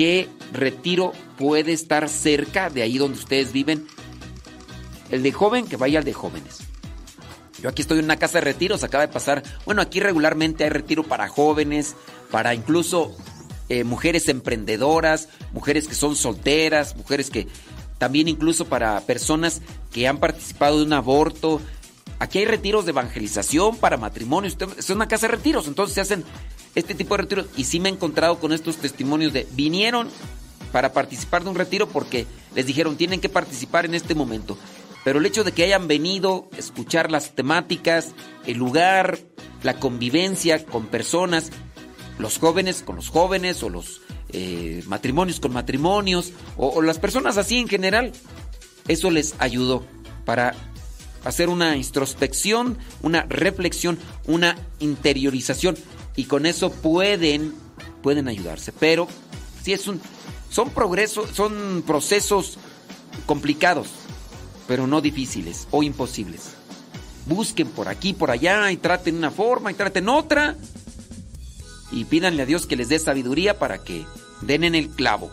qué retiro puede estar cerca de ahí donde ustedes viven. El de joven, que vaya al de jóvenes. Yo aquí estoy en una casa de retiros, acaba de pasar. Bueno, aquí regularmente hay retiro para jóvenes, para incluso eh, mujeres emprendedoras, mujeres que son solteras, mujeres que también incluso para personas que han participado de un aborto. Aquí hay retiros de evangelización para matrimonios. Es una casa de retiros, entonces se hacen este tipo de retiros. Y sí me he encontrado con estos testimonios de vinieron para participar de un retiro porque les dijeron tienen que participar en este momento. Pero el hecho de que hayan venido, escuchar las temáticas, el lugar, la convivencia con personas, los jóvenes con los jóvenes o los eh, matrimonios con matrimonios o, o las personas así en general, eso les ayudó para hacer una introspección, una reflexión, una interiorización y con eso pueden pueden ayudarse, pero si es un son progresos, son procesos complicados, pero no difíciles o imposibles. Busquen por aquí, por allá y traten una forma y traten otra y pídanle a Dios que les dé sabiduría para que den en el clavo.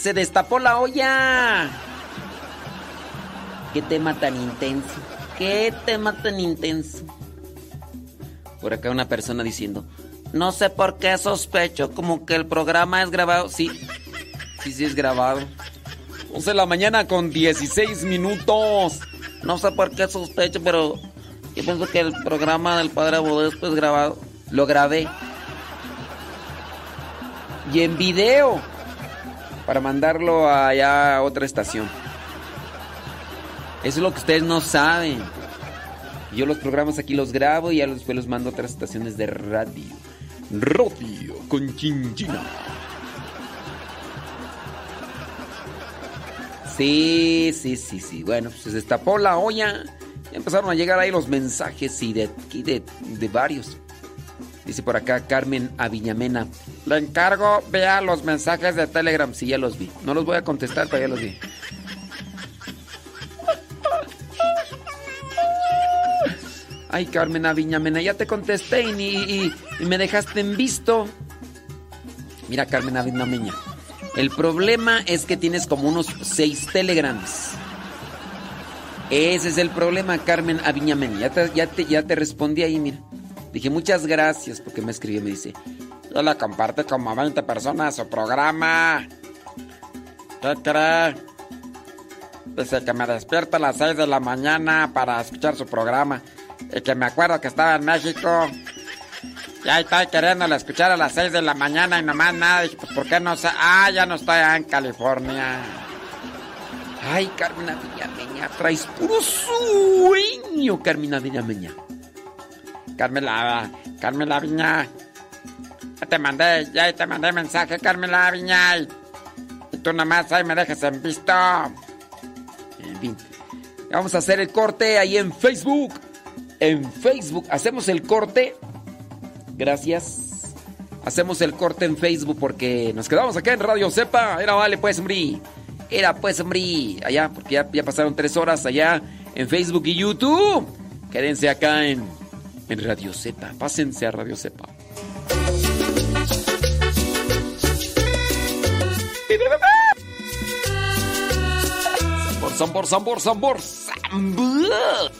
Se
destapó la olla. Qué tema tan intenso. Qué tema tan intenso. Por acá una persona diciendo, no sé por qué sospecho, como que el programa es grabado. Sí, sí, sí es grabado. 11 de la mañana con 16 minutos. No sé por qué sospecho, pero yo pienso que el programa del Padre Bodesco es grabado. Lo grabé. Y en video. Para mandarlo allá a otra estación. Eso es lo que ustedes no saben. Yo los programas aquí los grabo y ya después los mando a otras estaciones de radio. Radio con chinchina. Sí, sí, sí, sí. Bueno, pues se destapó la olla. Ya empezaron a llegar ahí los mensajes y de, aquí de, de varios. Dice por acá Carmen Aviñamena. Le encargo, vea los mensajes de Telegram. Sí, ya los vi. No los voy a contestar, pero ya los vi. Ay, Carmen Aviñamena, ya te contesté y, y- y me dejaste en visto. Mira, Carmen Aviñamena. El problema es que tienes como unos seis telegrams. Ese es el problema, Carmen Aviñamena. Ya te, ya te, ya te respondí ahí, mira. Dije, muchas gracias porque me escribió. Me dice, yo la comparte como a 20 personas su programa. ¿Qué cree? Dice que me despierto a las 6 de la mañana para escuchar su programa. Y que me acuerdo que estaba en México.
Ya estoy queriéndola escuchar a las 6 de la mañana y nomás nada. Dije, pues, ¿por qué no? sa- Ah, ya no estoy en California.
Ay, Carmina Villameña, traes puro sueño, Carmina Villameña.
Carmela, Carmela Viña. Ya te mandé, ya te mandé mensaje, Carmela Viña. Y, y tú nomás ahí me dejas en visto.
En fin. Vamos a hacer el corte ahí en Facebook. En Facebook. Hacemos el corte. Gracias. Hacemos el corte en Facebook porque nos quedamos acá en Radio Cepa. Era vale, pues, hombre. Era pues, hombre. Allá, porque ya, ya pasaron tres horas allá en Facebook y YouTube. Quédense acá en, en Radio Cepa. Pásense a Radio Cepa.
Sambor, sambor, sambor, sambor.